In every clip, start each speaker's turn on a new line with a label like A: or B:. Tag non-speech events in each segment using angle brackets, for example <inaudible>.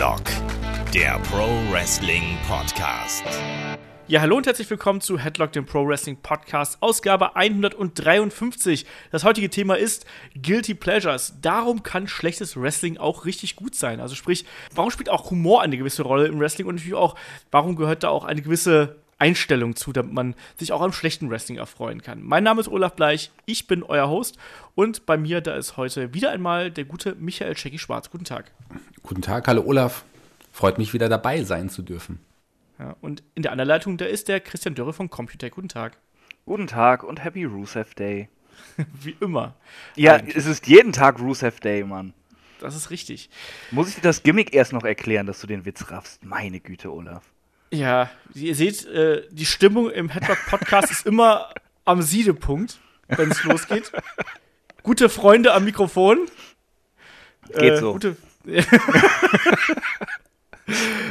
A: Headlock, der Pro Wrestling Podcast.
B: Ja, hallo und herzlich willkommen zu Headlock, dem Pro Wrestling Podcast, Ausgabe 153. Das heutige Thema ist Guilty Pleasures. Darum kann schlechtes Wrestling auch richtig gut sein. Also sprich, warum spielt auch Humor eine gewisse Rolle im Wrestling und natürlich auch, warum gehört da auch eine gewisse Einstellung zu, damit man sich auch am schlechten Wrestling erfreuen kann. Mein Name ist Olaf Bleich, ich bin euer Host und bei mir da ist heute wieder einmal der gute Michael Checky Schwarz. Guten Tag.
C: Guten Tag, hallo Olaf. Freut mich wieder dabei sein zu dürfen.
B: Ja, und in der anderen Leitung, da ist der Christian Dörre von Computer. Guten Tag.
D: Guten Tag und Happy Rusev Day. <laughs>
B: Wie immer.
D: Ja, Eigentlich. es ist jeden Tag Rusev Day, Mann.
B: Das ist richtig.
D: Muss ich dir das Gimmick erst noch erklären, dass du den Witz raffst? Meine Güte, Olaf.
B: Ja, ihr seht, äh, die Stimmung im Headlock Podcast ist immer am Siedepunkt, wenn es <laughs> losgeht. Gute Freunde am Mikrofon.
D: Geht äh, so. Gute, <laughs>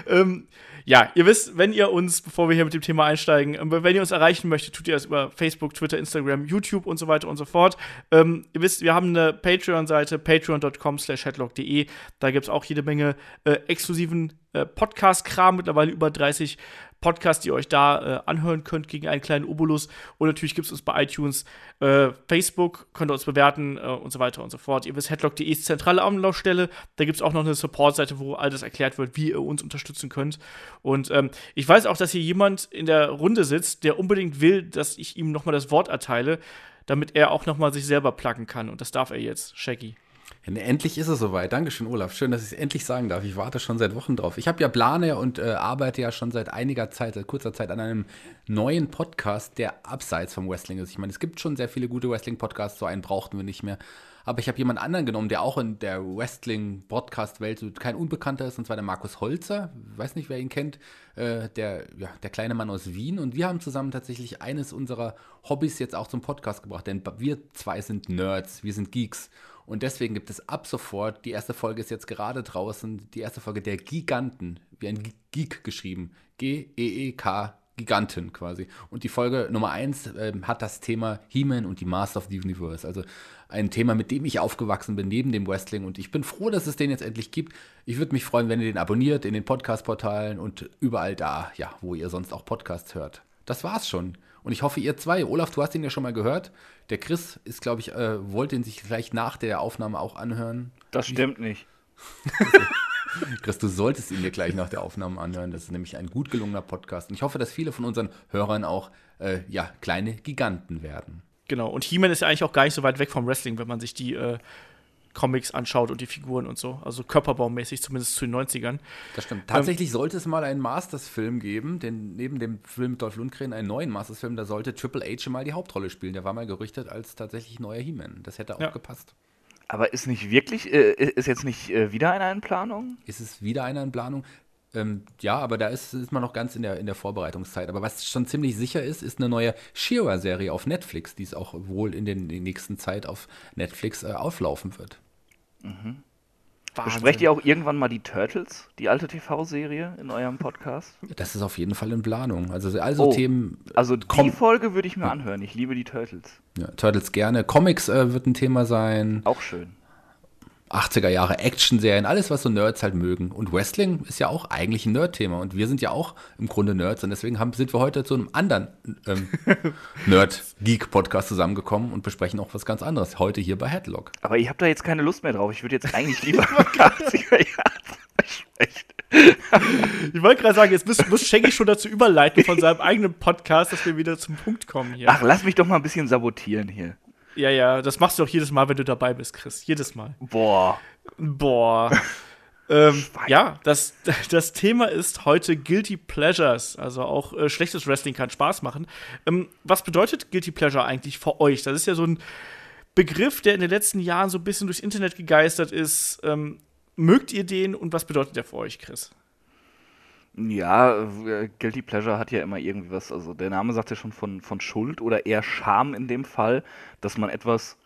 B: ähm, ja, ihr wisst, wenn ihr uns, bevor wir hier mit dem Thema einsteigen, ähm, wenn ihr uns erreichen möchtet, tut ihr das über Facebook, Twitter, Instagram, YouTube und so weiter und so fort. Ähm, ihr wisst, wir haben eine Patreon-Seite, patreon.com slash headlock.de. Da gibt es auch jede Menge äh, exklusiven äh, Podcast-Kram, mittlerweile über 30 Podcast, die ihr euch da äh, anhören könnt gegen einen kleinen Obolus. Und natürlich gibt es uns bei iTunes, äh, Facebook, könnt ihr uns bewerten äh, und so weiter und so fort. Ihr wisst, headlock.de ist zentrale Anlaufstelle. Da gibt es auch noch eine Support-Seite, wo all das erklärt wird, wie ihr uns unterstützen könnt. Und ähm, ich weiß auch, dass hier jemand in der Runde sitzt, der unbedingt will, dass ich ihm nochmal das Wort erteile, damit er auch nochmal sich selber placken kann. Und das darf er jetzt, Shaggy.
C: Endlich ist es soweit. Dankeschön, Olaf. Schön, dass ich es endlich sagen darf. Ich warte schon seit Wochen drauf. Ich habe ja Plane und äh, arbeite ja schon seit einiger Zeit, seit kurzer Zeit an einem neuen Podcast, der abseits vom Wrestling ist. Ich meine, es gibt schon sehr viele gute Wrestling-Podcasts, so einen brauchten wir nicht mehr. Aber ich habe jemand anderen genommen, der auch in der Wrestling-Podcast-Welt kein Unbekannter ist, und zwar der Markus Holzer. Ich weiß nicht, wer ihn kennt. Äh, der, ja, der kleine Mann aus Wien. Und wir haben zusammen tatsächlich eines unserer Hobbys jetzt auch zum Podcast gebracht. Denn wir zwei sind Nerds, wir sind Geeks. Und deswegen gibt es ab sofort, die erste Folge ist jetzt gerade draußen, die erste Folge der Giganten, wie ein Geek geschrieben. G-E-E-K, Giganten quasi. Und die Folge Nummer 1 äh, hat das Thema He-Man und die Master of the Universe. Also ein Thema, mit dem ich aufgewachsen bin, neben dem Wrestling. Und ich bin froh, dass es den jetzt endlich gibt. Ich würde mich freuen, wenn ihr den abonniert in den Podcast-Portalen und überall da, ja, wo ihr sonst auch Podcasts hört. Das war's schon. Und ich hoffe, ihr zwei, Olaf, du hast ihn ja schon mal gehört. Der Chris ist, glaube ich, äh, wollte ihn sich gleich nach der Aufnahme auch anhören.
D: Das stimmt nicht. <laughs>
C: Chris, du solltest ihn dir gleich nach der Aufnahme anhören. Das ist nämlich ein gut gelungener Podcast. Und ich hoffe, dass viele von unseren Hörern auch äh, ja, kleine Giganten werden.
B: Genau. Und He-Man ist ja eigentlich auch gar nicht so weit weg vom Wrestling, wenn man sich die äh, Comics anschaut und die Figuren und so. Also körperbaumäßig, zumindest zu den 90ern.
C: Das stimmt. Tatsächlich ähm, sollte es mal einen Masters-Film geben, denn neben dem Film Dolph Lundgren einen neuen Masters-Film, da sollte Triple H mal die Hauptrolle spielen. Der war mal gerüchtet als tatsächlich neuer He-Man. Das hätte auch ja. gepasst.
D: Aber ist nicht wirklich, äh, ist jetzt nicht äh, wieder einer in Planung?
C: Ist es wieder einer in Planung? Ähm, ja, aber da ist, ist man noch ganz in der, in der Vorbereitungszeit. Aber was schon ziemlich sicher ist, ist eine neue She-Ra-Serie auf Netflix, die es auch wohl in, den, in der nächsten Zeit auf Netflix äh, auflaufen wird.
D: Mhm. Besprecht ihr auch irgendwann mal die Turtles, die alte TV-Serie in eurem Podcast?
C: Das ist auf jeden Fall in Planung. Also, also oh, Themen.
D: Also die Folge würde ich mir anhören. Ich liebe die Turtles.
C: Ja, Turtles gerne. Comics äh, wird ein Thema sein.
D: Auch schön.
C: 80er Jahre Action-Serien, alles, was so Nerds halt mögen. Und Wrestling ist ja auch eigentlich ein Nerd-Thema. Und wir sind ja auch im Grunde Nerds. Und deswegen haben, sind wir heute zu einem anderen ähm, <laughs> Nerd-Geek-Podcast zusammengekommen und besprechen auch was ganz anderes. Heute hier bei Headlock.
D: Aber ich habe da jetzt keine Lust mehr drauf. Ich würde jetzt eigentlich lieber 80er Jahre
B: sprechen. ich wollte gerade sagen, jetzt muss, muss Shaggy schon dazu überleiten von seinem eigenen Podcast, dass wir wieder zum Punkt kommen hier.
D: Ach, lass mich doch mal ein bisschen sabotieren hier.
B: Ja, ja, das machst du auch jedes Mal, wenn du dabei bist, Chris. Jedes Mal.
D: Boah.
B: Boah. <laughs> ähm, ja, das, <laughs> das Thema ist heute Guilty Pleasures. Also auch äh, schlechtes Wrestling kann Spaß machen. Ähm, was bedeutet Guilty Pleasure eigentlich für euch? Das ist ja so ein Begriff, der in den letzten Jahren so ein bisschen durchs Internet gegeistert ist. Ähm, mögt ihr den und was bedeutet der für euch, Chris?
D: Ja, äh, Guilty Pleasure hat ja immer irgendwie was, also der Name sagt ja schon von, von Schuld oder eher Scham in dem Fall, dass man etwas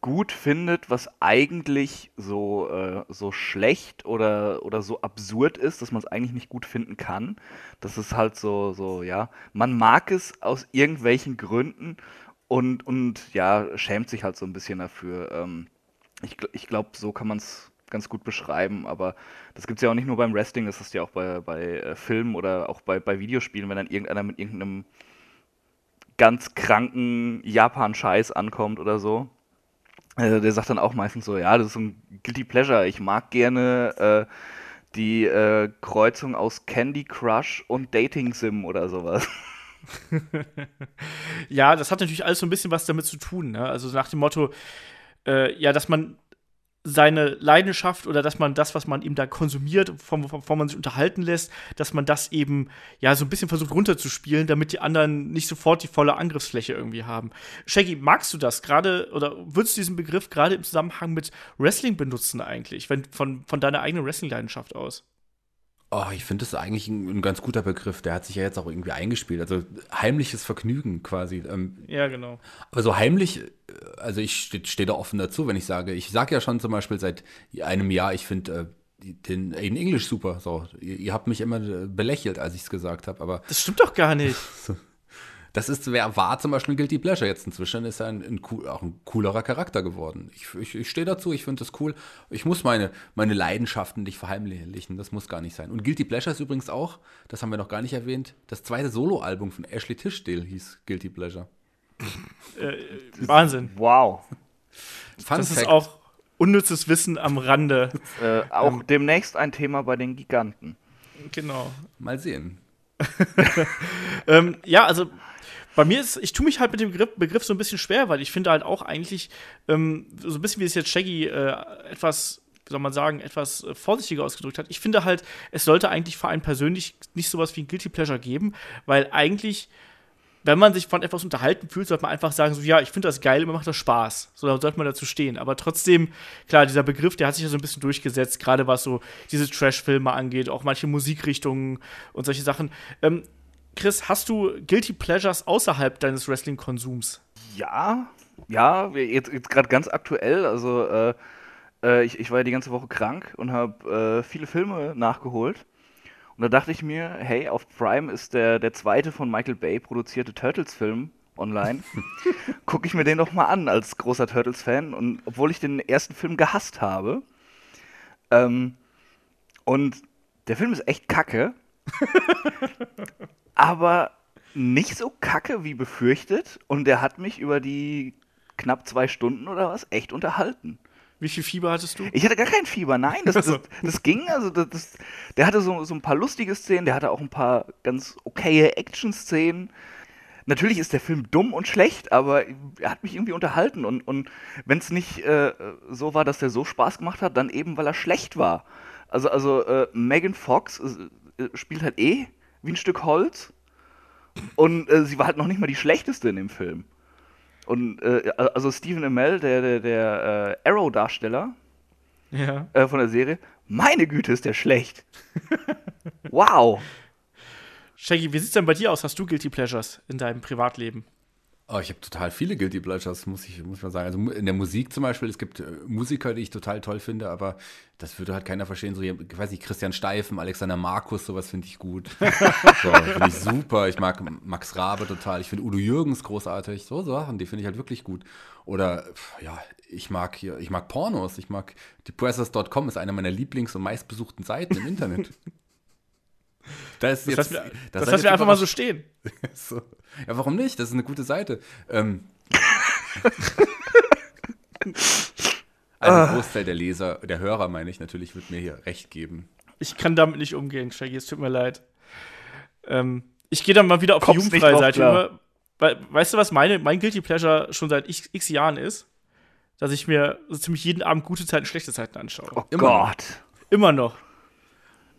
D: gut findet, was eigentlich so, äh, so schlecht oder, oder so absurd ist, dass man es eigentlich nicht gut finden kann. Das ist halt so, so, ja, man mag es aus irgendwelchen Gründen und, und ja, schämt sich halt so ein bisschen dafür. Ähm, ich ich glaube, so kann man es ganz gut beschreiben. Aber das gibt es ja auch nicht nur beim Wrestling, das ist ja auch bei, bei äh, Filmen oder auch bei, bei Videospielen, wenn dann irgendeiner mit irgendeinem ganz kranken Japan-Scheiß ankommt oder so. Äh, der sagt dann auch meistens so, ja, das ist ein Guilty Pleasure. Ich mag gerne äh, die äh, Kreuzung aus Candy Crush und Dating Sim oder sowas. <laughs>
B: ja, das hat natürlich alles so ein bisschen was damit zu tun. Ne? Also nach dem Motto, äh, ja, dass man seine Leidenschaft oder dass man das, was man eben da konsumiert, wovon man sich unterhalten lässt, dass man das eben ja so ein bisschen versucht runterzuspielen, damit die anderen nicht sofort die volle Angriffsfläche irgendwie haben. Shaggy, magst du das gerade oder würdest du diesen Begriff gerade im Zusammenhang mit Wrestling benutzen eigentlich, wenn von, von deiner eigenen Wrestling-Leidenschaft aus?
C: Oh, ich finde das eigentlich ein, ein, ganz guter Begriff. Der hat sich ja jetzt auch irgendwie eingespielt. Also heimliches Vergnügen quasi.
B: Ähm, ja, genau.
C: Aber so heimlich, äh, also ich stehe steh da offen dazu, wenn ich sage, ich sage ja schon zum Beispiel seit einem Jahr, ich finde äh, den Aiden English super. So, ihr, ihr habt mich immer äh, belächelt, als ich es gesagt habe. Aber
B: das stimmt doch gar nicht. <laughs> <laughs>
C: Das ist, wer war zum Beispiel Guilty Pleasure. Jetzt inzwischen ist er ein, ein, auch ein coolerer Charakter geworden. Ich, ich, ich stehe dazu, ich finde das cool. Ich muss meine, meine Leidenschaften nicht verheimlichen. Das muss gar nicht sein. Und Guilty Pleasure ist übrigens auch, das haben wir noch gar nicht erwähnt, das zweite Soloalbum von Ashley Tisdale hieß Guilty Pleasure.
B: Äh, Wahnsinn.
D: Wow.
B: Fun das Fact. ist auch unnützes Wissen am Rande.
D: Äh, auch ähm, demnächst ein Thema bei den Giganten.
B: Genau.
C: Mal sehen. <laughs>
B: ähm, ja, also bei mir ist, ich tue mich halt mit dem Begriff, Begriff, so ein bisschen schwer, weil ich finde halt auch eigentlich, ähm, so ein bisschen wie es jetzt Shaggy äh, etwas, wie soll man sagen, etwas äh, vorsichtiger ausgedrückt hat. Ich finde halt, es sollte eigentlich für einen persönlich nicht sowas wie ein Guilty Pleasure geben, weil eigentlich, wenn man sich von etwas unterhalten fühlt, sollte man einfach sagen, so, ja, ich finde das geil, mir macht das Spaß. So, dann sollte man dazu stehen. Aber trotzdem, klar, dieser Begriff, der hat sich ja so ein bisschen durchgesetzt, gerade was so diese Trash-Filme angeht, auch manche Musikrichtungen und solche Sachen. Ähm, Chris, hast du Guilty Pleasures außerhalb deines Wrestling-Konsums?
D: Ja, ja, jetzt, jetzt gerade ganz aktuell. Also, äh, äh, ich, ich war ja die ganze Woche krank und habe äh, viele Filme nachgeholt. Und da dachte ich mir, hey, auf Prime ist der, der zweite von Michael Bay produzierte Turtles-Film online. <laughs> Gucke ich mir den doch mal an als großer Turtles-Fan. Und obwohl ich den ersten Film gehasst habe. Ähm, und der Film ist echt kacke. <laughs> aber nicht so kacke wie befürchtet. Und der hat mich über die knapp zwei Stunden oder was echt unterhalten.
B: Wie viel Fieber hattest du?
D: Ich hatte gar kein Fieber, nein. Das, <laughs> das, das ging. Also das, der hatte so, so ein paar lustige Szenen, der hatte auch ein paar ganz okaye Action-Szenen. Natürlich ist der Film dumm und schlecht, aber er hat mich irgendwie unterhalten. Und, und wenn es nicht äh, so war, dass der so Spaß gemacht hat, dann eben, weil er schlecht war. Also, also äh, Megan Fox äh, spielt halt eh wie ein Stück Holz. Und äh, sie war halt noch nicht mal die schlechteste in dem Film. Und äh, also Stephen Amell, der, der, der äh, Arrow-Darsteller
B: ja.
D: Äh, von der Serie, meine Güte, ist der schlecht. wow.
B: Shaggy, wie sieht's denn bei dir aus? Hast du Guilty Pleasures in deinem Privatleben?
C: Oh, ich habe total viele Guilty Pleasures, muss ich, muss ich mal sagen. Also in der Musik zum Beispiel, es gibt äh, Musiker, die ich total toll finde, aber das würde halt keiner verstehen. So, ich weiß nicht, Christian Steifen, Alexander Markus, sowas finde ich gut. <laughs> so, finde ich super. Ich mag Max Rabe total. Ich finde Udo Jürgens großartig. So Sachen, die finde ich halt wirklich gut. Oder, ja, ich mag hier, ich mag Pornos. Ich mag, depressors.com ist eine meiner Lieblings- und meistbesuchten Seiten im Internet. <laughs>
B: Das, das, jetzt, wir, das, das lassen wir einfach mal so stehen. <laughs>
C: so. Ja, warum nicht? Das ist eine gute Seite. Ähm. <laughs> also ein Großteil der Leser, der Hörer meine ich natürlich, wird mir hier recht geben.
B: Ich kann damit nicht umgehen, Shaggy, es tut mir leid. Ähm, ich gehe dann mal wieder auf Kommst die jugendfreie Seite. Weil, weißt du, was meine, mein Guilty Pleasure schon seit x, x Jahren ist? Dass ich mir so ziemlich jeden Abend gute Zeiten, schlechte Zeiten anschaue.
D: Oh Immer Gott.
B: Noch. Immer noch.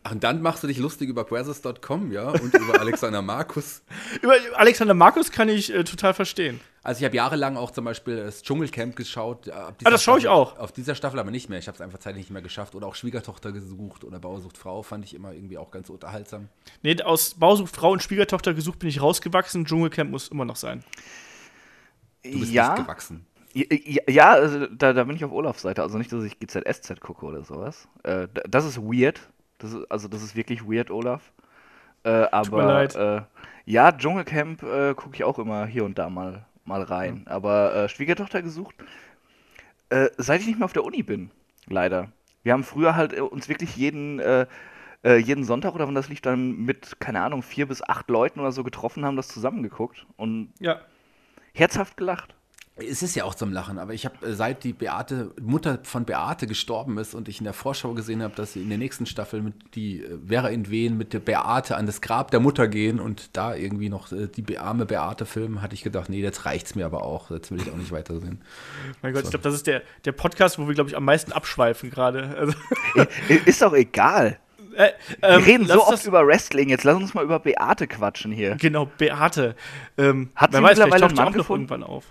C: Ach, und dann machst du dich lustig über Brothers.com, ja, und über <laughs> Alexander Markus.
B: Über Alexander Markus kann ich äh, total verstehen.
C: Also ich habe jahrelang auch zum Beispiel das Dschungelcamp geschaut.
B: ah, das schaue ich auch.
C: Auf dieser Staffel aber nicht mehr. Ich habe es einfach zeitlich nicht mehr geschafft. Oder auch Schwiegertochter gesucht oder Bausucht Frau fand ich immer irgendwie auch ganz unterhaltsam.
B: Nee, aus Bausucht Frau und Schwiegertochter gesucht bin ich rausgewachsen. Dschungelcamp muss immer noch sein.
C: Du bist ja. nicht gewachsen.
D: Ja, also da, da, bin ich auf Olafs Seite. Also nicht, dass ich GZSZ gucke oder sowas. Äh, das ist weird. Das ist, also das ist wirklich weird, Olaf. Äh, aber Tut mir leid. Äh, ja, Dschungelcamp äh, gucke ich auch immer hier und da mal, mal rein. Ja. Aber äh, Schwiegertochter gesucht, äh, seit ich nicht mehr auf der Uni bin, leider. Wir haben früher halt äh, uns wirklich jeden, jeden Sonntag oder wann das lief, dann mit, keine Ahnung, vier bis acht Leuten oder so getroffen, haben das zusammengeguckt und
B: Ja.
D: herzhaft gelacht.
C: Es ist ja auch zum Lachen, aber ich habe, äh, seit die Beate, Mutter von Beate gestorben ist und ich in der Vorschau gesehen habe, dass sie in der nächsten Staffel mit die äh, Vera in Wehen mit der Beate an das Grab der Mutter gehen und da irgendwie noch äh, die arme Beate filmen, hatte ich gedacht, nee, jetzt reicht's mir aber auch. Jetzt will ich auch nicht weitersehen.
B: Mein Gott,
C: So.
B: ich glaube, das ist der, der Podcast, wo wir, glaube ich, am meisten abschweifen gerade. Also,
D: Ist doch egal. <laughs>
B: äh,
D: Wir
B: ähm,
D: reden
B: lass
D: so oft über Wrestling, jetzt lass uns mal über Beate quatschen hier.
B: Genau, Beate. Ähm,
D: Hat sie
B: weiß,
D: mittlerweile einen Mann
B: noch
D: gefunden?
B: irgendwann auf.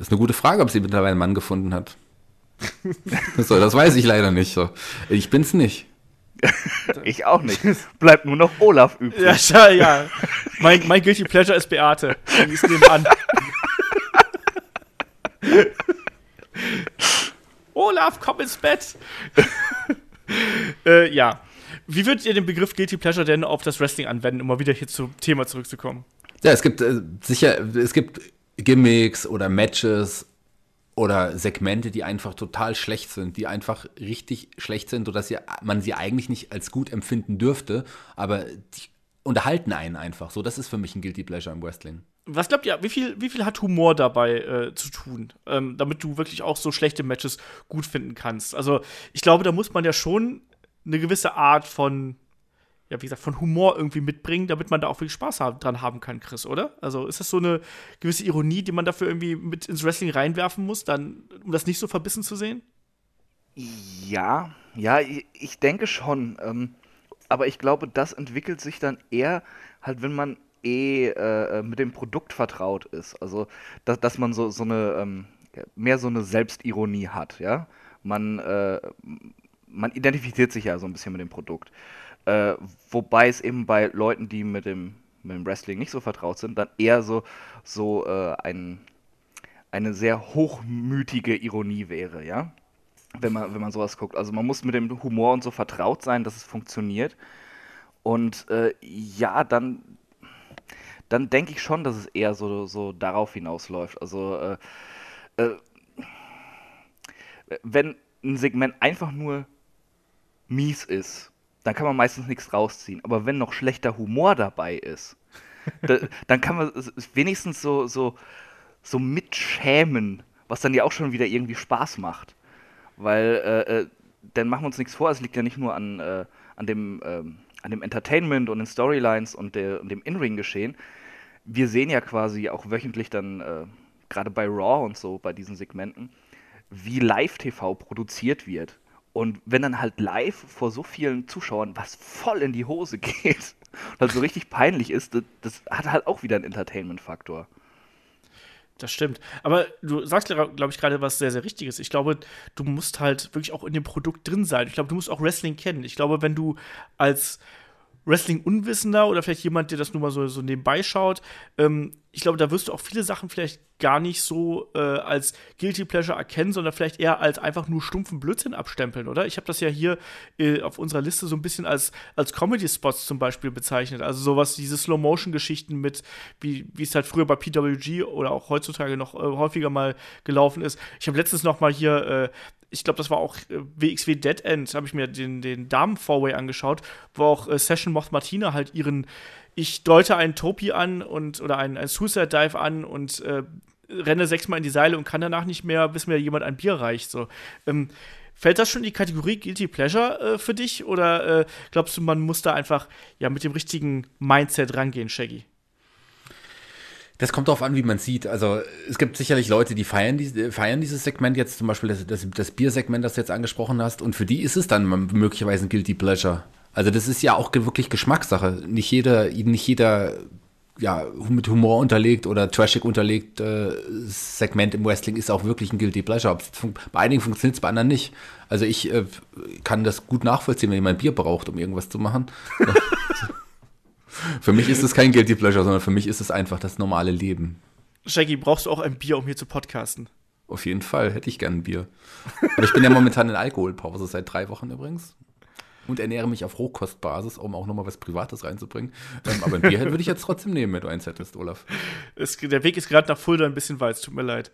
C: Das ist eine gute Frage, ob sie mittlerweile einen Mann gefunden hat. so, das weiß ich leider nicht. So. Ich bin's nicht. <laughs>
D: Ich auch nicht. Bleibt nur noch Olaf übrig.
B: Ja, scha- ja. Mein, mein Guilty Pleasure ist Beate. Die ist nebenan. Olaf, komm ins Bett. äh, ja. Wie würdet ihr den Begriff Guilty Pleasure denn auf das Wrestling anwenden, um mal wieder hier zum Thema zurückzukommen?
C: Ja, es gibt äh, sicher, es gibt Gimmicks oder Matches oder Segmente, die einfach total schlecht sind, die einfach richtig schlecht sind, sodass sie, man sie eigentlich nicht als gut empfinden dürfte, aber die unterhalten einen einfach. So, das ist für mich ein Guilty Pleasure im Wrestling.
B: Was glaubt ihr, wie viel, wie viel hat Humor dabei äh, zu tun, ähm, damit du wirklich auch so schlechte Matches gut finden kannst? Also, ich glaube, da muss man ja schon eine gewisse Art von, ja, wie gesagt, von Humor irgendwie mitbringen, damit man da auch wirklich Spaß dran haben kann, Chris, oder? Also, ist das so eine gewisse Ironie, die man dafür irgendwie mit ins Wrestling reinwerfen muss, dann, um das nicht so verbissen zu sehen?
D: Ja, ja, ich, ich denke schon. Ähm, aber ich glaube, das entwickelt sich dann eher halt, wenn man eh äh, mit dem Produkt vertraut ist. Also, dass, dass man so, so eine, ähm, mehr so eine Selbstironie hat, ja. Man, äh, man identifiziert sich ja so ein bisschen mit dem Produkt. Äh, wobei es eben bei Leuten, die mit dem, mit dem Wrestling nicht so vertraut sind, dann eher so, so äh, ein, eine sehr hochmütige Ironie wäre, ja wenn man, wenn man sowas guckt. Also man muss mit dem Humor und so vertraut sein, dass es funktioniert. Und äh, ja, dann, dann denke ich schon, dass es eher so, so darauf hinausläuft. Also äh, äh, wenn ein Segment einfach nur mies ist, dann kann man meistens nichts rausziehen. Aber wenn noch schlechter Humor dabei ist, da, <laughs> dann kann man es wenigstens so, so, so mitschämen, was dann ja auch schon wieder irgendwie Spaß macht. Weil, äh, äh, dann machen wir uns nichts vor, es liegt ja nicht nur an, äh, an, dem, ähm, an dem Entertainment und den Storylines und, der, und dem In-Ring-Geschehen. Wir sehen ja quasi auch wöchentlich dann, äh, gerade bei Raw und so, bei diesen Segmenten, wie Live-TV produziert wird. Und wenn dann halt live vor so vielen Zuschauern was voll in die Hose <laughs> geht und halt so richtig peinlich ist, das, das hat halt auch wieder einen Entertainment-Faktor.
B: Das stimmt. Aber du sagst, glaube ich, gerade was sehr, sehr Richtiges. Ich glaube, du musst halt wirklich auch in dem Produkt drin sein. Ich glaube, du musst auch Wrestling kennen. Ich glaube, wenn du als Wrestling-Unwissender oder vielleicht jemand, der das nur mal so, so nebenbei schaut, ähm, ich glaube, da wirst du auch viele Sachen vielleicht gar nicht so äh, als Guilty Pleasure erkennen, sondern vielleicht eher als einfach nur stumpfen Blödsinn abstempeln, oder? Ich habe das ja hier äh, auf unserer Liste so ein bisschen als, als Comedy-Spots zum Beispiel bezeichnet. Also sowas, diese Slow-Motion-Geschichten mit, wie es halt früher bei PWG oder auch heutzutage noch äh, häufiger mal gelaufen ist. Ich habe letztens noch mal hier äh, ich glaube, das war auch äh, WXW Dead End, habe ich mir den, den Damen-Fourway angeschaut, wo auch äh, Session Moth Martina halt ihren, ich deute einen Topi an und oder einen, einen Suicide Dive an und äh, renne sechsmal in die Seile und kann danach nicht mehr, bis mir jemand ein Bier reicht. So. Ähm, fällt das schon in die Kategorie Guilty Pleasure äh, für dich oder äh, glaubst du, man muss da einfach ja mit dem richtigen Mindset rangehen, Shaggy?
C: Das kommt darauf an, wie man sieht. Also es gibt sicherlich Leute, die feiern, die, feiern dieses Segment jetzt, zum Beispiel das, das, das Biersegment, das du jetzt angesprochen hast, und für die ist es dann möglicherweise ein Guilty Pleasure. Also das ist ja auch wirklich Geschmackssache. Nicht jeder, nicht jeder ja, mit Humor unterlegt oder trashig unterlegt äh, Segment im Wrestling ist auch wirklich ein Guilty Pleasure. Bei einigen funktioniert es, bei anderen nicht. Also ich äh, kann das gut nachvollziehen, wenn jemand Bier braucht, um irgendwas zu machen. <laughs> für mich ist es kein Guilty Pleasure, sondern für mich ist es einfach das normale Leben.
B: Shaggy, brauchst du auch ein Bier, um hier zu podcasten?
C: Auf jeden Fall hätte ich gern ein Bier. Aber ich bin ja momentan in Alkoholpause seit drei Wochen übrigens. Und ernähre mich auf Rohkostbasis, um auch nochmal was Privates reinzubringen. Ähm, aber ein Bier würde ich jetzt trotzdem nehmen, wenn du eins hättest, Olaf.
B: Es, der Weg ist gerade nach Fulda ein bisschen weit, tut mir leid.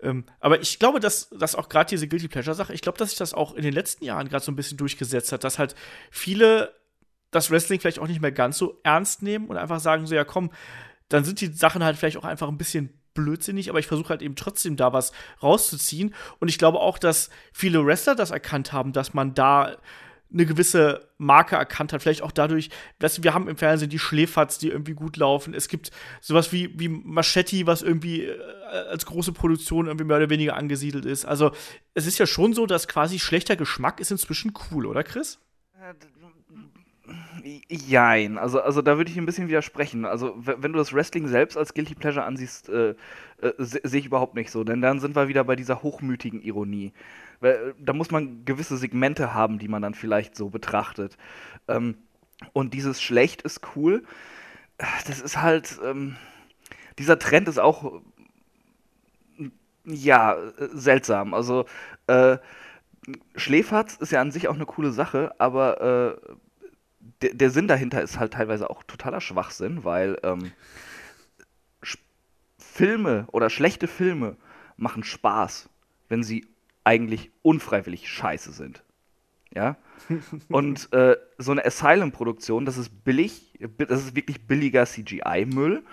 B: Ähm, aber ich glaube, dass, dass auch gerade diese Guilty Pleasure-Sache, ich glaube, dass sich das auch in den letzten Jahren gerade so ein bisschen durchgesetzt hat, dass halt viele das Wrestling vielleicht auch nicht mehr ganz so ernst nehmen und einfach sagen so, ja komm, dann sind die Sachen halt vielleicht auch einfach ein bisschen blödsinnig, aber ich versuche halt eben trotzdem da was rauszuziehen. Und ich glaube auch, dass viele Wrestler das erkannt haben, dass man da eine gewisse Marke erkannt hat. Vielleicht auch dadurch, dass wir haben im Fernsehen die Schläferz, die irgendwie gut laufen. Es gibt sowas wie, wie Machetti, was irgendwie äh, als große Produktion irgendwie mehr oder weniger angesiedelt ist. Also es ist ja schon so, dass quasi schlechter Geschmack ist inzwischen cool, oder Chris?
D: Jein, also, also da würde ich ein bisschen widersprechen. Also, wenn du das Wrestling selbst als Guilty Pleasure ansiehst, äh, äh, sehe ich überhaupt nicht so. Denn dann sind wir wieder bei dieser hochmütigen Ironie. Weil, da muss man gewisse Segmente haben, die man dann vielleicht so betrachtet. Ähm, und dieses Schlecht ist cool. Das ist halt. Ähm, dieser Trend ist auch. Ja, seltsam. Also, äh, Schläferz ist ja an sich auch eine coole Sache, aber äh, der, der, Sinn dahinter ist halt teilweise auch totaler Schwachsinn, weil ähm, Filme oder schlechte Filme machen Spaß, wenn sie eigentlich unfreiwillig scheiße sind. Ja? <laughs> Und äh, so eine Asylum-Produktion, das ist billig, das ist wirklich billiger CGI-Müll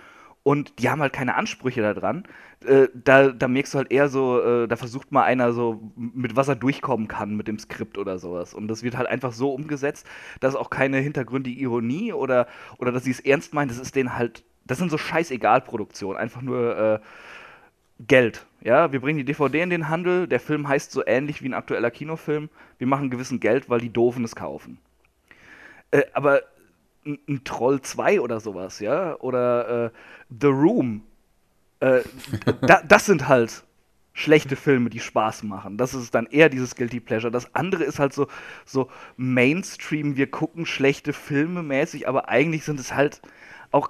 D: und die haben halt keine Ansprüche daran. Äh, da, da merkst du halt eher so, äh, da versucht mal einer so, mit was er durchkommen kann mit dem Skript oder sowas. Und das wird halt einfach so umgesetzt, dass auch keine hintergründige Ironie oder, oder dass sie es ernst meinen, das ist denen halt, das sind so scheißegal Produktionen, einfach nur äh, Geld. Ja, wir bringen die DVD in den Handel, der Film heißt so ähnlich wie ein aktueller Kinofilm, wir machen gewissen Geld, weil die Doofen es kaufen. Äh, aber ein Troll 2 oder sowas, ja, oder äh, The Room. Äh, <laughs> da, das sind halt schlechte Filme, die Spaß machen. Das ist dann eher dieses Guilty Pleasure. Das andere ist halt so, so Mainstream, wir gucken schlechte Filme mäßig, aber eigentlich sind es halt auch.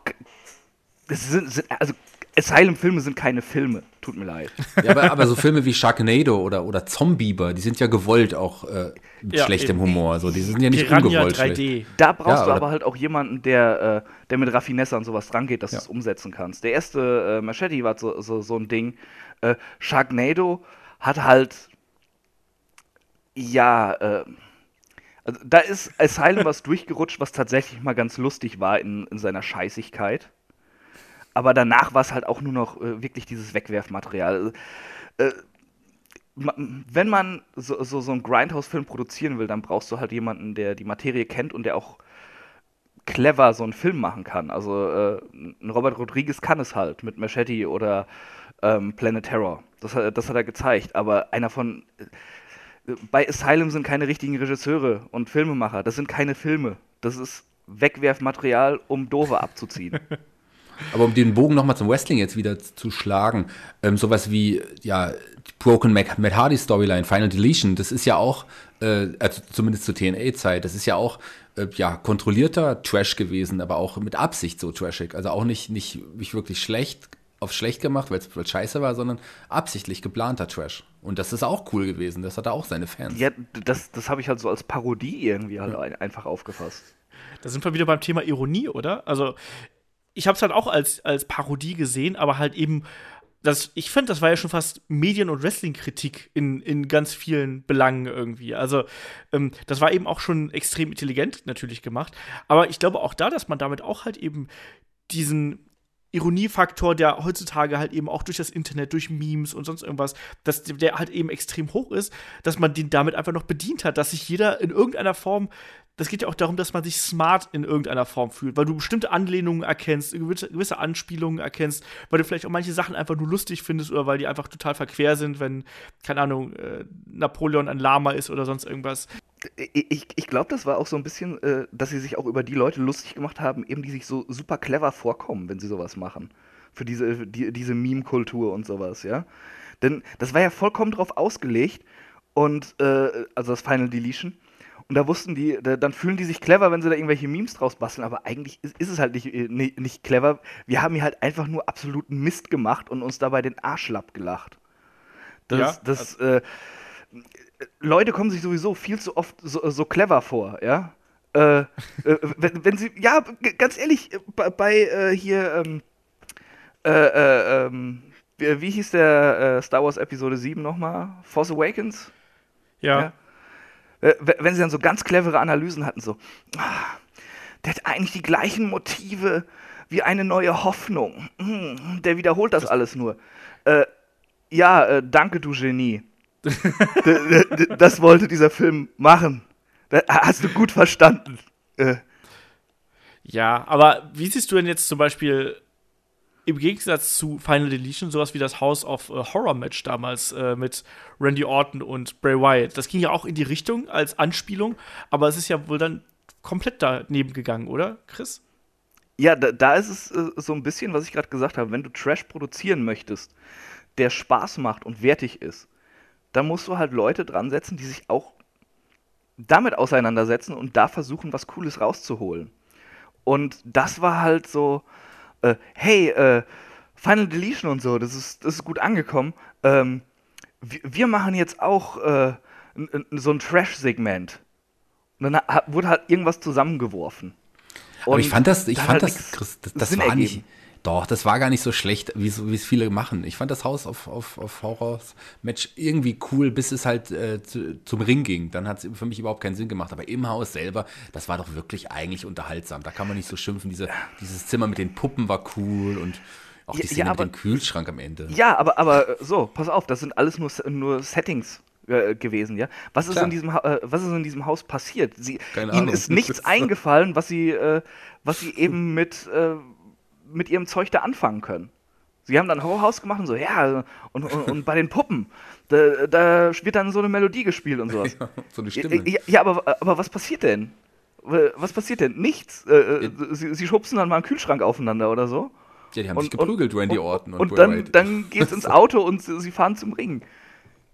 D: Es sind, sind, also Asylum-Filme sind keine Filme, tut mir leid.
C: Ja, aber, aber so Filme wie Sharknado oder, oder Zombieber, die sind ja gewollt auch äh, mit ja, schlechtem eben. Humor. Also die sind ja nicht Piranha ungewollt 3D. Schlecht.
D: Da brauchst ja, du aber halt auch jemanden, der, äh, der mit Raffinesse an sowas drangeht, dass ja. du es umsetzen kannst. Der erste äh, Machete war so, so, so ein Ding. Äh, Sharknado hat halt ja, äh, also da ist Asylum was durchgerutscht, was tatsächlich mal ganz lustig war in, in seiner Scheißigkeit aber danach war es halt auch nur noch äh, wirklich dieses Wegwerfmaterial. Äh, wenn man so, so, so einen Grindhouse-Film produzieren will, dann brauchst du halt jemanden, der die Materie kennt und der auch clever so einen Film machen kann. Also äh, Robert Rodriguez kann es halt mit Machete oder ähm, Planet Terror. Das, das hat er gezeigt. Aber einer von. Äh, bei Asylum sind keine richtigen Regisseure und Filmemacher. Das sind keine Filme. Das ist Wegwerfmaterial, um Dove abzuziehen. <laughs>
C: Aber um den Bogen nochmal zum Wrestling jetzt wieder zu schlagen, ähm, sowas wie, ja, Broken Matt, Matt Hardy Storyline, Final Deletion, das ist ja auch, äh, also zumindest zur TNA-Zeit, das ist ja auch, äh, ja, kontrollierter Trash gewesen, aber auch mit Absicht so trashig. Also auch nicht, nicht, nicht wirklich schlecht, auf schlecht gemacht, weil es scheiße war, sondern absichtlich geplanter Trash. Und das ist auch cool gewesen. Das hat er auch seine Fans.
D: Ja, das, das habe ich halt so als Parodie irgendwie halt ja. einfach aufgefasst.
B: Da sind wir wieder beim Thema Ironie, oder? Also ich habe es halt auch als, als Parodie gesehen, aber halt eben, das, ich finde, das war ja schon fast Medien- und Wrestling-Kritik in, in ganz vielen Belangen irgendwie. Also, ähm, das war eben auch schon extrem intelligent natürlich gemacht. Aber ich glaube auch da, dass man damit auch halt eben diesen Ironiefaktor, der heutzutage halt eben auch durch das Internet, durch Memes und sonst irgendwas, dass der halt eben extrem hoch ist, dass man den damit einfach noch bedient hat, dass sich jeder in irgendeiner Form das geht ja auch darum, dass man sich smart in irgendeiner Form fühlt, weil du bestimmte Anlehnungen erkennst, gewisse, Anspielungen erkennst, weil du vielleicht auch manche Sachen einfach nur lustig findest oder weil die einfach total verquer sind, wenn, keine Ahnung, äh, Napoleon ein Lama ist oder sonst irgendwas.
D: Ich, ich glaube, das war auch so ein bisschen, äh, dass sie sich auch über die Leute lustig gemacht haben, eben die sich so super clever vorkommen, wenn sie sowas machen. Für diese, die, diese Meme-Kultur und sowas, ja. Denn das war ja vollkommen drauf ausgelegt und, äh, also das Final Deletion und da wussten die, da, dann fühlen die sich clever, wenn sie da irgendwelche Memes draus basteln, aber eigentlich ist, ist es halt nicht, äh, nicht, nicht, clever. Wir haben hier halt einfach nur absoluten Mist gemacht und uns dabei den Arschlapp gelacht. Das, ja, das, äh, Leute kommen sich sowieso viel zu oft so, so clever vor, ja. Äh, äh, wenn, wenn, sie, ja, ganz ehrlich, bei, bei äh, hier, ähm, äh, ähm, wie, wie hieß der äh, Star Wars Episode 7 nochmal? Force Awakens?
B: Ja.
D: Äh, w- wenn sie dann so ganz clevere Analysen hatten, so, ah, der hat eigentlich die gleichen Motive wie eine neue Hoffnung. Hm, der wiederholt das alles nur. Äh, ja, äh, danke, du Genie. <laughs> Das wollte dieser Film machen. Da hast du gut verstanden. Äh,
B: Ja, aber wie siehst du denn jetzt zum Beispiel im Gegensatz zu Final Deletion sowas wie das House of äh, Horror Match damals äh, mit Randy Orton und Bray Wyatt? Das ging ja auch in die Richtung als Anspielung, aber es ist ja wohl dann komplett daneben gegangen, oder, Chris?
D: Ja, da, da ist es äh, so ein bisschen, was ich gerade gesagt habe. Wenn du Trash produzieren möchtest, der Spaß macht und wertig ist, dann musst du halt Leute dran setzen, die sich auch damit auseinandersetzen und da versuchen, was Cooles rauszuholen. Und das war halt so, äh, hey, äh, Final Deletion und so, das ist, das ist gut angekommen. Ähm, wir, wir machen jetzt auch äh, so ein Trash-Segment. Und dann wurde halt irgendwas zusammengeworfen.
C: Aber ich
D: Und
C: fand das, ich fand
D: hat
C: das, Chris, das, das war nicht, doch, das war gar nicht so schlecht, wie es viele machen. Ich fand das Haus auf, auf, auf Horrors Match irgendwie cool, bis es halt äh, zu, zum Ring ging. Dann hat es für mich überhaupt keinen Sinn gemacht. Aber im Haus selber, das war doch wirklich eigentlich unterhaltsam. Da kann man nicht so schimpfen. Diese, dieses Zimmer mit den Puppen war cool und auch die
D: Ja,
C: Szene
D: ja,
C: mit
D: aber-
C: dem Kühlschrank am Ende.
D: Ja, aber, aber äh, so, pass auf, das sind alles nur, nur Settings äh, gewesen, ja. Was ist,
C: Klar.
D: in diesem, äh, was ist in diesem Haus passiert? Sie,
C: Keine
D: ihnen ist nichts <laughs> eingefallen, was sie, äh, was sie <laughs> eben mit, äh, mit ihrem Zeug da anfangen können. Sie haben dann ein Horrorhaus gemacht und so, ja, und, und, und bei den Puppen, da, da wird dann so eine Melodie gespielt und sowas. <laughs>
C: so eine
D: Ja,
C: Stimme.
D: ja, ja aber, aber was passiert denn? Was passiert denn? Nichts. Äh, äh, sie, sie schubsen dann mal einen Kühlschrank aufeinander oder so.
C: Ja, die haben sich geprügelt, Randy Orton und,
D: Und
C: Bray
D: dann,
C: Wyatt.
D: dann geht's ins <laughs> Auto und sie, sie fahren zum Ring.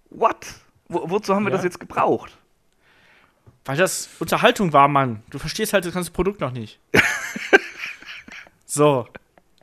D: What? Wo, wozu haben wir
B: Ja.
D: das jetzt gebraucht?
B: Weil das Unterhaltung war, Mann. Du verstehst halt das ganze Produkt noch nicht. <laughs> so,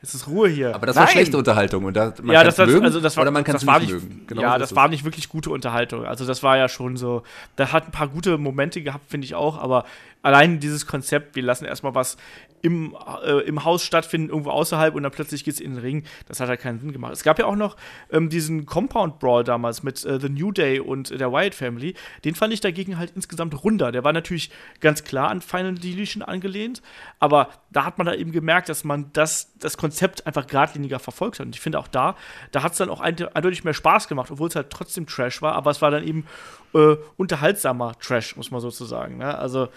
B: jetzt ist Ruhe hier.
C: Aber das war
D: Nein.
C: schlechte Unterhaltung und da, man
B: ja, das,
C: mögen
B: also das war,
C: oder man kann es
B: war
C: nicht
B: nicht,
C: mögen. Genau
B: ja, das war
C: es.
B: nicht wirklich gute Unterhaltung. Also das war ja schon so, da hat ein paar gute Momente gehabt, finde ich auch, aber allein dieses Konzept, wir lassen erstmal was im, äh, im Haus stattfinden, irgendwo außerhalb und dann plötzlich geht's in den Ring, das hat halt keinen Sinn gemacht. Es gab ja auch noch ähm, diesen Compound Brawl damals mit äh, The New Day und äh, der Wyatt Family, den fand ich dagegen halt insgesamt runder. Der war natürlich ganz klar an Final Deletion angelehnt, aber da hat man da eben gemerkt, dass man das, das Konzept einfach geradliniger verfolgt hat. Und ich finde auch da, da hat es dann auch einde- eindeutig mehr Spaß gemacht, obwohl es halt trotzdem Trash war, aber es war dann eben äh, unterhaltsamer Trash, muss man sozusagen. Ne? Also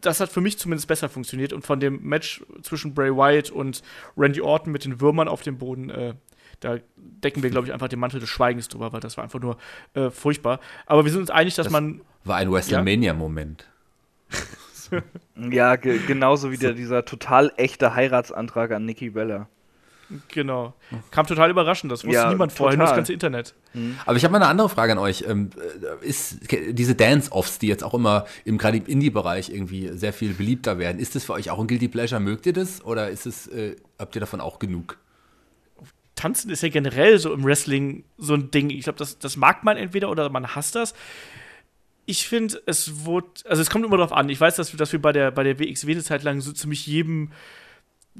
B: das hat für mich zumindest besser funktioniert und von dem Match zwischen Bray Wyatt und Randy Orton mit den Würmern auf dem Boden, äh, da decken wir, glaube ich, einfach den Mantel des Schweigens drüber, weil das war einfach nur äh, furchtbar. Aber wir sind uns einig, dass
C: Das-
B: man
C: War ein WrestleMania-Moment.
D: Ja, ge genauso wie der, dieser total echte Heiratsantrag an Nikki Bella.
B: Genau. Kam total überraschend, das wusste
D: Ja,
B: niemand vorher, nur das ganze Internet.
C: Aber ich habe mal eine andere Frage an euch. Ähm, äh, ist diese Dance-Offs, die jetzt auch immer im gerade im Indie-Bereich irgendwie sehr viel beliebter werden, ist das für euch auch ein Guilty Pleasure? Mögt ihr das oder ist es, äh, habt ihr davon auch genug?
B: Tanzen ist ja generell so im Wrestling so ein Ding. Ich glaube, das, das mag man entweder oder man hasst das. Ich finde, es wurde, also es kommt immer darauf an. Ich weiß, dass wir, dass wir bei der, bei der WXW eine Zeit lang so ziemlich jedem,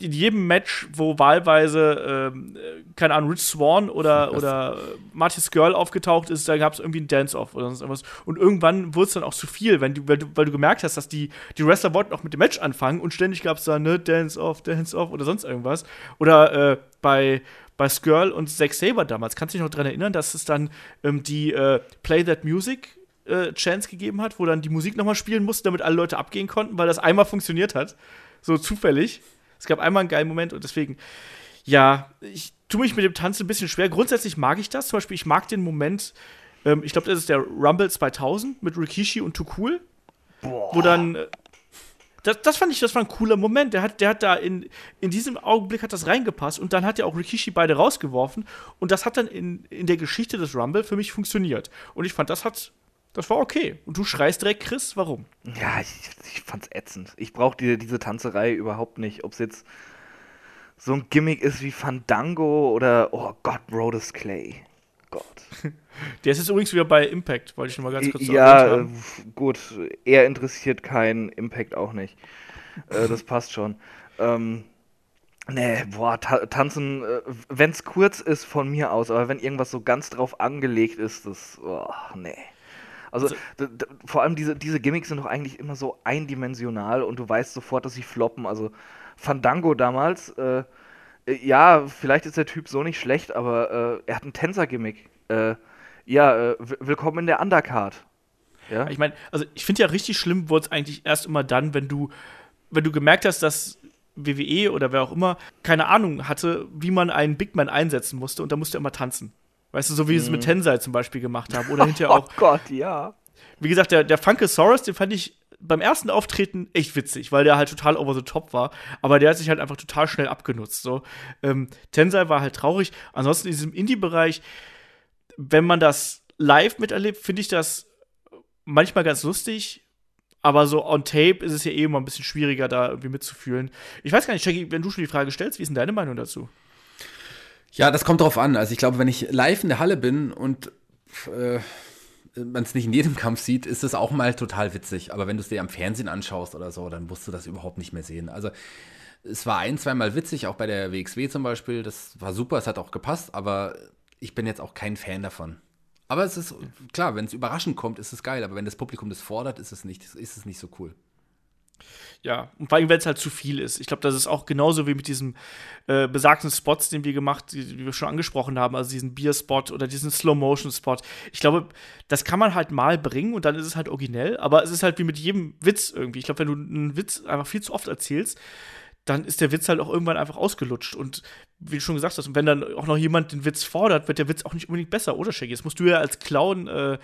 B: in jedem Match, wo wahlweise, äh, keine Ahnung, Rich Swan oder, <laughs> oder äh, Marty's Girl aufgetaucht ist, da gab es irgendwie ein Dance-Off oder sonst irgendwas. Und irgendwann wurde es dann auch zu viel, wenn du, weil, du, weil du gemerkt hast, dass die, die Wrestler wollten auch mit dem Match anfangen und ständig gab es da, ne, Dance-Off, Dance-Off oder sonst irgendwas. Oder äh, bei, bei Skirl und Zack Saber damals, kannst du dich noch dran erinnern, dass es dann ähm, die äh, Play That Music äh, Chance gegeben hat, wo dann die Musik nochmal spielen musste, damit alle Leute abgehen konnten, weil das einmal funktioniert hat. So zufällig. Es gab einmal einen geilen Moment und deswegen, ja, ich tue mich mit dem Tanzen ein bisschen schwer. Grundsätzlich mag ich das. Zum Beispiel, ich mag den Moment, ähm, ich glaube, das ist der Rumble 2000 mit Rikishi und Too Cool, wo dann. äh, Das, das fand ich, das war ein cooler Moment. Der hat, der hat da in, in diesem Augenblick hat das reingepasst und dann hat er auch Rikishi beide rausgeworfen und das hat dann in, in der Geschichte des Rumble für mich funktioniert. Und ich fand, das hat, das war okay. Und du schreist direkt, Chris, warum?
D: Ja, ich, ich fand's ätzend. Ich brauche die, diese Tanzerei überhaupt nicht. Ob es jetzt so ein Gimmick ist wie Fandango oder, oh Gott, Brodus Clay. Gott. <laughs>
B: Der ist jetzt übrigens wieder bei Impact, wollte ich noch mal ganz kurz so
D: ja, gut. Er interessiert keinen Impact auch nicht. Äh, das passt schon. Ähm, Nee, boah, ta tanzen, äh, wenn es kurz ist, von mir aus, aber wenn irgendwas so ganz drauf angelegt ist, das, oh, nee. Also, d- vor allem diese, diese Gimmicks sind doch eigentlich immer so eindimensional und du weißt sofort, dass sie floppen. Also, Fandango damals, äh, äh, ja, vielleicht ist der Typ so nicht schlecht, aber äh, er hat ein Tänzer-Gimmick. Äh, ja, äh, willkommen in der Undercard. Ja?
B: Ich meine, also ich finde ja richtig schlimm wurde es eigentlich erst immer dann, wenn du, wenn du gemerkt hast, dass WWE oder wer auch immer keine Ahnung hatte, wie man einen Big Man einsetzen musste und da musste er immer tanzen. Weißt du, so wie sie es mit Tensai zum Beispiel gemacht haben. Oder hinterher auch, <laughs>
D: oh Gott, ja.
B: wie gesagt, der, der Funkesaurus, den fand ich beim ersten Auftreten echt witzig, weil der halt total over the top war. Aber der hat sich halt einfach total schnell abgenutzt. So. Ähm, Tensai war halt traurig. Ansonsten in diesem Indie-Bereich, wenn man das live miterlebt, finde ich das manchmal ganz lustig. Aber so on tape ist es ja eh immer ein bisschen schwieriger, da irgendwie mitzufühlen. Ich weiß gar nicht, Shaggy, wenn du schon die Frage stellst, wie ist denn deine Meinung dazu?
C: Ja, das kommt drauf an. Also ich glaube, wenn ich live in der Halle bin und äh, man es nicht in jedem Kampf sieht, ist es auch mal total witzig. Aber wenn du es dir am Fernsehen anschaust oder so, dann musst du das überhaupt nicht mehr sehen. Also es war ein, zweimal witzig, auch bei der WXW zum Beispiel. Das war super, es hat auch gepasst, aber ich bin jetzt auch kein Fan davon. Aber es ist klar, wenn es überraschend kommt, ist es geil. Aber wenn das Publikum das fordert, ist es nicht, ist es nicht so cool.
B: Ja, und vor allem, wenn es halt zu viel ist. Ich glaube, das ist auch genauso wie mit diesem äh, besagten Spots, den wir gemacht, die, die wir schon angesprochen haben, also diesen Beer-Spot oder diesen Slow-Motion-Spot. Ich glaube, das kann man halt mal bringen und dann ist es halt originell, aber es ist halt wie mit jedem Witz irgendwie. Ich glaube, wenn du einen Witz einfach viel zu oft erzählst, dann ist der Witz halt auch irgendwann einfach ausgelutscht. Und wie du schon gesagt hast, und wenn dann auch noch jemand den Witz fordert, wird der Witz auch nicht unbedingt besser, oder Shaggy? Das musst du ja als Clown, äh,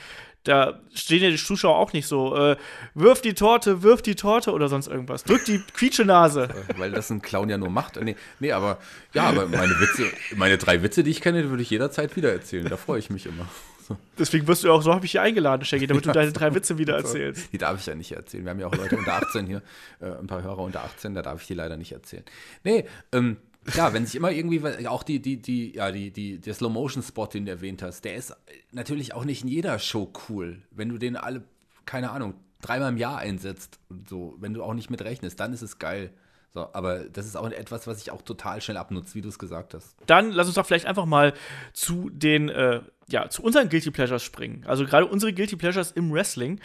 B: da stehen ja die Zuschauer auch nicht so, äh, wirf die Torte, wirf die Torte oder sonst irgendwas. Drück die Quietschenase. <laughs>
C: Äh, Weil das ein Clown ja nur macht. Nee, nee, aber ja, aber meine Witze, meine drei Witze, die ich kenne, die würde ich jederzeit wieder erzählen. Da freue ich mich immer. So.
B: Deswegen wirst du ja auch, so habe ich hier eingeladen, Shaggy, damit du deine drei Witze wieder <laughs> erzählst.
C: Die darf ich ja nicht erzählen. Wir haben ja auch Leute unter 18 hier, äh, ein paar Hörer unter 18, da darf ich die leider nicht erzählen. Nee, ähm, klar, wenn sich immer irgendwie, auch die, die, die, ja, die, die, der Slow-Motion-Spot, den du erwähnt hast, der ist natürlich auch nicht in jeder Show cool. Wenn du den alle, keine Ahnung, dreimal im Jahr einsetzt und so, wenn du auch nicht mit rechnest, dann ist es geil. So, aber das ist auch etwas, was ich auch total schnell abnutze, wie du es gesagt hast.
B: Dann lass uns doch vielleicht einfach mal zu den, äh, ja, zu unseren Guilty Pleasures springen. Also gerade unsere Guilty Pleasures im Wrestling.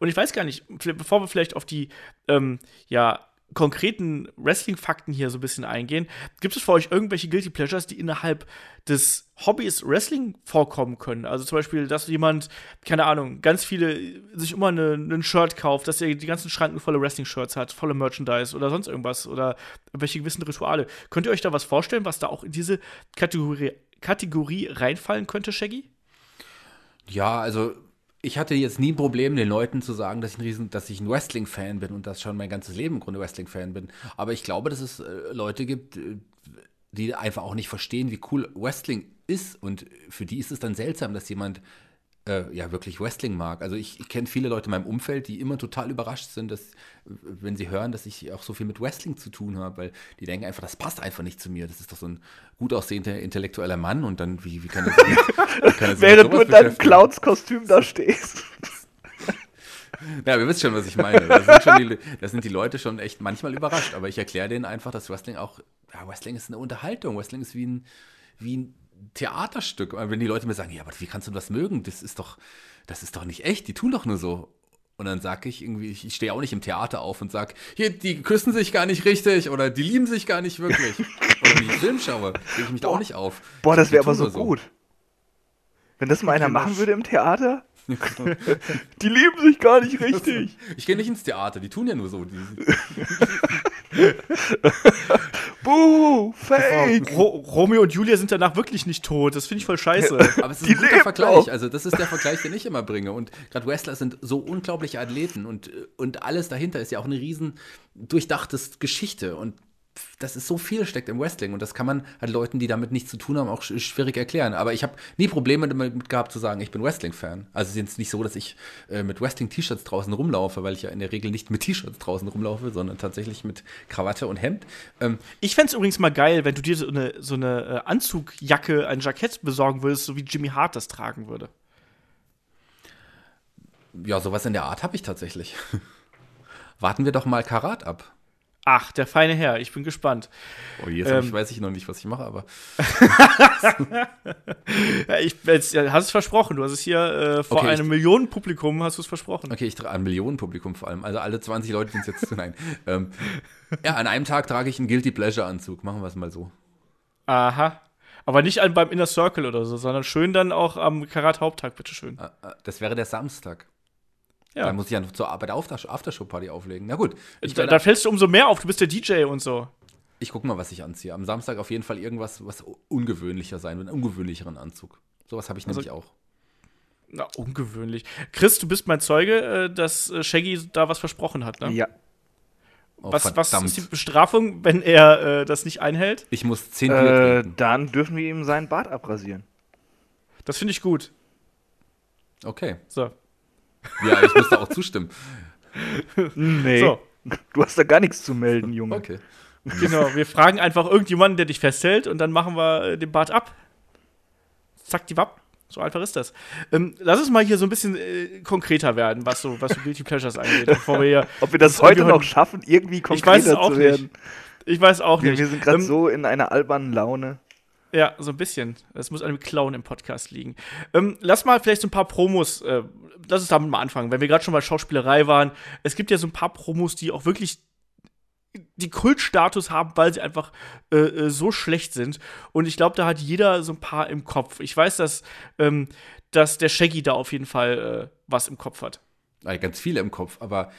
B: Und ich weiß gar nicht, bevor wir vielleicht auf die, ähm, ja, konkreten Wrestling-Fakten hier so ein bisschen eingehen, gibt es für euch irgendwelche Guilty Pleasures, die innerhalb des Hobbys Wrestling vorkommen können? Also zum Beispiel, dass jemand, keine Ahnung, ganz viele sich immer eine, ein Shirt kauft, dass er die ganzen Schranken volle Wrestling-Shirts hat, volle Merchandise oder sonst irgendwas oder irgendwelche gewissen Rituale. Könnt ihr euch da was vorstellen, was da auch in diese Kategorie, Kategorie reinfallen könnte, Shaggy?
C: Ja, also ich hatte jetzt nie ein Problem, den Leuten zu sagen, dass ich ein, dass ein Wrestling-Fan bin und das schon mein ganzes Leben im Grunde Wrestling-Fan bin. Aber ich glaube, dass es äh, Leute gibt, äh, die einfach auch nicht verstehen, wie cool Wrestling ist. Und für die ist es dann seltsam, dass jemand äh, ja wirklich Wrestling mag. Also ich, ich kenne viele Leute in meinem Umfeld, die immer total überrascht sind, dass, wenn sie hören, dass ich auch so viel mit Wrestling zu tun habe, weil die denken einfach, das passt einfach nicht zu mir. Das ist doch so ein gut aussehender intellektueller Mann und dann, wie, wie kann das <laughs> mit
D: Während du in deinem? Clowns-Kostüm da stehst. <laughs>
C: Ja, wir wissen schon, was ich meine. Das sind, die, das sind die Leute schon echt manchmal überrascht. Aber ich erkläre denen einfach, dass Wrestling auch, ja, Wrestling ist eine Unterhaltung. Wrestling ist wie ein, wie ein Theaterstück. Und Wenn die Leute mir sagen, ja, aber wie kannst du das mögen? Das ist doch, das ist doch nicht echt. Die tun doch nur so. Und dann sage ich irgendwie, ich stehe auch nicht im Theater auf und sage, hier, die küssen sich gar nicht richtig oder die lieben sich gar nicht wirklich. <laughs> oder wenn ich einen Film schaue, rege ich mich da auch nicht auf.
D: Boah, das wäre aber so
C: nur
D: gut. Wenn das mal einer machen würde im Theater. <laughs> Die lieben sich gar nicht richtig.
C: Ich gehe nicht ins Theater, die tun ja nur so. <laughs> <laughs>
D: Buh, fake.
B: Ro Romeo und Julia sind danach wirklich nicht tot. Das finde ich voll scheiße.
C: Aber es ist
D: Die
C: ein guter Vergleich.
D: noch.
C: Also, das ist der Vergleich, den ich immer bringe. Und gerade Wrestler sind so unglaubliche Athleten und, und alles dahinter ist ja auch eine riesen durchdachtes Geschichte. Und das ist so viel steckt im Wrestling und das kann man halt Leuten, die damit nichts zu tun haben, auch sch- schwierig erklären. Aber ich habe nie Probleme damit gehabt zu sagen, ich bin Wrestling-Fan. Also es ist jetzt nicht so, dass ich äh, mit Wrestling-T-Shirts draußen rumlaufe, weil ich ja in der Regel nicht mit T-Shirts draußen rumlaufe, sondern tatsächlich mit Krawatte und Hemd. Ähm,
B: Ich fände es übrigens mal geil, wenn du dir so eine, so eine äh, Anzugjacke, ein Jackett besorgen würdest, so wie Jimmy Hart das tragen würde.
C: ja, sowas in der Art habe ich tatsächlich. <laughs> Warten wir doch mal Karat ab.
B: Ach, der feine Herr, ich bin gespannt.
C: Oh, jetzt
B: Ähm.
C: ich weiß ich noch nicht, was ich mache, aber <laughs>
B: Ja, ich, jetzt, ja, hast es versprochen. Du hast es hier äh, vor
C: Okay, ich-
B: einem Millionenpublikum hast du es versprochen.
C: okay, ich trage ein Millionenpublikum vor allem. Also alle 20 Leute, uns jetzt <laughs> nein. Ähm, ja, an einem Tag trage ich einen Guilty Pleasure Anzug. Machen wir es mal so.
B: Aha. Aber nicht an, beim Inner Circle oder so, sondern schön dann auch am Karat-Haupttag, bitteschön.
C: Äh, äh, Das wäre der Samstag.
B: Ja.
C: Dann muss ich ja noch zur Arbeit auf der Aftershow-Party auflegen. Na gut, ich,
B: da, da fällst du umso mehr auf, du bist der DJ und so.
C: ich gucke mal, was ich anziehe. Am Samstag auf jeden Fall irgendwas, was ungewöhnlicher sein wird, einen ungewöhnlicheren Anzug. Sowas habe ich
B: Also-
C: nämlich auch.
B: Na, ungewöhnlich. Chris, du bist mein Zeuge, äh, dass äh, Shaggy da was versprochen hat, ne?
D: Ja.
C: Oh,
B: Was, was ist die Bestrafung, wenn er äh, das nicht einhält?
C: Ich muss 10 Bier
D: Äh,
C: trinken.
D: dann dürfen wir ihm seinen Bart abrasieren.
B: Das finde ich gut.
C: Okay.
B: So.
C: Ja, ich muss da auch zustimmen.
D: Nee.
B: So.
D: Du hast da gar nichts zu melden, Junge.
C: Okay.
B: Genau, wir fragen einfach irgendjemanden, der dich festhält und dann machen wir äh, den Bart ab. Zack, die Wapp. So einfach ist das. Ähm, lass uns mal hier so ein bisschen äh, konkreter werden, was so, was so Guilty Pleasures angeht, bevor wir hier.
D: Ob wir das
B: Das
D: heute noch schaffen, irgendwie
B: Ich weiß es
D: konkreter
B: auch
D: zu werden.
B: nicht. Ich weiß auch
D: Wir,
B: nicht.
D: wir sind gerade
B: Ähm,
D: so in einer albernen Laune.
B: Ja, so ein bisschen. Es muss dem Clown im Podcast liegen. Ähm, lass mal vielleicht so ein paar Promos, äh, lass uns damit mal anfangen, wenn wir gerade schon bei Schauspielerei waren. Es gibt ja so ein paar Promos, die auch wirklich die Kultstatus haben, weil sie einfach äh, äh, so schlecht sind. Und ich glaube, da hat jeder so ein paar im Kopf. Ich weiß, dass, ähm, dass der Shaggy da auf jeden Fall äh, was im Kopf hat.
C: Ah, ganz viele im Kopf, aber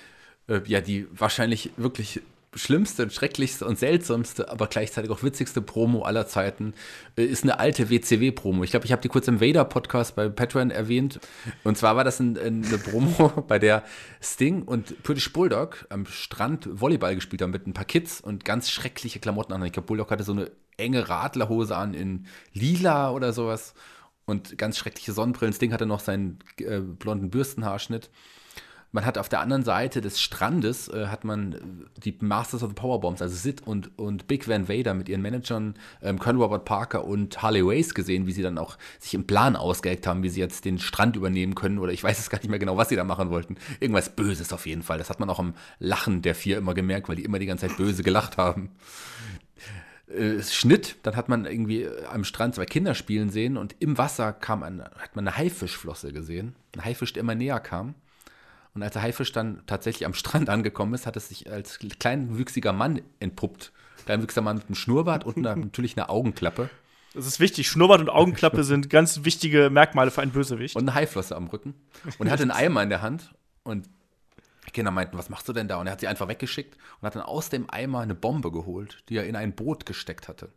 C: äh, ja, die wahrscheinlich wirklich schlimmste, schrecklichste und seltsamste, aber gleichzeitig auch witzigste Promo aller Zeiten äh, ist eine alte WCW-Promo. Ich glaube, ich habe die kurz im Vader-Podcast bei Patreon erwähnt. Und zwar war das ein, ein, eine Promo, <laughs> bei der Sting und British Bulldog am Strand Volleyball gespielt haben mit ein paar Kids und ganz schreckliche Klamotten an. Ich glaube, Bulldog hatte so eine enge Radlerhose an in lila oder sowas und ganz schreckliche Sonnenbrillen. Sting hatte noch seinen äh, blonden Bürstenhaarschnitt. Man hat auf der anderen Seite des Strandes äh, hat man äh, die Masters of the Powerbombs, also Sid und, und Big Van Vader mit ihren Managern, ähm, Colonel Robert Parker und Harley Race gesehen, wie sie dann auch sich im Plan ausgeeckt haben, wie sie jetzt den Strand übernehmen können oder ich <laughs> weiß es gar nicht mehr genau, was sie da machen wollten. Irgendwas Böses auf jeden Fall. Das hat man auch am Lachen der vier immer gemerkt, weil die immer die ganze Zeit böse gelacht haben äh, Schnitt, dann hat man irgendwie äh, am Strand zwei Kinder spielen sehen und im Wasser kam ein, hat man eine Haifischflosse gesehen. Ein Haifisch, der immer näher kam. Und als der Haifisch dann tatsächlich am Strand angekommen ist, hat es sich als kleinwüchsiger Mann entpuppt. Kleinwüchsiger Mann mit einem Schnurrbart und einer, <laughs> natürlich einer Augenklappe
B: Das ist wichtig. Schnurrbart und Augenklappe sind ganz wichtige Merkmale für einen Bösewicht.
C: und eine Haiflosse am Rücken. Und er hatte einen Eimer in der Hand und die Kinder meinten, was machst du denn da? Und er hat sie einfach weggeschickt und hat dann aus dem Eimer eine Bombe geholt, die er in ein Boot gesteckt hatte.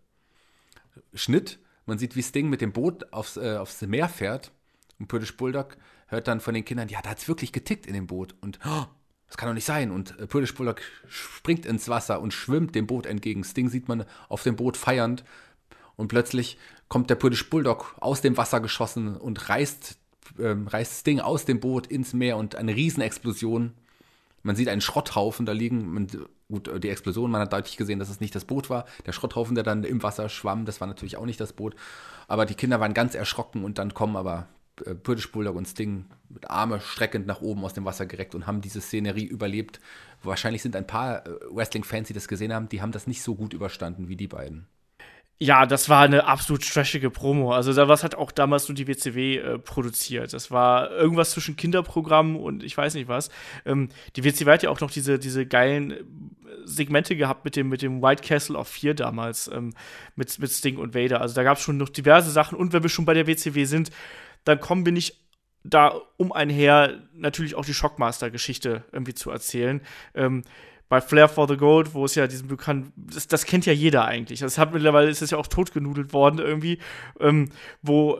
C: Schnitt, man sieht, wie Sting mit dem Boot aufs, äh, aufs Meer fährt und British Bulldog hört dann von den Kindern, ja, da hat es wirklich getickt in dem Boot und oh, das kann doch nicht sein. Und äh, British Bulldog springt ins Wasser und schwimmt dem Boot entgegen. Sting sieht man auf dem Boot feiernd und plötzlich kommt der British Bulldog aus dem Wasser geschossen und reißt, ähm, reißt Sting aus dem Boot ins Meer und eine Riesenexplosion. Man sieht einen Schrotthaufen da liegen. Man, gut, die Explosion, man hat deutlich gesehen, dass es nicht das Boot war. Der Schrotthaufen, der dann im Wasser schwamm, das war natürlich auch nicht das Boot. Aber die Kinder waren ganz erschrocken und dann kommen aber äh, British Bulldog und Sting mit Arme streckend nach oben aus dem Wasser gereckt und haben diese Szenerie überlebt. Wahrscheinlich sind ein paar äh, Wrestling-Fans, die das gesehen haben, die haben das nicht so gut überstanden wie die beiden.
B: Ja, das war eine absolut trashige Promo. Also was hat auch damals nur die WCW äh, produziert. Das war irgendwas zwischen Kinderprogramm und ich weiß nicht was. Ähm, die WCW hat ja auch noch diese, diese geilen äh, Segmente gehabt mit dem, mit dem White Castle of Fear damals, ähm, mit, mit Sting und Vader. Also da gab es schon noch diverse Sachen. Und wenn wir schon bei der WCW sind, dann kommen wir nicht da um einher, natürlich auch die Shockmaster-Geschichte irgendwie zu erzählen. Ähm, bei Flair for the Gold, wo es ja diesen bekannten, das, das kennt ja jeder eigentlich. Das hat mittlerweile ist es ja auch totgenudelt worden irgendwie, ähm, wo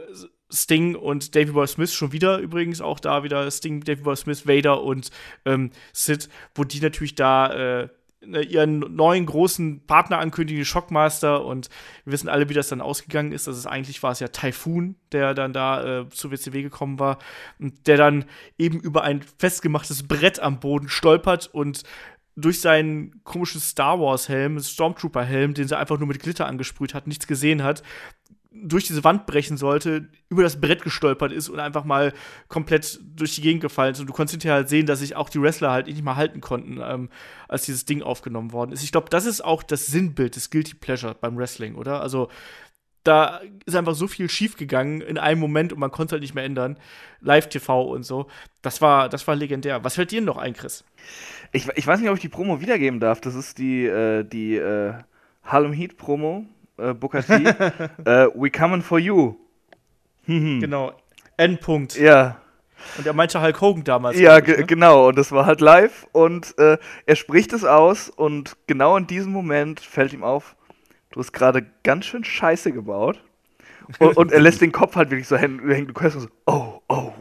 B: Sting und Davey Boy Smith schon wieder übrigens auch da wieder Sting, Davey Boy Smith, Vader und ähm, Sid, wo die natürlich da äh, ihren neuen großen Partner ankündigen, Shockmaster und wir wissen alle, wie das dann ausgegangen ist. Ist eigentlich war es ja Typhoon, der dann da äh, zu WCW gekommen war und der dann eben über ein festgemachtes Brett am Boden stolpert und durch seinen komischen Star Wars Helm, Stormtrooper Helm, den sie einfach nur mit Glitter angesprüht hat, nichts gesehen hat, durch diese Wand brechen sollte, über das Brett gestolpert ist und einfach mal komplett durch die Gegend gefallen ist. Und du konntest hinterher halt sehen, dass sich auch die Wrestler halt nicht mal halten konnten, ähm, als dieses Ding aufgenommen worden ist. Ich glaube, das ist auch das Sinnbild des Guilty Pleasure beim Wrestling, oder? Also, da ist einfach so viel schiefgegangen in einem Moment und man konnte halt nicht mehr ändern. Live-TV und so. Das war, das war legendär. Was fällt dir noch ein, Chris?
D: Ich, ich weiß nicht, ob ich die Promo wiedergeben darf. Das ist die, äh, die äh, Harlem Heat Promo äh, Booker T. <laughs> äh, we coming for you. <laughs>
B: genau. Endpunkt.
D: Ja.
B: Und er meinte Hulk Hogan damals.
D: Ja, ich, ne? genau. Und das war halt live. Und äh, er spricht es aus. Und genau in diesem Moment fällt ihm auf, du hast gerade ganz schön Scheiße gebaut. Und, und, er lässt den Kopf halt wirklich so hängen. Du hörst so, oh, oh.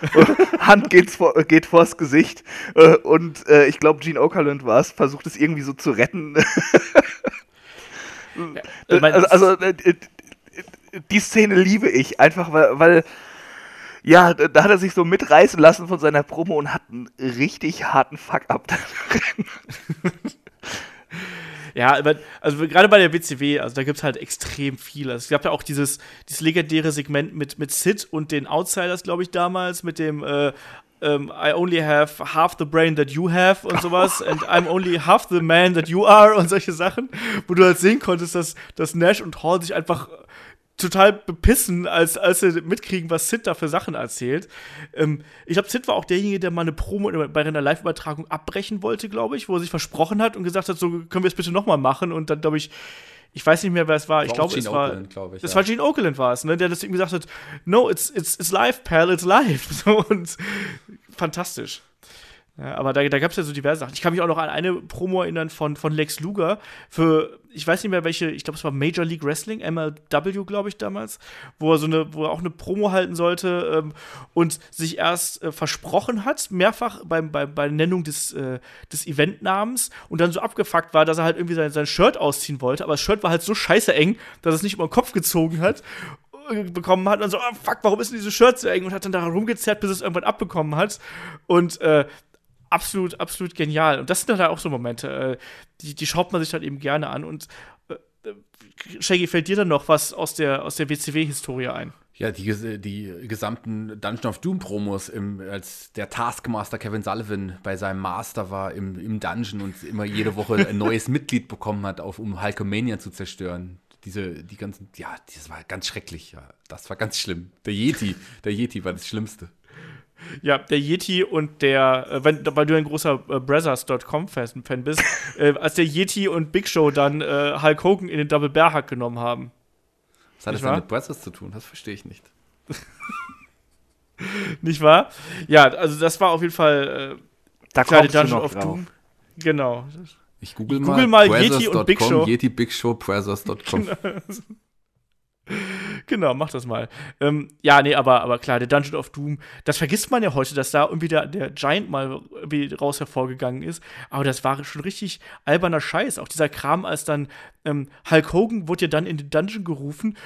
D: <laughs> Hand geht, vor, geht vors Gesicht. Äh, und äh, ich glaube, Gene Okerlund war es, versucht es irgendwie so zu retten. Ja, also, also äh, äh, die Szene liebe ich, einfach weil, weil ja, da hat er sich so mitreißen lassen von seiner Promo und hat einen richtig harten Fuck-up <laughs>
B: Ja, also gerade bei der WCW, also da gibt es halt extrem viel. Also es gab ja auch dieses, dieses legendäre Segment mit, mit Sid und den Outsiders, glaube ich, damals, mit dem äh, um, I only have half the brain that you have und sowas <laughs> and I'm only half the man that you are und solche Sachen, wo du halt sehen konntest, dass, dass Nash und Hall sich einfach total bepissen, als, als sie mitkriegen, was Sid da für Sachen erzählt. Ähm, ich glaube, Sid war auch derjenige, der mal eine Promo bei einer Live-Übertragung abbrechen wollte, glaube ich, wo er sich versprochen hat und gesagt hat, so können wir es bitte nochmal machen und dann, glaube ich, ich weiß nicht mehr, wer es war. Ich glaube, es war. Oakland, ich, das ja. war Gene Oakland war es, ne? Der das irgendwie gesagt hat, no, it's, it's, it's live, pal, it's live. <laughs> So, und fantastisch. Ja, aber da, da gab es ja so diverse Sachen. Ich kann mich auch noch an eine Promo erinnern von, von Lex Luger für, ich weiß nicht mehr welche, ich glaube, es war Major League Wrestling, MLW, glaube ich, damals, wo er so eine, wo er auch eine Promo halten sollte ähm, und sich erst äh, versprochen hat, mehrfach beim, bei, bei Nennung des, äh, des Eventnamens und dann so abgefuckt war, dass er halt irgendwie sein, sein Shirt ausziehen wollte, aber das Shirt war halt so scheiße eng, dass es nicht über den Kopf gezogen hat äh, bekommen hat und so, oh, fuck, warum ist denn dieses Shirt so eng? Und hat dann da rumgezerrt, bis es irgendwann abbekommen hat. Und äh, absolut, absolut genial. Und das sind dann halt auch so Momente, äh, die, die schaut man sich dann eben gerne an. Und äh, äh Shaggy, fällt dir dann noch was aus der, aus der WCW-Historie ein?
C: Ja, die, die gesamten Dungeon of Doom Promos, im, als der Taskmaster Kevin Sullivan bei seinem Master war im, im Dungeon und immer jede Woche ein neues <laughs> Mitglied bekommen hat, auf, um Hulkamania zu zerstören. Diese, die ganzen, ja, das war ganz schrecklich, ja. Das war ganz schlimm. Der Yeti, der Yeti war das Schlimmste.
B: Ja, der Yeti und der, äh, wenn, weil du ein großer äh, Brothers.com-Fan bist, <laughs> äh, als der Yeti und Big Show dann äh, Hulk Hogan in den Double Bear Hack genommen haben.
C: Was hat das denn mit Brothers zu tun? Das verstehe ich nicht. <laughs>
B: nicht wahr? Ja, also das war auf jeden Fall äh,
D: da kleine Dungeon of
B: Doom. Genau.
C: Ich google,
B: ich google mal, mal Yeti und Big Show.
C: Yeti Big Show Brothers.com. <laughs> Genau
B: genau, mach das mal. Ähm, ja, nee, aber, aber klar, der Dungeon of Doom, das vergisst man ja heute, dass da irgendwie der, der Giant mal irgendwie raus hervorgegangen ist. Aber das war schon richtig alberner Scheiß. Auch dieser Kram, als dann ähm, Hulk Hogan wurde ja dann in den Dungeon gerufen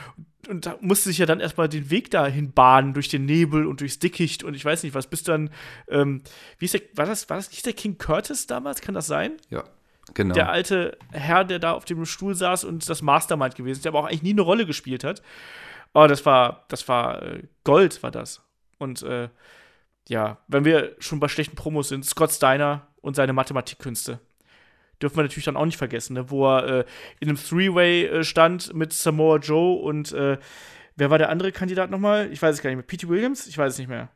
B: und da musste sich ja dann erstmal den Weg dahin bahnen durch den Nebel und durchs Dickicht und ich weiß nicht was, bis dann, ähm, wie ist der, war das, war das nicht der King Curtis damals? Kann das sein?
C: Ja. Genau.
B: Der alte Herr, der da auf dem Stuhl saß und das Mastermind gewesen ist, der aber auch eigentlich nie eine Rolle gespielt hat. Aber das war, das war äh, Gold, war das. Und äh, ja, wenn wir schon bei schlechten Promos sind, Scott Steiner und seine Mathematikkünste. Dürfen wir natürlich dann auch nicht vergessen, ne? wo er äh, in einem Three-Way äh, stand mit Samoa Joe und äh, wer war der andere Kandidat nochmal? Ich weiß es gar nicht mehr. Pete Williams? Ich weiß es nicht mehr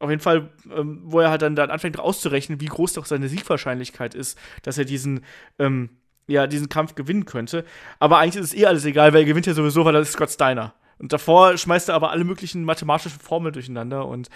B: auf jeden Fall, ähm, wo er halt dann, dann anfängt auszurechnen, wie groß doch seine Siegwahrscheinlichkeit ist, dass er diesen, ähm, ja, diesen Kampf gewinnen könnte. Aber eigentlich ist es eh alles egal, weil er gewinnt ja sowieso, weil er ist Scott Steiner. Und davor schmeißt er aber alle möglichen mathematischen Formeln durcheinander und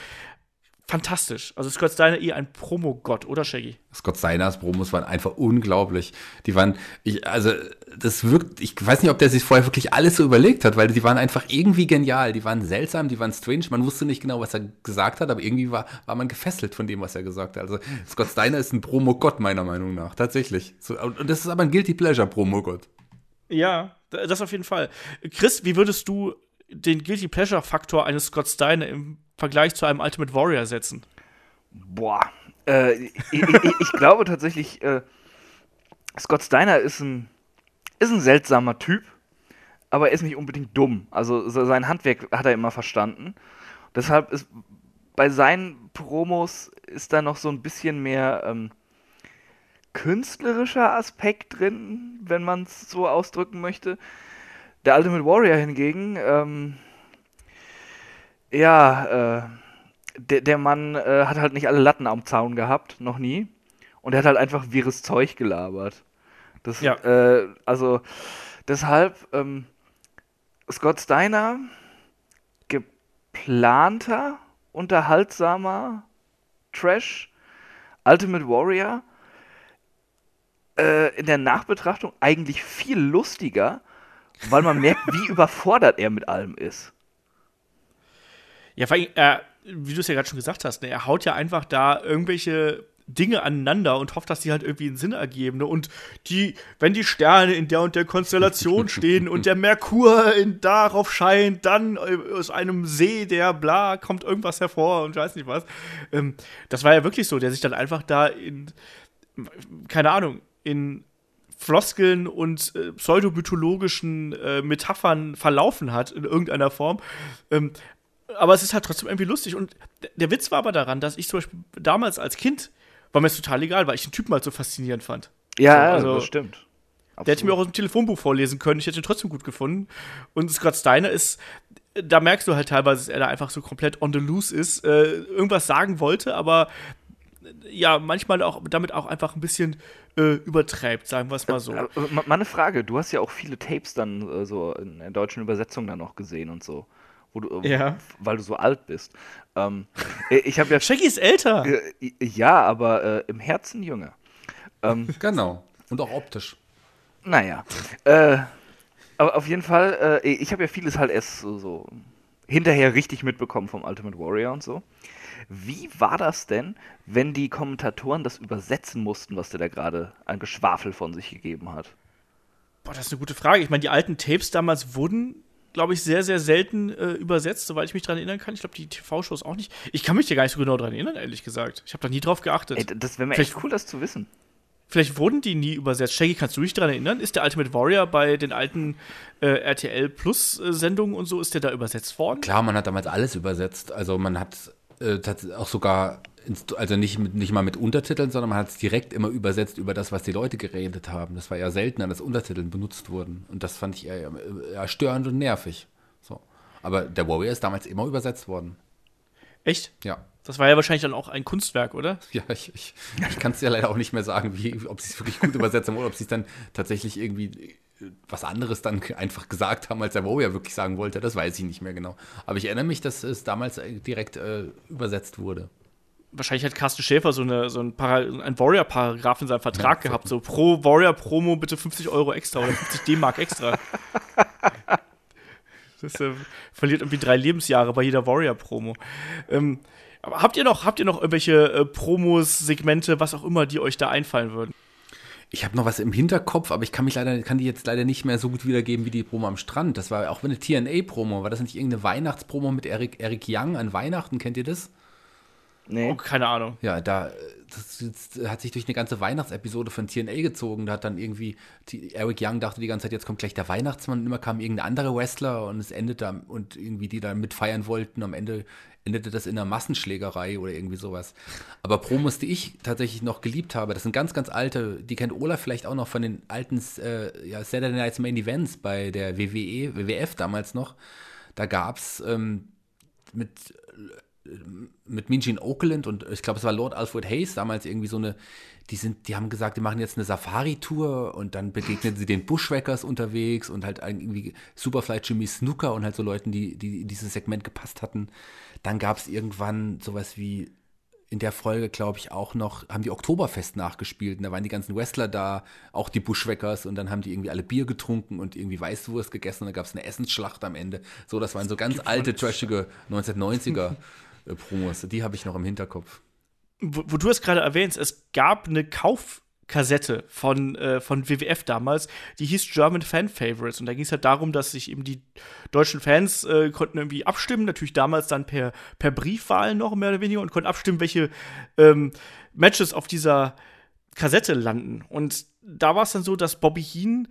B: fantastisch. Also Scott Steiner eh ein Promo-Gott, oder Shaggy?
C: Scott Steiners Promos waren einfach unglaublich. Die waren, ich, also das wirkt, ich weiß nicht, ob der sich vorher wirklich alles so überlegt hat, weil die waren einfach irgendwie genial. Die waren seltsam, die waren strange. Man wusste nicht genau, was er gesagt hat, aber irgendwie war, war man gefesselt von dem, was er gesagt hat. Also Scott Steiner ist ein Promo-Gott, meiner Meinung nach. Tatsächlich. So, und das ist aber ein Guilty Pleasure-Promo-Gott.
B: Ja, das auf jeden Fall. Chris, wie würdest du den Guilty Pleasure-Faktor eines Scott Steiner im Vergleich zu einem Ultimate Warrior setzen?
D: Boah, äh, ich, ich, ich, glaube tatsächlich, äh, Scott Steiner ist ein, ist ein seltsamer Typ. aber er ist nicht unbedingt dumm. Also so sein Handwerk hat er immer verstanden. Deshalb ist bei seinen Promos ist da noch so ein bisschen mehr ähm, künstlerischer Aspekt drin, wenn man es so ausdrücken möchte. Der Ultimate Warrior hingegen, ähm, ja, äh, der, der Mann äh, hat halt nicht alle Latten am Zaun gehabt, noch nie. Und er hat halt einfach wirres Zeug gelabert. Das,
B: Ja.
D: äh, also deshalb, ähm, Scott Steiner, geplanter, unterhaltsamer Trash, Ultimate Warrior, äh, in der Nachbetrachtung eigentlich viel lustiger, weil man merkt, wie überfordert er mit allem ist.
B: Ja, vor allem, er, wie du es ja gerade schon gesagt hast, ne, er haut ja einfach da irgendwelche Dinge aneinander und hofft, dass die halt irgendwie einen Sinn ergeben. Ne? Und die, wenn die Sterne in der und der Konstellation <laughs> stehen und der Merkur in, darauf scheint, dann äh, aus einem See, der bla, kommt irgendwas hervor und weiß nicht was. Ähm, das war ja wirklich so, der sich dann einfach da in, keine Ahnung, in Floskeln und äh, pseudomythologischen äh, Metaphern verlaufen hat in irgendeiner Form. Ähm, aber es ist halt trotzdem irgendwie lustig. Und der Witz war aber daran, dass ich zum Beispiel damals als Kind war mir das total egal, weil ich den Typen halt so faszinierend fand.
D: Ja,
B: So, also-
D: das stimmt.
B: Der hätte mir auch aus dem Telefonbuch vorlesen können. Ich hätte ihn trotzdem gut gefunden. Und Scott Steiner ist, da merkst du halt teilweise, dass er da einfach so komplett on the loose ist, äh, irgendwas sagen wollte, aber äh, ja, manchmal auch damit auch einfach ein bisschen äh, übertreibt, sagen wir es mal so.
D: Äh, ma- Mal eine Frage, du hast ja auch viele Tapes dann äh, so in der deutschen Übersetzung dann noch gesehen und so. Wo du, äh,
B: Ja.
D: Weil du so alt bist. Ähm, äh, ich habe ja. <laughs>
B: Shaggy ist älter.
D: Äh, ja, aber äh, im Herzen jünger. Ähm, <laughs>
C: Genau. Und auch optisch.
D: naja. Äh, aber auf jeden Fall, äh, ich habe ja vieles halt erst so, so hinterher richtig mitbekommen vom Ultimate Warrior und so. Wie war das denn, wenn die Kommentatoren das übersetzen mussten, was der da gerade an Geschwafel von sich gegeben hat?
B: Boah, das ist eine gute Frage. Ich meine, die alten Tapes damals wurden, glaube ich, sehr, sehr selten äh, übersetzt, soweit ich mich daran erinnern kann. Ich glaube, die TV-Shows auch nicht. Ich kann mich da gar nicht so genau daran erinnern, ehrlich gesagt. Ich habe da nie drauf geachtet.
D: Ey, das wäre mir
B: Vielleicht-
D: echt cool, das zu wissen.
B: Vielleicht wurden die nie übersetzt. Shaggy, kannst du dich daran erinnern? Ist der Ultimate Warrior bei den alten äh, RTL Plus äh, Sendungen und so, ist der da übersetzt worden?
C: Klar, man hat damals alles übersetzt. Also man hat äh, auch sogar, also nicht, mit, nicht mal mit Untertiteln, sondern man hat es direkt immer übersetzt über das, was die Leute geredet haben. Das war ja seltener, dass Untertiteln benutzt wurden. Und das fand ich eher, eher störend und nervig. So. Aber der Warrior ist damals immer übersetzt worden.
B: Echt?
C: Ja.
B: Das war ja wahrscheinlich dann auch ein Kunstwerk, oder? <laughs>
C: Ja, ich, ich, ich kann es ja leider auch nicht mehr sagen, wie, ob sie es wirklich gut übersetzt haben oder ob sie es dann tatsächlich irgendwie äh, was anderes dann <laughs> einfach gesagt haben, als der Warrior wirklich sagen wollte. Das weiß ich nicht mehr genau. Aber ich erinnere mich, dass es damals äh, direkt äh, übersetzt wurde.
B: Wahrscheinlich hat Carsten Schäfer so, eine, so ein, ein Warrior-Paragraph in seinem Vertrag
C: Ja,
B: gehabt. So pro Warrior-Promo bitte 50 Euro extra oder 50 D-Mark extra. <laughs> Das äh, verliert irgendwie drei Lebensjahre bei jeder Warrior-Promo. Ähm, aber habt ihr noch, habt ihr noch irgendwelche äh, Promos, Segmente, was auch immer, die euch da einfallen würden?
C: Ich habe noch was im Hinterkopf, aber ich kann mich leider, kann die jetzt leider nicht mehr so gut wiedergeben wie die Promo am Strand. Das war auch eine TNA-Promo. War das nicht irgendeine Weihnachtspromo mit Eric, Eric Young an Weihnachten? Kennt ihr das?
D: Nee.
B: Oh, keine Ahnung.
C: Ja, da das, das hat sich durch eine ganze Weihnachtsepisode von TNA gezogen. Da hat dann irgendwie die, Eric Young dachte die ganze Zeit, jetzt kommt gleich der Weihnachtsmann und immer kam irgendein anderer Wrestler und es endete am- und irgendwie die da mitfeiern wollten. Am Ende endete das in einer Massenschlägerei oder irgendwie sowas. Aber Promos, die ich tatsächlich noch geliebt habe, das sind ganz, ganz alte, die kennt Olaf vielleicht auch noch von den alten äh, ja, Saturday Nights Main Events bei der WWE, WWF damals noch. Da gab es ähm, mit mit Gene Oakland und ich glaube, es war Lord Alfred Hayes damals irgendwie so eine, die sind, die haben gesagt, die machen jetzt eine Safari-Tour und dann begegnen sie den Bushwackers unterwegs und halt irgendwie Superfly Jimmy Snooker und halt so Leuten, die, die in dieses Segment gepasst hatten. Dann gab es irgendwann sowas wie in der Folge, glaube ich, auch noch, haben die Oktoberfest nachgespielt und da waren die ganzen Wrestler da, auch die Bushwackers und dann haben die irgendwie alle Bier getrunken und irgendwie Weißwurst gegessen und dann gab es eine Essensschlacht am Ende. So, das waren so ganz alte, trashige 1990er äh, <laughs> Promos. Die habe ich noch im Hinterkopf.
B: Wo, wo du es gerade erwähnst, es gab eine Kaufkassette von, äh, von WWF damals, die hieß German Fan Favorites. Und da ging es halt darum, dass sich eben die deutschen Fans äh, konnten irgendwie abstimmen, natürlich damals dann per, per Briefwahl noch mehr oder weniger und konnten abstimmen, welche ähm, Matches auf dieser Kassette landen. Und da war es dann so, dass Bobby Heen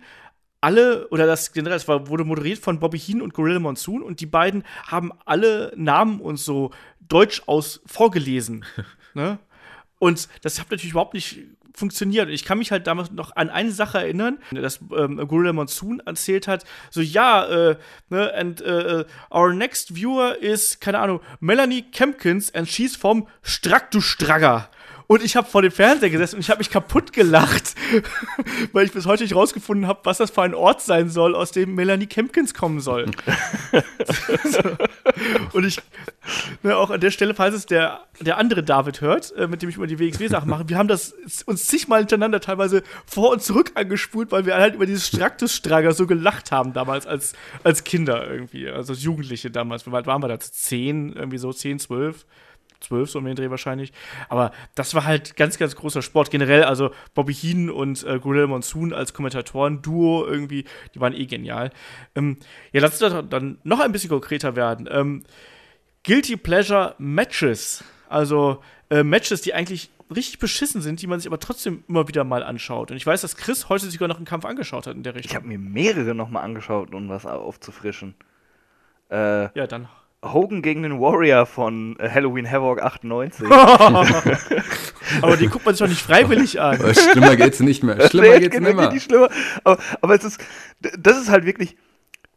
B: alle, oder das generell, war, wurde moderiert von Bobby Heen und Gorilla Monsoon und die beiden haben alle Namen und so deutsch aus vorgelesen. <laughs> ne? Und das hat natürlich überhaupt nicht funktioniert. Ich kann mich halt damals noch an eine Sache erinnern, dass ähm, Gorilla Monsoon erzählt hat, so ja, äh, ne, and uh, our next viewer is, keine Ahnung, Melanie Kempkins and she's from Straktustragger. Und ich habe vor dem Fernseher gesessen und ich habe mich kaputt gelacht, <laughs> weil ich bis heute nicht rausgefunden habe, was das für ein Ort sein soll, aus dem Melanie Kempkins kommen soll. <laughs> <laughs> und ich, ne, auch an der Stelle, falls es der, der andere David hört, äh, mit dem ich immer die WXW-Sachen mache, wir haben das uns zigmal hintereinander teilweise vor und zurück angespult, weil wir halt über dieses Straktus-Strager so gelacht haben damals als, als Kinder irgendwie, also als Jugendliche damals. Wie weit waren wir da? Zehn, irgendwie so, zehn, zwölf. 12 so um den Dreh wahrscheinlich. Aber das war halt ganz, ganz großer Sport. Generell, also Bobby Heen und äh, Gorilla Monsoon als Kommentatoren-Duo irgendwie, die waren eh genial. Ähm, ja, lass uns dann noch ein bisschen konkreter werden. Ähm, Guilty Pleasure Matches. Also äh, Matches, die eigentlich richtig beschissen sind, die man sich aber trotzdem immer wieder mal anschaut. Und ich weiß, dass Chris heute sogar noch einen Kampf angeschaut hat in der Richtung.
D: Ich habe mir mehrere nochmal angeschaut, um was aufzufrischen.
B: Äh, ja, dann
D: Hogan gegen den Warrior von äh, Halloween Havoc 98. <laughs>
B: aber die guckt man sich doch nicht freiwillig an.
C: Schlimmer geht's nicht mehr. <laughs> Schlimmer nee, geht's nicht mehr. Nicht schlimmer.
D: Aber, aber es ist, das ist halt wirklich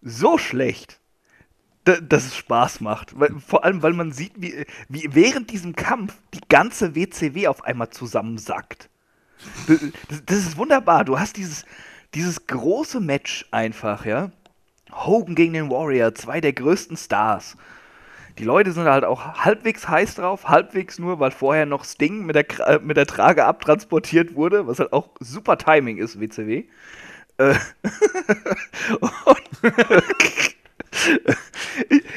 D: so schlecht, dass es Spaß macht. Weil, vor allem, weil man sieht, wie, wie während diesem Kampf die ganze WCW auf einmal zusammensackt. Das, das ist wunderbar. Du hast dieses, dieses große Match einfach, ja. Hogan gegen den Warrior, zwei der größten Stars die Leute sind halt auch halbwegs heiß drauf, halbwegs nur, weil vorher noch Sting mit der, äh, mit der Trage abtransportiert wurde, was halt auch super Timing ist, WCW. Äh, <laughs>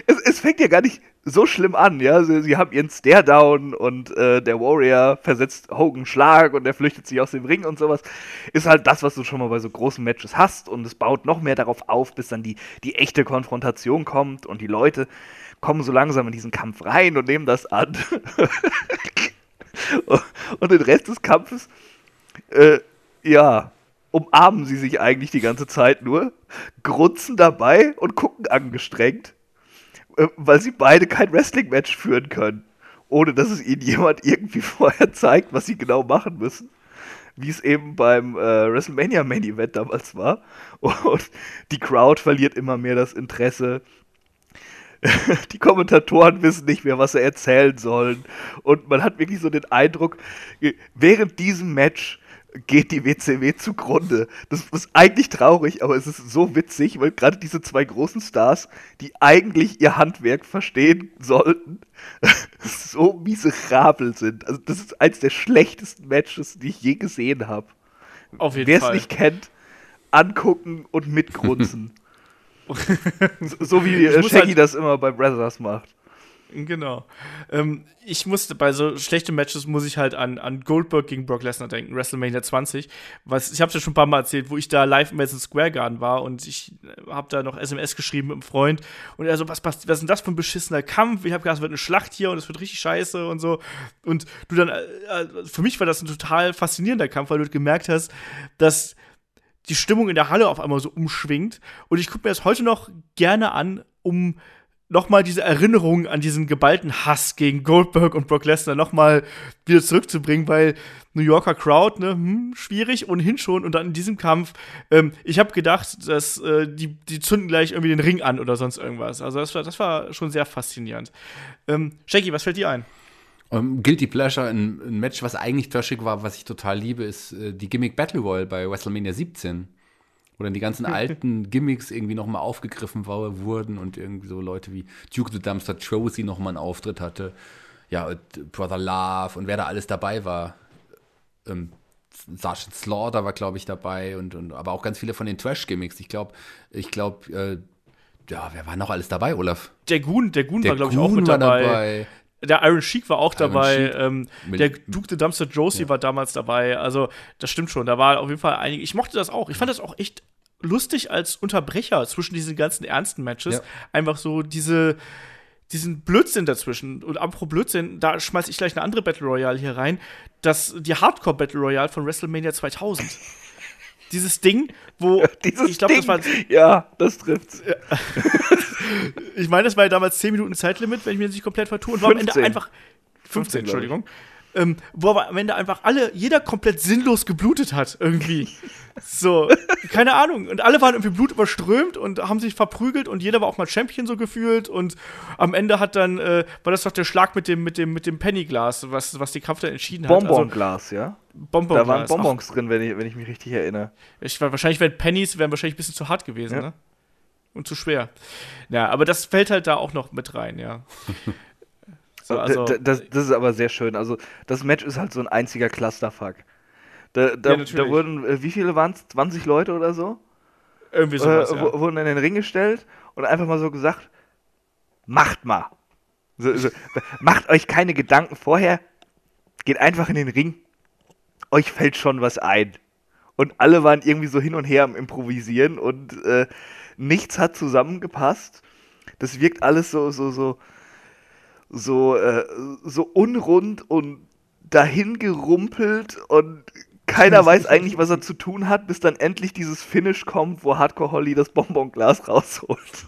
D: es, es, fängt ja gar nicht so schlimm an, ja. Sie, sie haben ihren Stare-Down und äh, der Warrior versetzt Hogan Schlag und er flüchtet sich aus dem Ring und sowas. Ist halt das, was du schon mal bei so großen Matches hast und es baut noch mehr darauf auf, bis dann die, die echte Konfrontation kommt und die Leute kommen so langsam in diesen Kampf rein und nehmen das an. <laughs> und den Rest des Kampfes, äh, ja, umarmen sie sich eigentlich die ganze Zeit nur, grunzen dabei und gucken angestrengt, äh, weil sie beide kein Wrestling-Match führen können, ohne dass es ihnen jemand irgendwie <laughs> vorher zeigt, was sie genau machen müssen. Wie es eben beim äh, WrestleMania Main Event damals war. Und die Crowd verliert immer mehr das Interesse <laughs> die Kommentatoren wissen nicht mehr, was sie erzählen sollen. Und man hat wirklich so den Eindruck, während diesem Match geht die WCW zugrunde. Das ist eigentlich traurig, aber es ist so witzig, weil gerade diese zwei großen Stars, die eigentlich ihr Handwerk verstehen sollten, <laughs> so miserabel sind. Also das ist eins der schlechtesten Matches, die ich je gesehen habe. Wer es nicht kennt, angucken und mitgrunzen. <laughs> so, wie <laughs> Shaggy halt das immer bei Brothers macht.
B: Genau. Ähm, ich musste bei so schlechten Matches muss ich halt an, an Goldberg gegen Brock Lesnar denken, WrestleMania 20. Was, ich habe ja schon ein paar Mal erzählt, wo ich da live im Madison Square Garden war und ich äh, habe da noch SMS geschrieben mit einem Freund und er so, was, was, was ist denn das für ein beschissener Kampf? Ich habe gedacht, es wird eine Schlacht hier und es wird richtig scheiße und so. Und du dann, äh, äh, für mich war das ein total faszinierender Kampf, weil du gemerkt hast, dass die Stimmung in der Halle auf einmal so umschwingt. Und ich gucke mir das heute noch gerne an, um nochmal diese Erinnerung an diesen geballten Hass gegen Goldberg und Brock Lesnar nochmal wieder zurückzubringen, weil New Yorker Crowd, ne, hm, schwierig, ohnehin schon. Und dann in diesem Kampf, ähm, ich habe gedacht, dass äh, die, die zünden gleich irgendwie den Ring an oder sonst irgendwas. Also das war, das war schon sehr faszinierend. Ähm, Jackie, was fällt dir ein?
C: Um, ähm, Guilty Pleasure, ein, ein, Match, was eigentlich trashig war, was ich total liebe, ist äh, die Gimmick Battle Royale bei WrestleMania 17. Wo dann die ganzen alten Gimmicks irgendwie nochmal aufgegriffen war, wurden und irgendwie so Leute wie Duke the Dumpster Josie nochmal einen Auftritt hatte. Ja, Brother Love und wer da alles dabei war. Ähm, Sergeant Slaughter war, glaube ich, dabei und, und aber auch ganz viele von den Trash-Gimmicks. Ich glaube, ich glaube, äh, ja, wer war noch alles dabei, Olaf?
B: Der Goon, der Goon der war, glaube ich, auch mit dabei. dabei. Der Iron Sheik war auch Iron dabei. Ähm, der Duke the Dumpster Josie ja. war damals dabei. Also, das stimmt schon. Da war auf jeden Fall einige. Ich mochte das auch. Ich fand das auch echt lustig als Unterbrecher zwischen diesen ganzen ernsten Matches. Ja. Einfach so diese, diesen Blödsinn dazwischen. Und apropos Blödsinn, da schmeiß ich gleich eine andere Battle Royale hier rein. Das, die Hardcore Battle Royale von WrestleMania 2000. dieses Ding, wo <laughs>
D: Dieses
B: ich glaube,
D: Ding.
B: das war
D: ja, das trifft's. <laughs>
B: ich meine, das war ja damals 10 Minuten Zeitlimit, wenn ich mir das nicht komplett vertue. Und war am Ende
D: 15.
B: einfach 15,
D: 15, glaub ich.
B: Entschuldigung. Ähm, wo aber am Ende einfach alle, jeder komplett sinnlos geblutet hat, irgendwie. so, keine Ahnung. Und alle waren irgendwie blutüberströmt und haben sich verprügelt und jeder war auch mal Champion so gefühlt. Und am Ende hat dann, äh, war das doch der Schlag mit dem, mit dem, mit dem Pennyglas, was, was die Kampf dann entschieden hat.
D: Bonbonglas, ja?
B: Also, Bonbonglas.
D: Da waren Bonbons drin, wenn ich, wenn ich mich richtig erinnere.
B: Ach, ich, war- wahrscheinlich wären Pennies wären wahrscheinlich ein bisschen zu hart gewesen,
D: Ja.
B: ne? Und zu schwer. Ja, aber das fällt halt da auch noch mit rein, ja. <laughs> So, also,
D: das, das ist aber sehr schön. Also, das Match ist halt so ein einziger Clusterfuck. Da, da,
B: Ja,
D: da wurden, äh, wie viele waren es? 20 Leute oder so?
B: irgendwie
D: Äh,
B: sowas, ja.
D: wu- Wurden in den Ring gestellt und einfach mal so gesagt: Macht mal. So, so, macht euch keine Gedanken vorher. Geht einfach in den Ring. Euch fällt schon was ein. Und alle waren irgendwie so hin und her am Improvisieren und äh, nichts hat zusammengepasst. Das wirkt alles so, so, so, so, äh, so unrund und dahin gerumpelt und keiner weiß eigentlich, was er zu tun hat, bis dann endlich dieses Finish kommt, wo Hardcore Holly das Bonbonglas rausholt.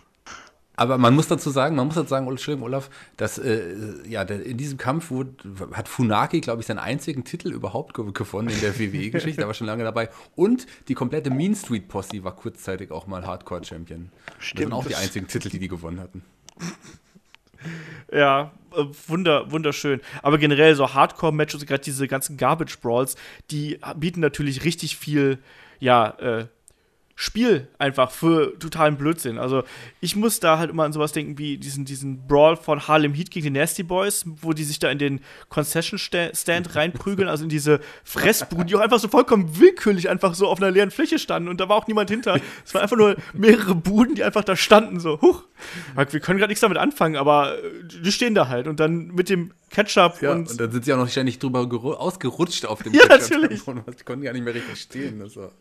C: Aber man muss dazu sagen, man muss dazu sagen, Entschuldigung, Olaf, dass äh, ja, der, in diesem Kampf wurde, hat Funaki, glaube ich, seinen einzigen Titel überhaupt ge gewonnen in der WWE-Geschichte, <laughs> der war schon lange dabei. Und die komplette Mean Street Posse war kurzzeitig auch mal Hardcore-Champion. Das sind
D: Stimmt,
C: auch die einzigen Titel, die die gewonnen hatten.
B: Ja, äh, wunder, wunderschön. Aber generell so Hardcore-Matches, gerade diese ganzen Garbage-Brawls, die bieten natürlich richtig viel, ja, äh, Spiel einfach für totalen Blödsinn. Also ich muss da halt immer an sowas denken wie diesen, diesen Brawl von Harlem Heat gegen die Nasty Boys, wo die sich da in den Concession Sta- Stand reinprügeln, also in diese Fressbuden, die auch einfach so vollkommen willkürlich einfach so auf einer leeren Fläche standen und da war auch niemand hinter. Es waren einfach nur mehrere Buden, die einfach da standen, so, huch, wir können gerade nichts damit anfangen, aber äh, die stehen da halt und dann mit dem Ketchup
C: Ja,
B: und,
C: und, dann sind sie auch noch ständig drüber geru- ausgerutscht auf dem
B: Ja,
C: Ketchup.
B: natürlich.
C: Die konnten gar nicht mehr richtig stehen. Das war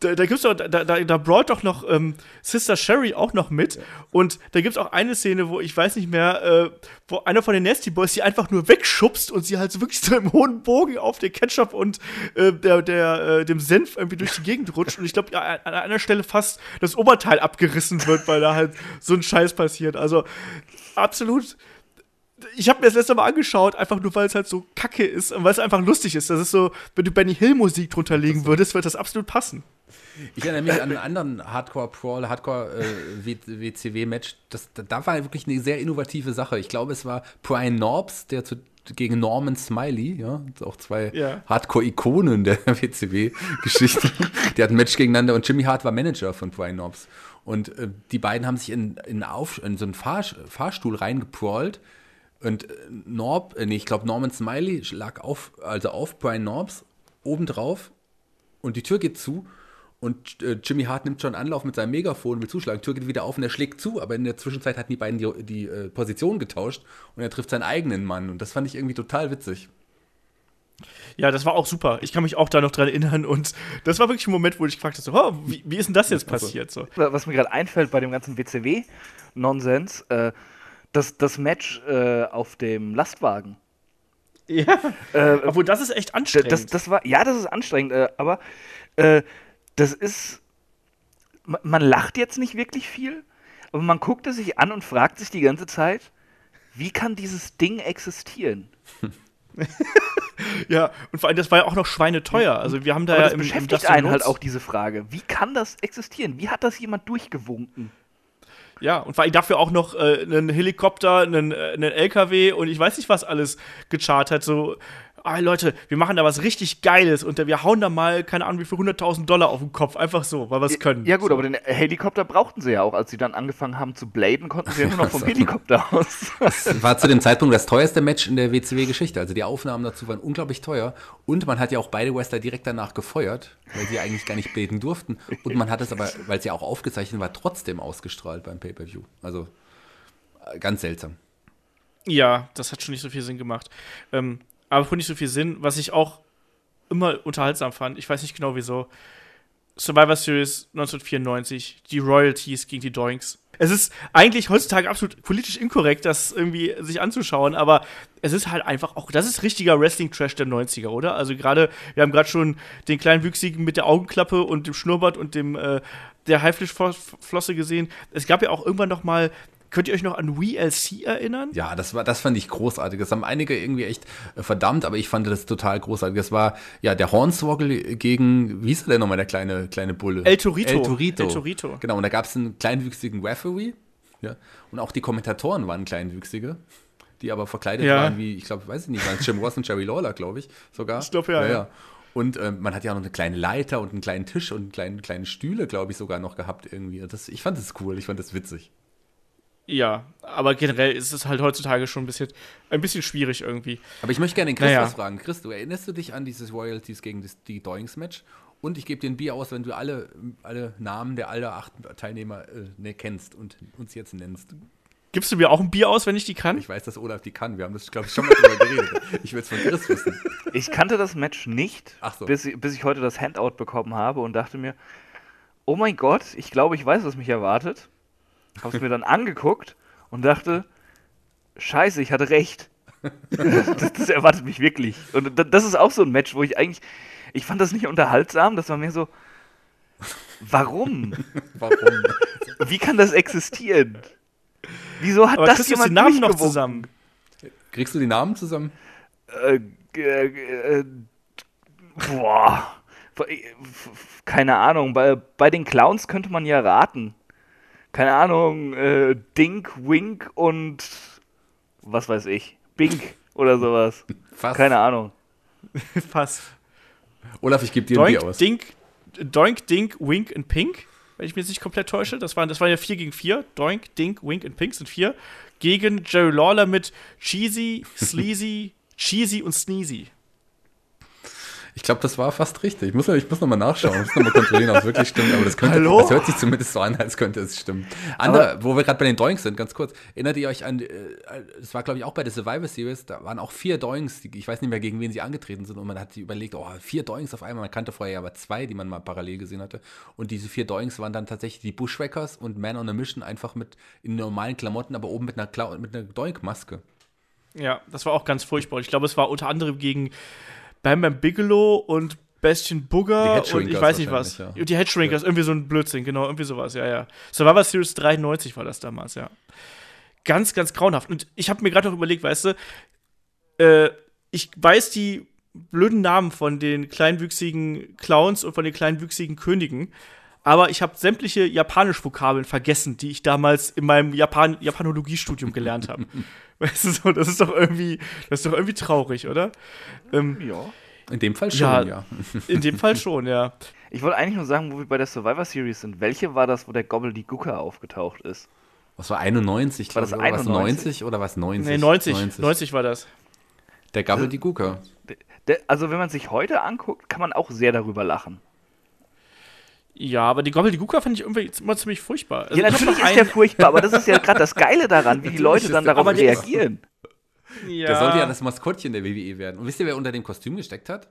B: da, da gibt's doch, da, da, da brawlt doch noch ähm, Sister Sherry auch noch mit. Und da gibt's auch eine Szene, wo ich weiß nicht mehr, äh, wo einer von den Nasty Boys sie einfach nur wegschubst und sie halt so wirklich so im hohen Bogen auf den Ketchup und äh, der, der, äh, dem Senf irgendwie durch die Gegend rutscht. Und ich glaube, ja, an einer Stelle fast das Oberteil abgerissen wird, weil da halt so ein Scheiß passiert. Also absolut. Ich habe mir das letzte Mal angeschaut, einfach nur weil es halt so kacke ist und weil es einfach lustig ist. Das ist so, wenn du Benny Hill Musik drunter legen würdest, wird das absolut passen.
C: Ich erinnere mich an einen anderen Hardcore-Brawl, Hardcore-WCW-Match. das da, war wirklich eine sehr innovative Sache. Ich glaube, es war Brian Norbs, der zu, gegen Norman Smiley, ja, auch zwei
B: Ja.
C: Hardcore-Ikonen der <laughs> WCW-Geschichte. die hatten ein Match gegeneinander und Jimmy Hart war Manager von Brian Norbs. Und äh, die beiden haben sich in, in, auf, in so einen Fahr, Fahrstuhl reingeprawlt. Und äh, Norb, äh, nee, ich glaube, Norman Smiley lag auf, also auf Brian Norbs, obendrauf und die Tür geht zu und äh, Jimmy Hart nimmt schon Anlauf mit seinem Megafon, will zuschlagen, Tür geht wieder auf und er schlägt zu, aber in der Zwischenzeit hatten die beiden die, die äh, Position getauscht und er trifft seinen eigenen Mann und das fand ich irgendwie total witzig.
B: Ja, das war auch super. Ich kann mich auch da noch dran erinnern und das war wirklich ein Moment, wo ich gefragt habe, so, oh, wie, wie ist denn das jetzt passiert? So.
D: Was mir gerade einfällt bei dem ganzen WCW-Nonsens, äh, das, das Match äh, auf dem Lastwagen.
B: Ja.
D: Äh,
B: Obwohl, das ist echt anstrengend.
D: Das, das war, ja, das ist anstrengend, äh, aber äh, das ist, ma- man lacht jetzt nicht wirklich viel, aber man guckt es sich an und fragt sich die ganze Zeit, wie kann dieses Ding existieren? <laughs>
B: ja, und vor allem, das war ja auch noch schweineteuer. Also, wir haben da
D: Aber
B: ja
D: das
B: im, im
D: beschäftigt
B: Dustin
D: einen halt auch diese Frage, wie kann das existieren? Wie hat das jemand durchgewunken?
B: Ja, und allem dafür auch noch äh, einen Helikopter, einen, äh, einen LKW und ich weiß nicht, was alles gechartert. So, ah, Leute, wir machen da was richtig Geiles und wir hauen da mal, keine Ahnung, wie viel 100.000 Dollar auf den Kopf. Einfach so, weil wir es können.
D: Ja gut,
B: so.
D: aber den Helikopter brauchten sie ja auch. Als sie dann angefangen haben zu bladen, konnten sie ja nur noch <laughs> vom Helikopter aus.
C: Das war zu dem Zeitpunkt das teuerste Match in der WCW-Geschichte. Also die Aufnahmen dazu waren unglaublich teuer. Und man hat ja auch beide Wrestler direkt danach gefeuert, weil sie eigentlich gar nicht beten durften. Und man hat es aber, weil es ja auch aufgezeichnet war, trotzdem ausgestrahlt beim Pay-Per-View. Also äh, ganz seltsam.
B: Ja, das hat schon nicht so viel Sinn gemacht. Ähm, aber von nicht so viel Sinn, was ich auch immer unterhaltsam fand, ich weiß nicht genau wieso. Survivor Series 1994, die Royalties gegen die Doinks. es ist eigentlich heutzutage absolut politisch inkorrekt, das irgendwie sich anzuschauen, aber es ist halt einfach auch, das ist richtiger Wrestling-Trash der 90er, oder? Also gerade, wir haben gerade schon den kleinen Wüchsigen mit der Augenklappe und dem Schnurrbart und dem äh, der Haifischflosse gesehen. Es gab ja auch irgendwann noch mal Könnt ihr euch noch an WLC erinnern?
C: Ja, das war, das fand ich großartig. Das haben einige irgendwie echt äh, verdammt, aber ich fand das total großartig. Das war ja der Hornswoggle gegen, wie ist er denn nochmal, der kleine, kleine Bulle?
B: El Torito.
C: El Torito.
B: El Torito.
C: Genau, und da gab es einen kleinwüchsigen Referee. Ja, und auch die Kommentatoren waren kleinwüchsige, die aber verkleidet
B: Ja.
C: waren wie, ich glaube, weiß ich nicht, waren Jim Ross und Jerry Lawler, glaube ich, sogar.
B: Ich glaub, ja, ja.
C: Und ähm, man hat ja auch noch eine kleine Leiter und einen kleinen Tisch und kleine, kleine Stühle, glaube ich, sogar noch gehabt irgendwie. Das, ich fand das cool, ich fand das witzig.
B: Ja, aber generell ist es halt heutzutage schon ein bisschen, ein bisschen schwierig irgendwie.
C: Aber ich möchte gerne den Chris
B: Naja.
C: was fragen. Chris, du erinnerst du dich an dieses Royalties gegen das, die Doings-Match? Und ich gebe dir ein Bier aus, wenn du alle, alle Namen der aller acht Teilnehmer äh, ne, kennst und uns jetzt nennst.
B: Gibst du mir auch ein Bier aus, wenn ich die kann?
C: Ich weiß, dass Olaf die kann. Wir haben das, glaube ich, schon mal drüber <laughs> geredet. Ich will es von Chris wissen.
D: Ich kannte das Match nicht,
C: Ach so.
D: bis, bis ich heute das Handout bekommen habe und dachte mir, oh mein Gott, ich glaube, ich weiß, was mich erwartet. Habe es mir dann angeguckt und dachte, scheiße, ich hatte recht. <laughs> das, das erwartet mich wirklich. Und da- das ist auch so ein Match, wo ich eigentlich, ich fand das nicht unterhaltsam, das war mehr so, warum? <laughs>
C: Warum?
D: Wie kann das existieren? Wieso hat
B: Aber
D: das
B: kriegst du
D: jemand
B: die Namen noch zusammen?
C: Kriegst du die Namen zusammen?
D: Äh, äh, äh, boah. Keine Ahnung. Bei, bei den Clowns könnte man ja raten. Keine Ahnung. Äh, Dink, Wink und was weiß ich. Bink oder sowas. <laughs>
C: Fast.
D: Keine Ahnung. <laughs>
B: Fast.
C: Olaf, ich gebe dir ein Bier
B: Doink,
C: aus.
B: Dink, Doink, Dink, Wink und Pink, wenn ich mich jetzt nicht komplett täusche. Das waren, das waren ja 4 gegen 4. Doink, Dink, Wink und Pink sind 4. Gegen Jerry Lawler mit Cheesy, <laughs> Sleazy, Cheesy und Sneezy.
C: Ich glaube, das war fast richtig. Ich muss, ich muss nochmal nachschauen, ich muss nochmal kontrollieren, ob es wirklich stimmt. Aber das, könnte,
B: Hallo?
C: das hört sich zumindest so an, als könnte es stimmen. Andere, wo wir gerade bei den Doinks sind, ganz kurz. Erinnert ihr euch an, äh, es war glaube ich auch bei der Survivor Series, da waren auch vier Doinks, die, ich weiß nicht mehr, gegen wen sie angetreten sind. Und man hat sich überlegt, oh, vier Doinks auf einmal. Man kannte vorher ja aber zwei, die man mal parallel gesehen hatte. Und diese vier Doinks waren dann tatsächlich die Bushwhackers und Man on a Mission, einfach mit in normalen Klamotten, aber oben mit einer, mit einer Doink-Maske.
B: Ja, das war auch ganz furchtbar. Ich glaube, es war unter anderem gegen Bam Bam Bigelow und Bastian Booger und ich weiß nicht was.
C: ja.
B: Die Headshrinkers, irgendwie so ein Blödsinn, genau, irgendwie sowas, ja, ja. Survivor Series 93 war das damals, ja. Ganz, ganz grauenhaft. Und ich habe mir gerade noch überlegt, weißt du, äh, ich weiß die blöden Namen von den kleinwüchsigen Clowns und von den kleinwüchsigen Königen, aber ich habe sämtliche japanisch-Vokabeln vergessen, die ich damals in meinem Japan Japanologiestudium gelernt habe. <laughs> weißt du so, das ist doch irgendwie, das ist doch irgendwie traurig, oder? Ähm,
D: Ja.
C: In dem Fall schon,
B: Ja.
C: ja. <laughs>
B: in dem Fall schon, ja.
D: Ich wollte eigentlich nur sagen, wo wir bei der Survivor Series sind. Welche war das, wo der Gobbledygooker aufgetaucht ist?
C: Was war 91?
D: War das
C: glaub ich, oder was
D: 91?
C: 90 oder was 90?
B: Nee, 90, 90, war das.
C: Der Gabbledygooker.
D: Der, also, wenn man sich heute anguckt, kann man auch sehr darüber lachen.
B: Ja, aber die Gobbledygooker fand ich irgendwie immer ziemlich furchtbar. Also
D: Ja, natürlich ist der furchtbar, aber das ist ja <laughs> gerade das Geile daran, wie die Leute dann darauf reagieren.
B: ja.
C: Der sollte ja das Maskottchen der WWE werden. Und wisst ihr, wer unter dem Kostüm gesteckt hat?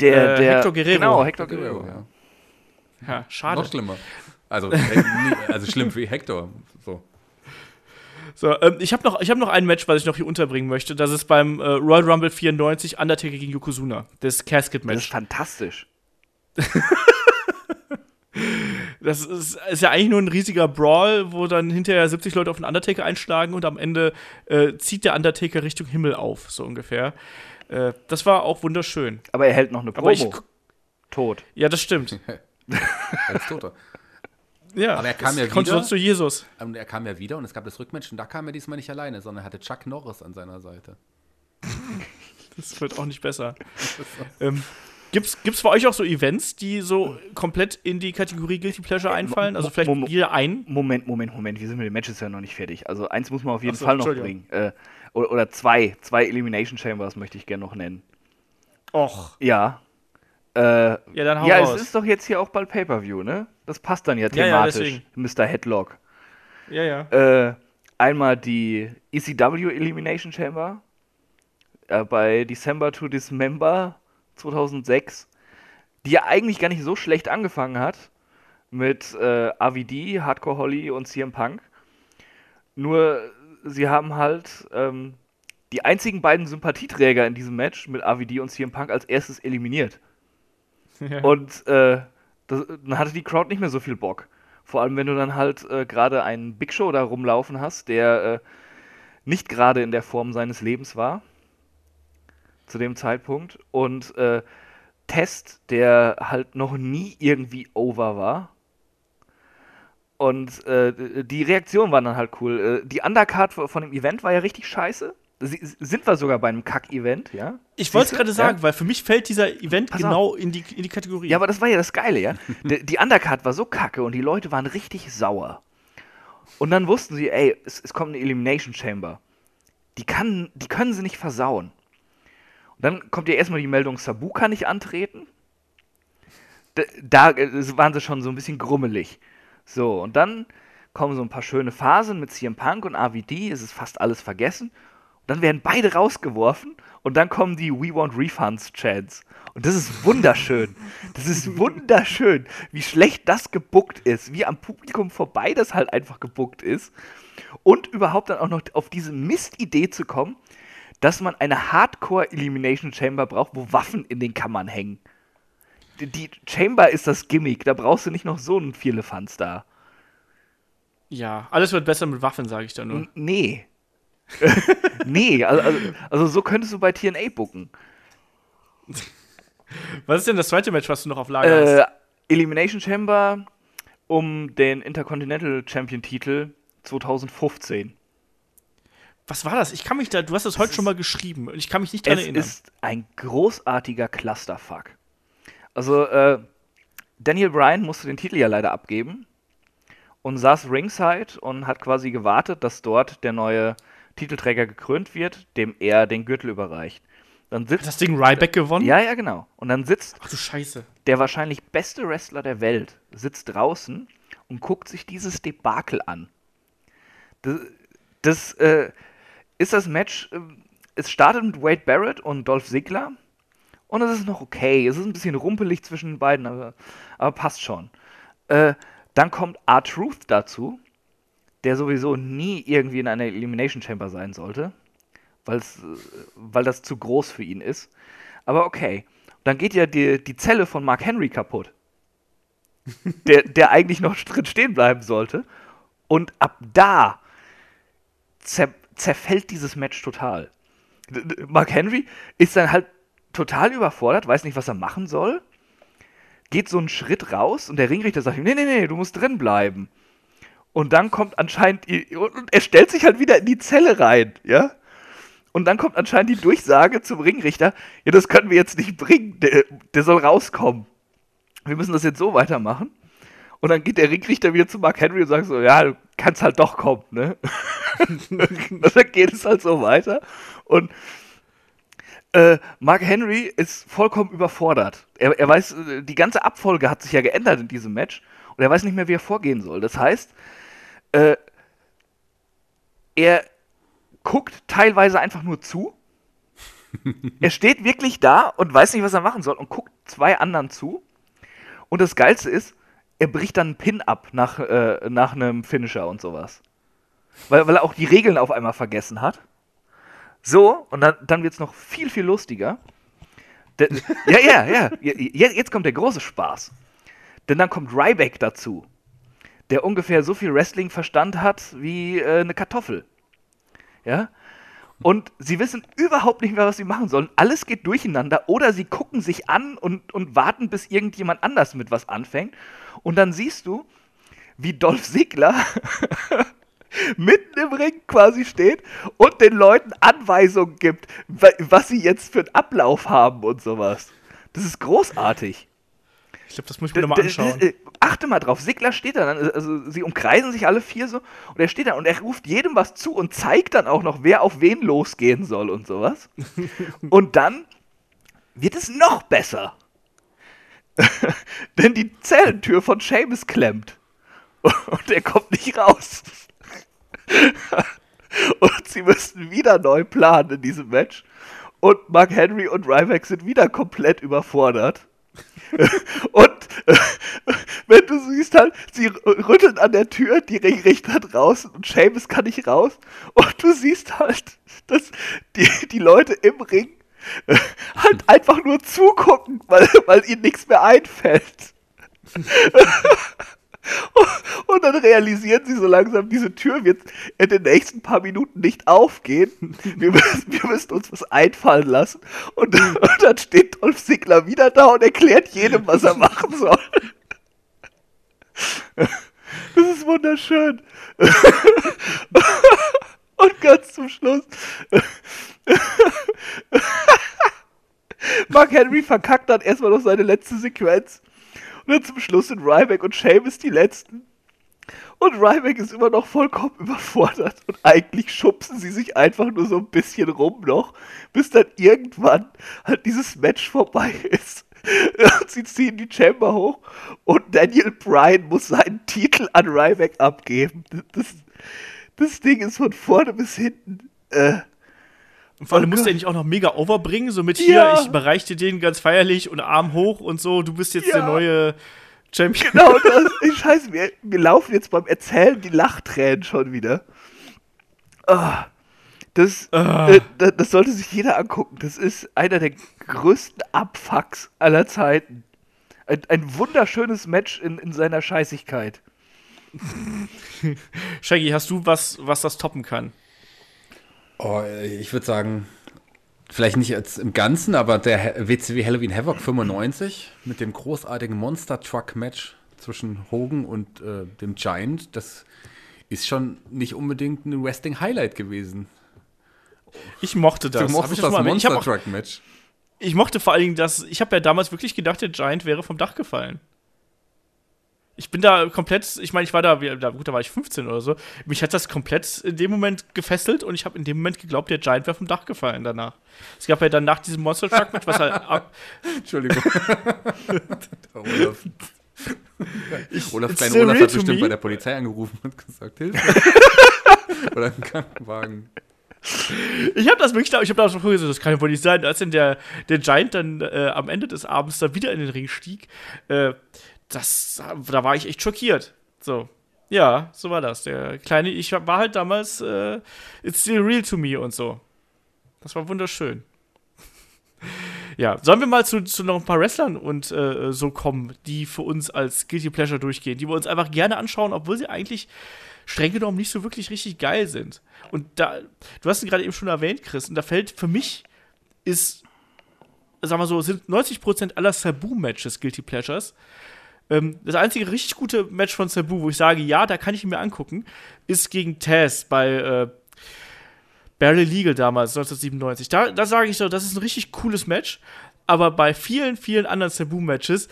D: Der,
B: Äh,
D: der,
B: Hector Guerrero.
D: Genau, Hector Guerrero.
C: ja.
B: ja, schade.
C: Noch schlimmer. Also, äh, also schlimm wie Hector. So.
B: So, ähm, ich habe noch, ich hab noch ein Match, was ich noch hier unterbringen möchte. Das ist beim äh, Royal Rumble 94 Undertaker gegen Yokozuna. Das
D: Das ist
B: Casket-Match.
D: fantastisch. <laughs>
B: Das ist, ist ja eigentlich nur ein riesiger Brawl, wo dann hinterher 70 Leute auf den Undertaker einschlagen und am Ende äh, zieht der Undertaker Richtung Himmel auf, so ungefähr. Äh, das war auch wunderschön.
D: Aber er hält noch eine
B: Aber ich.
D: Promo. Tot.
B: Ja, das stimmt. <laughs>
C: Als Toter.
B: Ja,
C: Aber er kam ja
B: kommt
C: wieder.
B: sonst zu Jesus.
C: Und er kam ja wieder und es gab das Rückmatch und da kam er diesmal nicht alleine, sondern er hatte Chuck Norris an seiner Seite. <laughs>
B: Das wird auch nicht besser. <laughs> ähm, gibt's, gibt's für euch auch so Events, die so komplett in die Kategorie Guilty Pleasure einfallen? Also vielleicht
D: Mom-
B: jeder ein?
D: Moment, Moment, Moment. Wir sind mit den Matches ja noch nicht fertig. Also eins muss man auf jeden
B: so,
D: Fall noch bringen. Äh, oder, oder zwei. Zwei Elimination Chambers möchte ich gerne noch nennen.
B: Och.
D: Ja. Äh,
B: Ja, dann hau
D: ja,
B: raus.
D: es ist doch jetzt hier auch bald Pay-Per-View, ne? Das passt dann ja
B: Ja, ja,
D: thematisch, Mr. Headlock.
B: ja, ja.
D: Äh, einmal die ECW Elimination Chamber äh, bei December to Dismember 2006, die ja eigentlich gar nicht so schlecht angefangen hat. mit äh, AVD, Hardcore Holly und CM Punk. Nur sie haben halt ähm, die einzigen beiden Sympathieträger in diesem Match mit AVD und CM Punk als erstes eliminiert.
B: Ja.
D: Und äh, das, dann hatte die Crowd nicht mehr so viel Bock. Vor allem, wenn du dann halt äh, gerade einen Big Show da rumlaufen hast, der äh, nicht gerade in der Form seines Lebens war. Zu dem Zeitpunkt. Und äh, Test, der halt noch nie irgendwie over war. Und äh, die Reaktion war dann halt cool. Äh, die Undercard von dem Event war ja richtig scheiße. Sie, sind wir sogar bei einem Kack-Event, ja?
B: Ich wollte es gerade sagen,
D: Ja?
B: weil für mich fällt dieser Event
D: Pass
B: genau in die, in die Kategorie.
D: Ja, aber das war ja das Geile, ja. <laughs> Die, die Undercard war so kacke und die Leute waren richtig sauer. Und dann wussten sie, ey, es, es kommt eine Elimination Chamber. Die, kann, die können sie nicht versauen. Dann kommt ja erstmal die Meldung, Sabu kann nicht antreten. Da, da äh, waren sie schon so ein bisschen grummelig. So, und dann kommen so ein paar schöne Phasen mit CM Punk und AVD, es ist fast alles vergessen. Und dann werden beide rausgeworfen und dann kommen die We Want Refunds Chants. Und das ist wunderschön. Das ist <laughs> wunderschön, wie schlecht das gebuckt ist, wie am Publikum vorbei das halt einfach gebuckt ist. Und überhaupt dann auch noch auf diese Mistidee zu kommen, dass man eine Hardcore Elimination Chamber braucht, wo Waffen in den Kammern hängen. Die, die Chamber ist das Gimmick, da brauchst du nicht noch so einen Vierlefanz da.
B: Ja, alles wird besser mit Waffen, sage ich da nur.
D: N nee. <laughs> nee, also, also, also so könntest du bei TNA bucken. <laughs>
B: Was ist denn das zweite Match, was du noch auf Lager
D: Äh,
B: hast?
D: Elimination Chamber um den Intercontinental Champion Titel 2015.
B: Was war das? Ich kann mich da, du hast das heute schon mal geschrieben und ich kann mich nicht dran
D: Es
B: erinnern.
D: ist ein großartiger Clusterfuck. Also, äh, Daniel Bryan musste den Titel ja leider abgeben und saß ringside und hat quasi gewartet, dass dort der neue Titelträger gekrönt wird, dem er den Gürtel überreicht. Dann
B: Hat
D: sitzt.
B: das Ding Ryback gewonnen?
D: Ja, ja, genau. Und dann sitzt
B: Ach du Scheiße.
D: der wahrscheinlich beste Wrestler der Welt sitzt draußen und guckt sich dieses Debakel an. Das, das äh, ist das Match. Äh, es startet mit Wade Barrett und Dolph Ziggler. Und es ist noch okay. Es ist ein bisschen rumpelig zwischen den beiden, aber, aber passt schon. Äh, dann kommt R-Truth dazu, der sowieso nie irgendwie in einer Elimination Chamber sein sollte, weil's, äh, weil das zu groß für ihn ist. Aber okay. Dann geht ja die, die Zelle von Mark Henry kaputt. <laughs> der, der eigentlich noch drin stehen bleiben sollte. Und ab da zerfällt dieses Match total. Mark Henry ist dann halt total überfordert, weiß nicht, was er machen soll. Geht so einen Schritt raus und der Ringrichter sagt ihm: Nee, nee, nee, du musst drin bleiben. Und dann kommt anscheinend, und er stellt sich halt wieder in die Zelle rein, ja? Und dann kommt anscheinend die Durchsage zum Ringrichter: Ja, das können wir jetzt nicht bringen, der, der soll rauskommen. Wir müssen das jetzt so weitermachen. Und dann geht der Ringrichter wieder zu Mark Henry und sagt so: Ja, du kannst halt doch kommen, ne? <laughs> und dann geht es halt so weiter. Und äh, Mark Henry ist vollkommen überfordert. Er, er weiß, die ganze Abfolge hat sich ja geändert in diesem Match und er weiß nicht mehr, wie er vorgehen soll. Das heißt, äh, er guckt teilweise einfach nur zu. <laughs> er steht wirklich da und weiß nicht, was er machen soll und guckt zwei anderen zu. Und das Geilste ist, er bricht dann einen Pin ab nach, äh, nach einem Finisher und sowas. Weil, weil er auch die Regeln auf einmal vergessen hat. So, und dann, dann wird es noch viel, viel lustiger. Der, <laughs> ja, ja, ja. Jetzt, jetzt kommt der große Spaß. Denn dann kommt Ryback dazu, der ungefähr so viel Wrestling-Verstand hat wie äh, eine Kartoffel. Ja? Und sie wissen überhaupt nicht mehr, was sie machen sollen. Alles geht durcheinander oder sie gucken sich an und, und warten, bis irgendjemand anders mit was anfängt. Und dann siehst du, wie Dolph Ziggler <laughs> mitten im Ring quasi steht und den Leuten Anweisungen gibt, wa- was sie jetzt für einen Ablauf haben und sowas. Das ist großartig.
B: Ich glaube, das muss ich mir nochmal anschauen.
D: d- Achte mal drauf, Sigler steht da dann, also sie umkreisen sich alle vier so und er steht da und er ruft jedem was zu und zeigt dann auch noch, wer auf wen losgehen soll und sowas. <laughs> und dann wird es noch besser. <laughs> Denn die Zellentür von Seamus klemmt. Und er kommt nicht raus. <laughs> und sie müssen wieder neu planen in diesem Match. Und Mark Henry und Ryback sind wieder komplett überfordert. <laughs> und wenn du siehst halt, sie rütteln an der Tür, die Ringrichter draußen und Seamus kann nicht raus. Und du siehst halt, dass die, die Leute im Ring äh, <laughs> halt einfach nur zugucken, weil, weil ihnen nichts mehr einfällt. <laughs> Und dann realisieren sie so langsam, diese Tür wird in den nächsten paar Minuten nicht aufgehen. Wir müssen, wir müssen uns was einfallen lassen. Und, und dann steht Dolph Ziggler wieder da und erklärt jedem, was er machen soll. Das ist wunderschön. <laughs> Und ganz zum Schluss. Mark Henry verkackt dann erstmal noch seine letzte Sequenz. Und dann zum Schluss sind Ryback und Sheamus die Letzten. Und Ryback ist immer noch vollkommen überfordert. Und eigentlich schubsen sie sich einfach nur so ein bisschen rum noch, bis dann irgendwann halt dieses Match vorbei ist. Und <laughs> sie ziehen die Chamber hoch und Daniel Bryan muss seinen Titel an Ryback abgeben. Das, das Ding ist von vorne bis hinten. Äh,
B: und vor allem oh musst du ja nicht auch noch mega overbringen, so mit hier, ja. ich überreiche dir den ganz feierlich und Arm hoch und so, du bist jetzt ja. der neue Champion.
D: Genau, <laughs> das ist scheiße, wir, wir laufen jetzt beim Erzählen die Lachtränen schon wieder. Oh, das, oh. Äh, das, das, sollte sich jeder angucken. Das ist einer der größten Abfucks aller Zeiten. Ein, ein wunderschönes Match in, in seiner Scheißigkeit. <laughs>
B: Shaggy, hast du was, was das toppen kann?
C: Oh, ich würde sagen, vielleicht nicht jetzt im Ganzen, aber der WCW Halloween Havoc 95 mit dem großartigen Monster Truck Match zwischen Hogan und äh, dem Giant, das ist schon nicht unbedingt ein Wrestling Highlight gewesen.
B: Ich mochte das.
C: Du mochtest das, das Monster Truck Match.
B: Ich mochte vor allen Dingen das, ich habe ja damals wirklich gedacht, der Giant wäre vom Dach gefallen ich bin da komplett, ich meine, ich war da, da, gut, da war ich 15 oder so. Mich hat das komplett in dem Moment gefesselt und ich habe in dem Moment geglaubt, der Giant wäre vom Dach gefallen danach. Es gab ja dann nach diesem Monster Truck Match, was halt <laughs> ab.
C: Entschuldigung. <laughs> Olaf. Ich, Olaf, klein Olaf hat bestimmt bei der Polizei angerufen und gesagt, Hilfe. <laughs> oder einen Krankenwagen.
B: Ich habe das wirklich, ich habe da schon gesagt, das kann ja wohl nicht sein. Als dann der, der Giant dann äh, am Ende des Abends da wieder in den Ring stieg, äh, das, da war ich echt schockiert. So. Ja, so war das. Der kleine, ich war halt damals, äh, it's still real to me und so. Das war wunderschön. <laughs> ja, sollen wir mal zu, zu noch ein paar Wrestlern und äh, so kommen, die für uns als Guilty Pleasure durchgehen, die wir uns einfach gerne anschauen, obwohl sie eigentlich streng genommen nicht so wirklich richtig geil sind. Und da, du hast ihn gerade eben schon erwähnt, Chris, und da fällt für mich ist, sag mal so, sind 90% aller Sabu-Matches Guilty Pleasures. Ähm, das einzige richtig gute Match von Sabu, wo ich sage, ja, da kann ich ihn mir angucken, ist gegen Taz bei äh, Barely Legal damals, 1997. Da, da sage ich so, das ist ein richtig cooles Match. Aber bei vielen, vielen anderen Sabu-Matches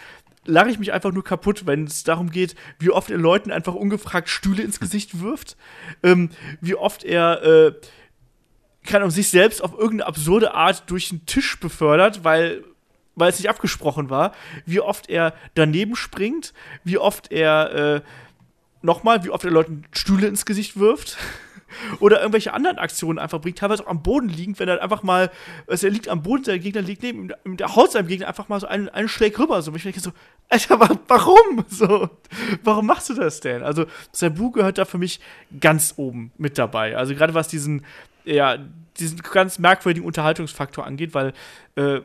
B: lache ich mich einfach nur kaputt, wenn es darum geht, wie oft er Leuten einfach ungefragt Stühle ins Gesicht wirft, ähm, wie oft er äh, kann um sich selbst auf irgendeine absurde Art durch den Tisch befördert, weil weil es nicht abgesprochen war, wie oft er daneben springt, wie oft er äh, nochmal, wie oft er Leuten Stühle ins Gesicht wirft. <laughs> Oder irgendwelche anderen Aktionen einfach bringt, teilweise auch am Boden liegend, wenn er einfach mal, also er liegt am Boden, der Gegner liegt neben ihm, der haut seinem Gegner einfach mal so einen, einen Schlag rüber. So, ich denke so, Alter, warum? <laughs> So, warum machst du das denn? Also, Sabu gehört da für mich ganz oben mit dabei. Also, gerade was diesen, ja, diesen ganz merkwürdigen Unterhaltungsfaktor angeht, weil, äh,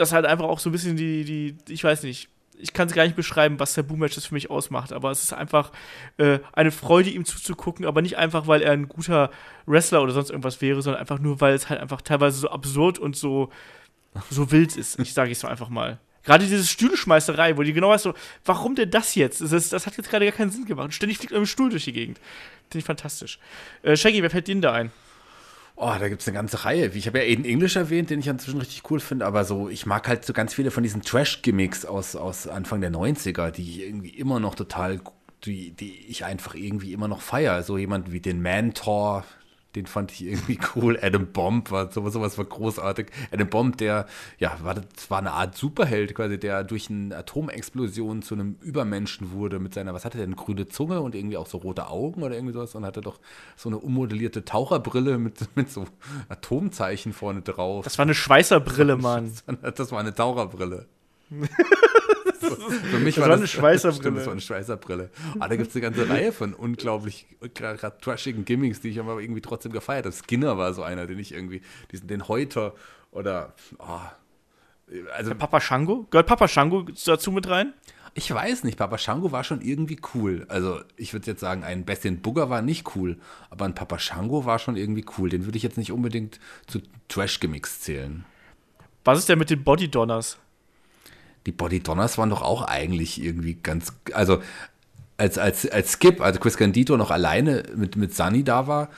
B: das halt einfach auch so ein bisschen die, die, ich weiß nicht, ich kann es gar nicht beschreiben, was der Boom-Match das für mich ausmacht, aber es ist einfach äh, eine Freude, ihm zuzugucken, aber nicht einfach, weil er ein guter Wrestler oder sonst irgendwas wäre, sondern einfach nur, weil es halt einfach teilweise so absurd und so, so wild ist. Ich sage es einfach mal. Gerade diese Stühlschmeißerei, wo die genau weißt so, warum denn das jetzt? Das, das hat jetzt gerade gar keinen Sinn gemacht. Ständig fliegt ein Stuhl durch die Gegend. Finde ich fantastisch. Äh, Shaggy, wer fällt dir denn da ein?
C: Oh, da gibt es eine ganze Reihe. Ich habe ja Aiden English erwähnt, den ich inzwischen richtig cool finde, aber so, ich mag halt so ganz viele von diesen Trash-Gimmicks aus, aus Anfang der 90er, die ich irgendwie immer noch total, die, die ich einfach irgendwie immer noch feiere. So jemand wie den Mantor, den fand ich irgendwie <laughs> cool. Adam Bomb war sowas, sowas war großartig. Adam Bomb, der, ja, war, das war eine Art Superheld quasi, der durch eine Atomexplosion zu einem Übermenschen wurde mit seiner, was hatte der, eine grüne Zunge und irgendwie auch so rote Augen oder irgendwie sowas und hatte doch so eine ummodellierte Taucherbrille mit, <laughs> mit so Atomzeichen vorne drauf.
B: Das war eine Schweißerbrille, <laughs> Mann.
C: Das war eine Taucherbrille. Für mich
B: Das
C: war
B: war
C: das
B: eine Schweißerbrille.
C: Stimmt, das war eine Schweißerbrille. Aber da gibt es eine ganze Reihe von unglaublich trashigen Gimmicks, die ich aber irgendwie trotzdem gefeiert habe. Skinner war so einer, den ich irgendwie, diesen, den Häuter oder, oh, also
B: Papa Shango? Gehört Papa Shango dazu mit rein?
C: ich weiß nicht, Papa Shango war schon irgendwie cool. Also ich würde jetzt sagen, ein Bestien Booger war nicht cool, aber ein Papa Shango war schon irgendwie cool. Den würde ich jetzt nicht unbedingt zu Trash-Gimmicks zählen.
B: Was ist denn mit den Body Donners?
C: Die Body Donners waren doch auch eigentlich irgendwie ganz, also als, als, als Skip, also Chris Candido noch alleine mit, mit Sunny da war,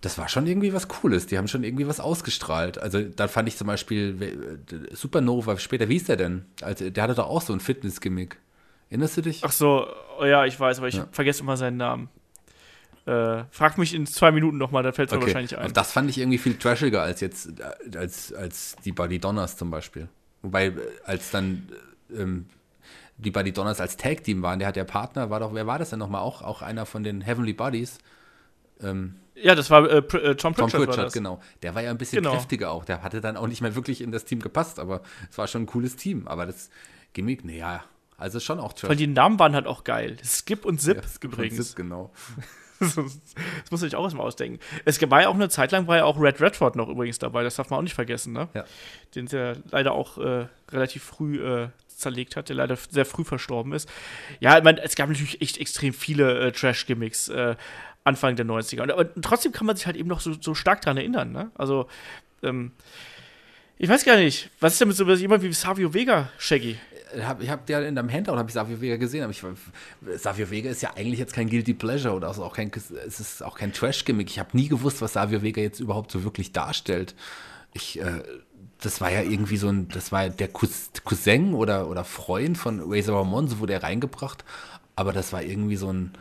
C: das war schon irgendwie was Cooles. Die haben schon irgendwie was ausgestrahlt. Also da fand ich zum Beispiel Supernova, später, wie hieß der denn? Also, der hatte doch auch so ein Fitness-Gimmick. Erinnerst du dich?
B: Ach so, oh ja, ich weiß, aber ich
C: Ja.
B: vergesse immer seinen Namen. Äh, frag mich in zwei Minuten nochmal, dann fällt es mir wahrscheinlich ein.
C: Und das fand ich irgendwie viel trashiger als jetzt, als, als die Body Donners zum Beispiel. Wobei, äh, als dann äh, ähm, die Buddy Donners als Tag-Team waren, der hat der Partner, war doch, wer war das denn nochmal? Auch, auch einer von den Heavenly Buddies. Ähm,
B: Ja, das war äh, Pr- äh, Tom
C: Tom
B: Pritchard, war
C: Pritchard, genau. Der war ja ein bisschen
B: Genau.
C: kräftiger auch. Der hatte dann auch nicht mehr wirklich in das Team gepasst, aber es war schon ein cooles Team. Aber das Gimmick, naja, also schon auch
B: Weil die Namen waren halt auch geil. Skip und Zip
C: Ja, <laughs>
B: übrigens.
C: Zip, genau.
B: Das muss ich auch erstmal ausdenken. Es war ja auch eine Zeit lang, war ja auch Red Redford noch übrigens dabei, das darf man auch nicht vergessen, ne?
C: Ja.
B: Den der leider auch äh, relativ früh äh, zerlegt hat, der leider sehr früh verstorben ist. Ja, ich meine, es gab natürlich echt extrem viele äh, Trash-Gimmicks äh, Anfang der 90er. Und, aber trotzdem kann man sich halt eben noch so, so stark dran erinnern, ne? Also, ähm, ich weiß gar nicht, was ist denn mit so jemand wie Savio Vega, Shaggy?
C: Hab, ich habe ja in deinem Handout habe ich Savio Vega gesehen, aber ich, Savio Vega ist ja eigentlich jetzt kein Guilty Pleasure oder auch kein, es ist auch kein Trash-Gimmick. Ich habe nie gewusst, was Savio Vega jetzt überhaupt so wirklich darstellt. Ich, äh, das war ja irgendwie so ein, das war der Cous Cousin oder, oder Freund von Razor Ramon, so wurde er reingebracht, aber das war irgendwie so ein,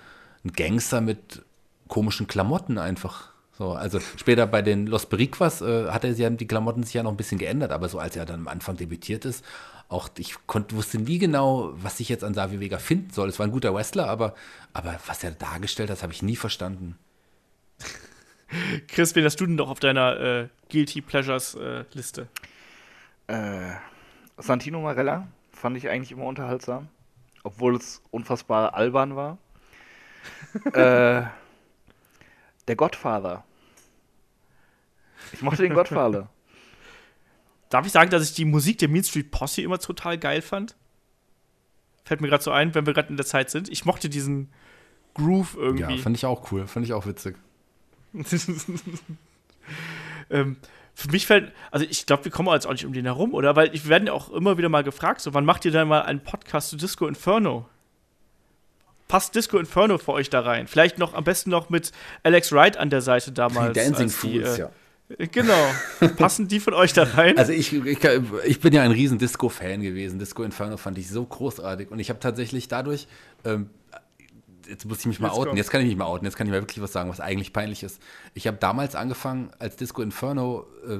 C: ein Gangster mit komischen Klamotten einfach. So, also später bei den Los Periquas äh, hat er ja die Klamotten sich ja noch ein bisschen geändert, aber so als er dann am Anfang debütiert ist, auch ich konnt, wusste nie genau, was ich jetzt an Savio Vega finden soll. Es war ein guter Wrestler, aber, aber was er dargestellt hat, habe ich nie verstanden. <laughs>
B: Chris, wen hast du denn noch auf deiner äh, Guilty Pleasures äh, Liste?
D: Äh, Santino Marella fand ich eigentlich immer unterhaltsam, obwohl es unfassbar albern war. <laughs> äh, der Godfather. Ich mochte den Godfather.
B: Darf ich sagen, dass ich die Musik der Mean Street Posse immer total geil fand? Fällt mir gerade so ein, wenn wir gerade in der Zeit sind. Ich mochte diesen Groove
C: Ja,
B: irgendwie.
C: fand ich auch cool, fand ich auch witzig. <laughs>
B: ähm, für mich fällt, also ich glaube, wir kommen jetzt auch nicht um den herum, oder? Weil ich werden ja auch immer wieder mal gefragt, so wann macht ihr denn mal einen Podcast zu Disco Inferno? Passt Disco Inferno für euch da rein? Vielleicht noch am besten noch mit Alex Wright an der Seite damals.
C: Dancing
B: als die,
C: Fools,
B: äh,
C: ja.
B: Genau. Passen die von euch da rein?
C: Also ich, ich, ich bin ja ein riesen Disco-Fan gewesen. Disco Inferno fand ich so großartig. Und ich habe tatsächlich dadurch, ähm, jetzt muss ich mich mal
B: Jetzt
C: outen,
B: komm.
C: jetzt kann ich mich mal outen, jetzt kann ich mal wirklich was sagen, was eigentlich peinlich ist. Ich habe damals angefangen, als Disco Inferno äh,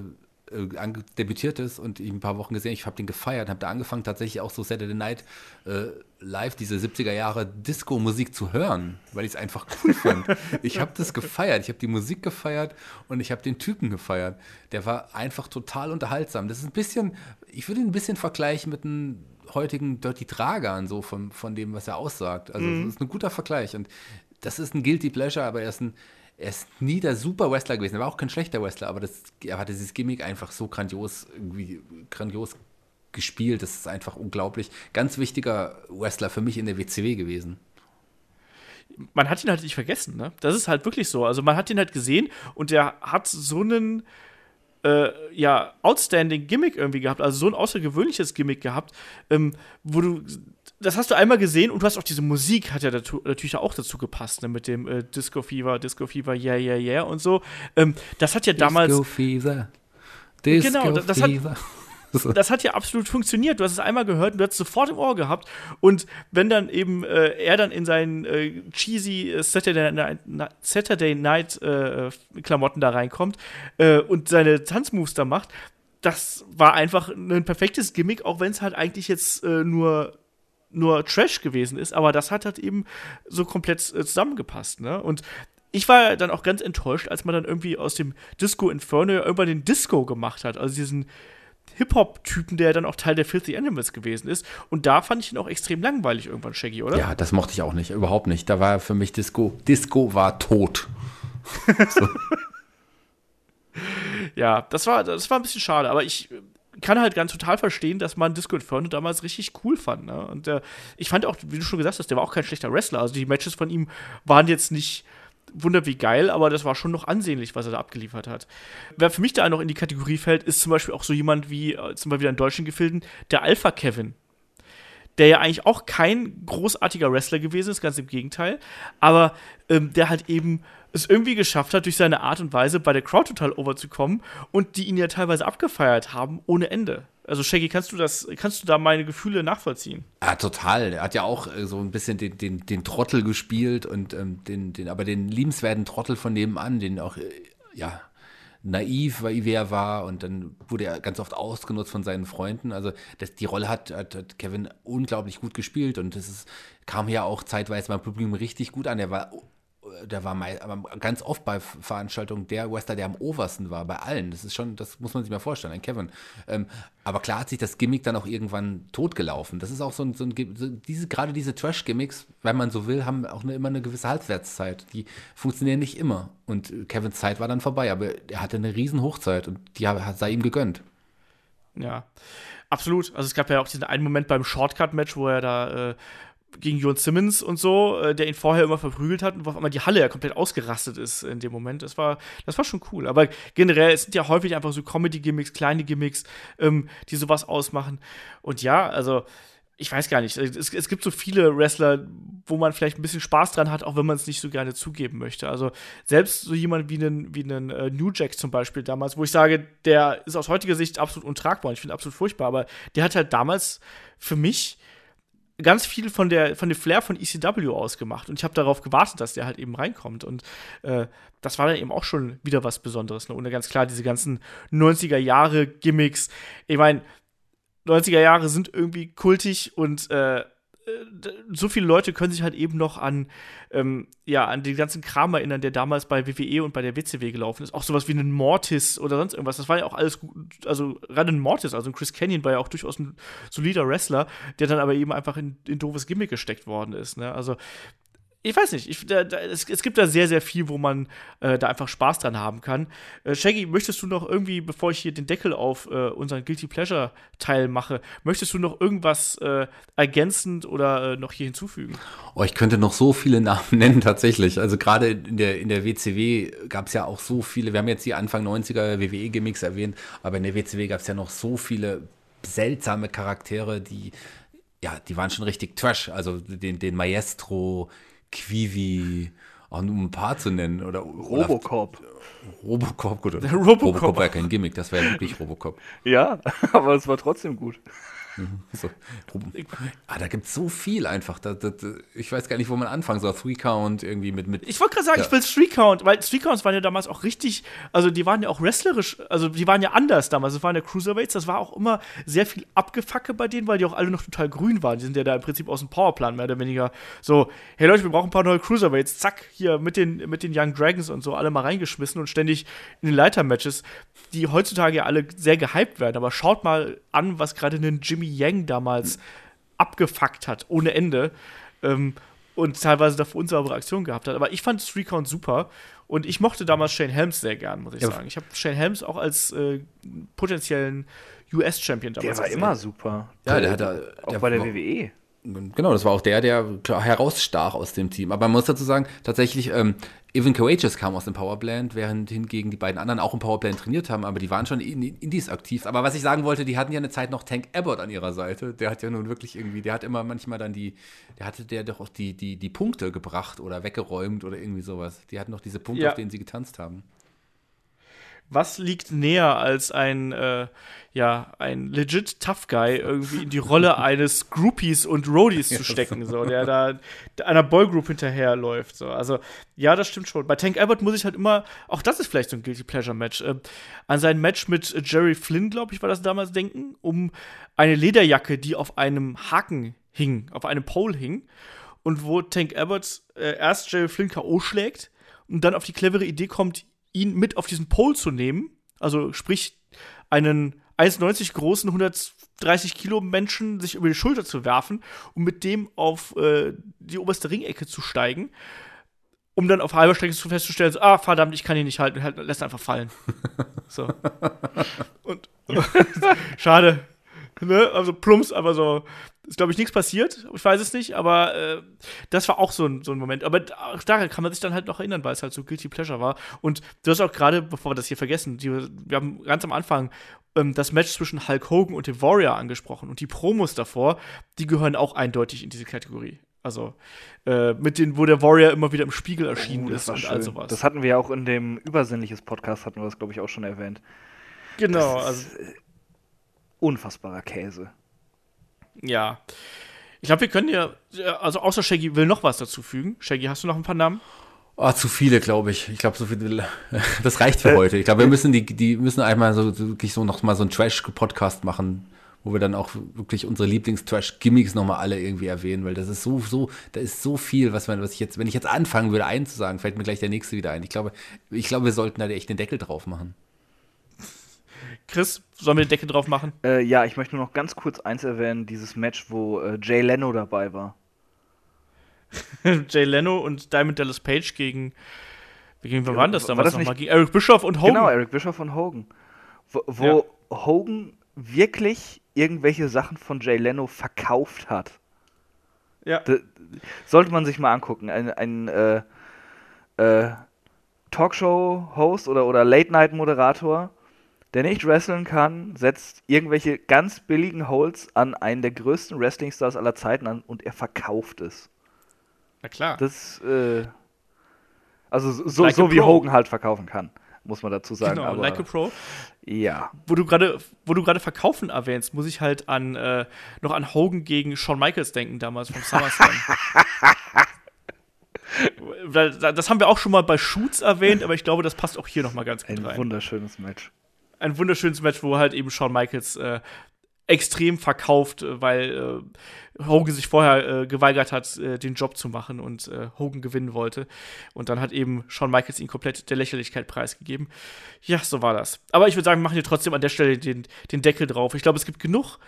C: äh, debütiert ist und ich ein paar Wochen gesehen, ich habe den gefeiert, habe da angefangen tatsächlich auch so Saturday Night äh, live diese 70er Jahre Disco-Musik zu hören, weil ich es einfach cool fand. Ich habe das gefeiert, ich habe die Musik gefeiert und ich habe den Typen gefeiert. Der war einfach total unterhaltsam. Das ist ein bisschen, ich würde ihn ein bisschen vergleichen mit einem heutigen Dirty Dragan, so von, von dem, was er aussagt. Also das ist ein guter Vergleich und das ist ein Guilty Pleasure, aber er ist ein er ist nie der super Wrestler gewesen. Er war auch kein schlechter Wrestler, aber das, er hatte dieses Gimmick einfach so grandios, irgendwie grandios gespielt. Das ist einfach unglaublich. Ganz wichtiger Wrestler für mich in der WCW gewesen.
B: man hat ihn halt nicht vergessen, ne? Das ist halt wirklich so. Also man hat ihn halt gesehen und der hat so einen äh, ja, outstanding Gimmick irgendwie gehabt, also so ein außergewöhnliches Gimmick gehabt, ähm, wo du, das hast du einmal gesehen und du hast auch diese Musik, hat ja dazu, natürlich auch dazu gepasst, ne, mit dem äh, Disco Fever, Disco Fever, yeah, yeah, yeah und so. Ähm, das hat ja damals,
C: Disco Fever. Disco
B: Genau, das hat-
C: Fever. <laughs> So.
B: das hat ja absolut funktioniert. Du hast es einmal gehört und du hast es sofort im Ohr gehabt. Und wenn dann eben äh, er dann in seinen äh, cheesy äh, Saturday Night, Saturday Night äh, Klamotten da reinkommt äh, und seine Tanzmoves da macht, das war einfach ein perfektes Gimmick, auch wenn es halt eigentlich jetzt äh, nur nur Trash gewesen ist, aber das hat halt eben so komplett äh, zusammengepasst, ne? Und ich war dann auch ganz enttäuscht, als man dann irgendwie aus dem Disco Inferno ja irgendwann den Disco gemacht hat, also diesen Hip-Hop-Typen, der dann auch Teil der Filthy Animals gewesen ist. Und da fand ich ihn auch extrem langweilig irgendwann, Shaggy, oder?
C: Ja, das mochte ich auch nicht, überhaupt nicht. Da war für mich Disco, Disco war tot. so. <laughs>
B: Ja, das war, das war ein bisschen schade, aber ich kann halt ganz total verstehen, dass man Disco Inferno damals richtig cool fand. Ne? Und äh, ich fand auch, wie du schon gesagt hast, der war auch kein schlechter Wrestler. Also die Matches von ihm waren jetzt nicht wunder wie geil, aber das war schon noch ansehnlich, was er da abgeliefert hat. Wer für mich da noch in die Kategorie fällt, ist zum Beispiel auch so jemand wie, äh, zum Beispiel in deutschen Gefilden, der Alpha Kevin. Der ja eigentlich auch kein großartiger Wrestler gewesen ist, ganz im Gegenteil, aber ähm, der halt eben es irgendwie geschafft hat, durch seine Art und Weise bei der Crowd total overzukommen und die ihn ja teilweise abgefeiert haben ohne Ende. Also Shaggy, kannst du das, kannst du da meine Gefühle nachvollziehen?
C: Ja, total. Er hat ja auch äh, so ein bisschen den, den, den Trottel gespielt und ähm, den, den, aber den liebenswerten Trottel von nebenan, den auch, äh, ja, naiv, wie er war und dann wurde er ganz oft ausgenutzt von seinen Freunden. Also das, die Rolle hat, hat, hat Kevin unglaublich gut gespielt und das kam ja auch zeitweise beim Publikum richtig gut an. Er war der war mal, ganz oft bei Veranstaltungen der Wrestler, der am obersten war, bei allen. Das ist schon, das muss man sich mal vorstellen, ein Kevin. Ähm, aber klar hat sich das Gimmick dann auch irgendwann totgelaufen. Das ist auch so ein, so ein diese, gerade diese Trash-Gimmicks, wenn man so will, haben auch eine, immer eine gewisse Halbwertszeit. Die funktionieren nicht immer. Und Kevins Zeit war dann vorbei, aber er hatte eine riesen Hochzeit und die sei ihm gegönnt.
B: Ja, absolut. Also es gab ja auch diesen einen Moment beim Shortcut-Match, wo er da äh, gegen Jon Simmons und so, äh, der ihn vorher immer verprügelt hat und wo auf einmal die Halle ja komplett ausgerastet ist in dem Moment. Das war, das war schon cool. Aber generell, es sind ja häufig einfach so Comedy-Gimmicks, kleine Gimmicks, ähm, die sowas ausmachen. Und ja, also ich weiß gar nicht, es, es, gibt so viele Wrestler, wo man vielleicht ein bisschen Spaß dran hat, auch wenn man es nicht so gerne zugeben möchte. Also selbst so jemand wie einen, wie einen äh, New Jack zum Beispiel damals, wo ich sage, der ist aus heutiger Sicht absolut untragbar und ich finde absolut furchtbar, aber der hat halt damals für mich ganz viel von der von dem Flair von ECW ausgemacht und ich habe darauf gewartet, dass der halt eben reinkommt und äh, das war dann eben auch schon wieder was Besonderes ne? und ganz klar diese ganzen 90er Jahre Gimmicks. Ich meine 90er Jahre sind irgendwie kultig und äh, so viele Leute können sich halt eben noch an, ähm, ja, an den ganzen Kram erinnern, der damals bei WWE und bei der WCW gelaufen ist. Auch sowas wie einen Mortis oder sonst irgendwas. Das war ja auch alles gut. Also, gerade ein Mortis, also ein Chris Canyon war ja auch durchaus ein solider Wrestler, der dann aber eben einfach in, in doofes Gimmick gesteckt worden ist. Ne? Also, ich weiß nicht, ich, da, da, es, es, gibt da sehr, sehr viel, wo man äh, da einfach Spaß dran haben kann. Äh, Shaggy, möchtest du noch irgendwie, bevor ich hier den Deckel auf äh, unseren Guilty Pleasure Teil mache, möchtest du noch irgendwas äh, ergänzend oder äh, noch hier hinzufügen?
C: Oh, ich könnte noch so viele Namen <laughs> nennen, tatsächlich. Also gerade in der, in der WCW gab es ja auch so viele, wir haben jetzt die Anfang 90er WWE-Gimmicks erwähnt, aber in der WCW gab es ja noch so viele seltsame Charaktere, die ja, die waren schon richtig Trash. Also den, den Maestro, Quivi, auch nur ein paar zu nennen. Oder
D: Robocop.
C: Robocop, gut. <laughs>
B: Robocop.
C: Robocop war ja kein Gimmick, das war ja wirklich Robocop.
D: Ja, <laughs> aber es war trotzdem gut. <laughs>
C: So. Ah, da gibt es so viel einfach. Da, da, ich weiß gar nicht, wo man anfangen soll. Three Count irgendwie mit. mit
B: ich wollte gerade sagen, ja. ich will Three Count, weil Three Counts waren ja damals auch richtig, also die waren ja auch wrestlerisch, also die waren ja anders damals. Das waren ja Cruiserweights, das war auch immer sehr viel Abgefacke bei denen, weil die auch alle noch total grün waren. Die sind ja da im Prinzip aus dem Powerplan mehr oder weniger so, hey Leute, wir brauchen ein paar neue Cruiserweights, zack, hier mit den, mit den Young Dragons und so alle mal reingeschmissen und ständig in den Leitermatches, die heutzutage ja alle sehr gehypt werden. Aber schaut mal an, was gerade einen Jimmy Yang damals abgefuckt hat, ohne Ende. Ähm, und teilweise dafür unsaubere Aktionen gehabt hat. Aber ich fand Three Count super und ich mochte damals Shane Helms sehr gern, muss ich ja. sagen. Ich habe Shane Helms auch als äh, potenziellen US-Champion
D: damals. Der war gesehen. immer super.
C: Ja, der, hat
D: auch der, bei der WWE.
C: Genau, das war auch der, der herausstach aus dem Team. Aber man muss dazu sagen, tatsächlich, ähm, Evan Courageous kam aus dem Powerplant, während hingegen die beiden anderen auch im Powerplant trainiert haben, aber die waren schon in Indies aktiv. Aber was ich sagen wollte, die hatten ja eine Zeit noch Tank Abbott an ihrer Seite. Der hat ja nun wirklich irgendwie, der hat immer manchmal dann die, der hatte der doch auch die, die, die Punkte gebracht oder weggeräumt oder irgendwie sowas. Die hatten noch diese Punkte, ja. auf denen sie getanzt haben
B: was liegt näher als ein, äh, ja, ein legit Tough Guy irgendwie in die Rolle <laughs> eines Groupies und Roadies zu stecken, so, der da einer Boygroup hinterherläuft, so. Also, ja, das stimmt schon. Bei Tank Abbott muss ich halt immer, auch das ist vielleicht so ein Guilty Pleasure Match, äh, an sein Match mit Jerry Flynn, glaube ich, war das damals denken, um eine Lederjacke, die auf einem Haken hing, auf einem Pole hing und wo Tank Abbott äh, erst Jerry Flynn K.O. schlägt und dann auf die clevere Idee kommt, ihn mit auf diesen Pole zu nehmen, also sprich einen, 1,90 großen 130 Kilo Menschen sich über die Schulter zu werfen und mit dem auf äh, die oberste Ringecke zu steigen, um dann auf halber Strecke festzustellen, so, ah, verdammt, ich kann ihn nicht halten, und halt, lässt einfach fallen. <laughs> so. Und, <laughs> schade. Ne? Also plumps, aber so ist, glaube ich, nichts passiert. Ich weiß es nicht, aber äh, das war auch so ein, so ein Moment. Aber auch daran kann man sich dann halt noch erinnern, weil es halt so Guilty Pleasure war. Und du hast auch gerade, bevor wir das hier vergessen, die, wir haben ganz am Anfang ähm, das Match zwischen Hulk Hogan und dem Warrior angesprochen. Und die Promos davor, die gehören auch eindeutig in diese Kategorie. Also äh, mit den, wo der Warrior immer wieder im Spiegel erschienen
D: Oh,
B: ist und
D: schön.
B: all sowas.
D: Das hatten wir ja auch in dem übersinnliches Podcast, hatten wir das, glaube ich, auch schon erwähnt.
B: genau,
D: Das
B: also
D: äh, unfassbarer Käse.
B: Ja. Ich glaube, wir können ja, ja, also außer Shaggy will noch was dazu fügen. Shaggy, hast du noch ein paar Namen?
C: Oh, zu viele, glaube ich. Ich glaube, so viel, <laughs> das reicht für heute. Ich glaube, wir müssen die, die müssen einmal so so wirklich so noch mal so einen Trash-Podcast machen, wo wir dann auch wirklich unsere Lieblings-Trash-Gimmicks noch mal alle irgendwie erwähnen, weil das ist so, so, da ist so viel, was man, was ich jetzt, wenn ich jetzt anfangen würde, einzusagen, fällt mir gleich der nächste wieder ein. Ich glaube, ich glaube, wir sollten da echt den Deckel drauf machen.
B: Chris, sollen wir den Deckel drauf machen?
D: Äh, ja, ich möchte nur noch ganz kurz eins erwähnen: dieses Match, wo äh, Jay Leno dabei war. <laughs>
B: Jay Leno und Diamond Dallas Page gegen, gegen wer
D: Ja,
B: waren das
D: war
B: damals nochmal? Gegen Eric Bischoff und Hogan.
D: Genau, Eric Bischoff und Hogan. Wo, wo Hogan wirklich irgendwelche Sachen von Jay Leno verkauft hat.
B: Ja.
D: D sollte man sich mal angucken. Ein, ein äh, äh, Talkshow-Host oder, oder Late-Night-Moderator, der nicht wresteln kann, setzt irgendwelche ganz billigen Holds an einen der größten Wrestling-Stars aller Zeiten an und er verkauft es.
B: Na klar.
D: Das, äh, also so,
B: Like
D: so wie
B: pro.
D: Hogan halt verkaufen kann, muss man dazu sagen.
B: genau,
D: aber,
B: like a Pro.
D: ja.
B: Wo du gerade, wo du gerade Verkaufen erwähnst, muss ich halt an äh, noch an Hogan gegen Shawn Michaels denken damals vom SummerSlam. <laughs> Das haben wir auch schon mal bei Shoots erwähnt, aber ich glaube, das passt auch hier noch mal ganz gut
D: Ein
B: rein.
D: wunderschönes Match.
B: Ein wunderschönes Match, wo halt eben Shawn Michaels äh, extrem verkauft, äh, weil äh, Hogan sich vorher äh, geweigert hat, äh, den Job zu machen und äh, Hogan gewinnen wollte. Und dann hat eben Shawn Michaels ihn komplett der Lächerlichkeit preisgegeben. Ja, so war das. Aber ich würde sagen, machen wir trotzdem an der Stelle den, den Deckel drauf. Ich glaube, es gibt genug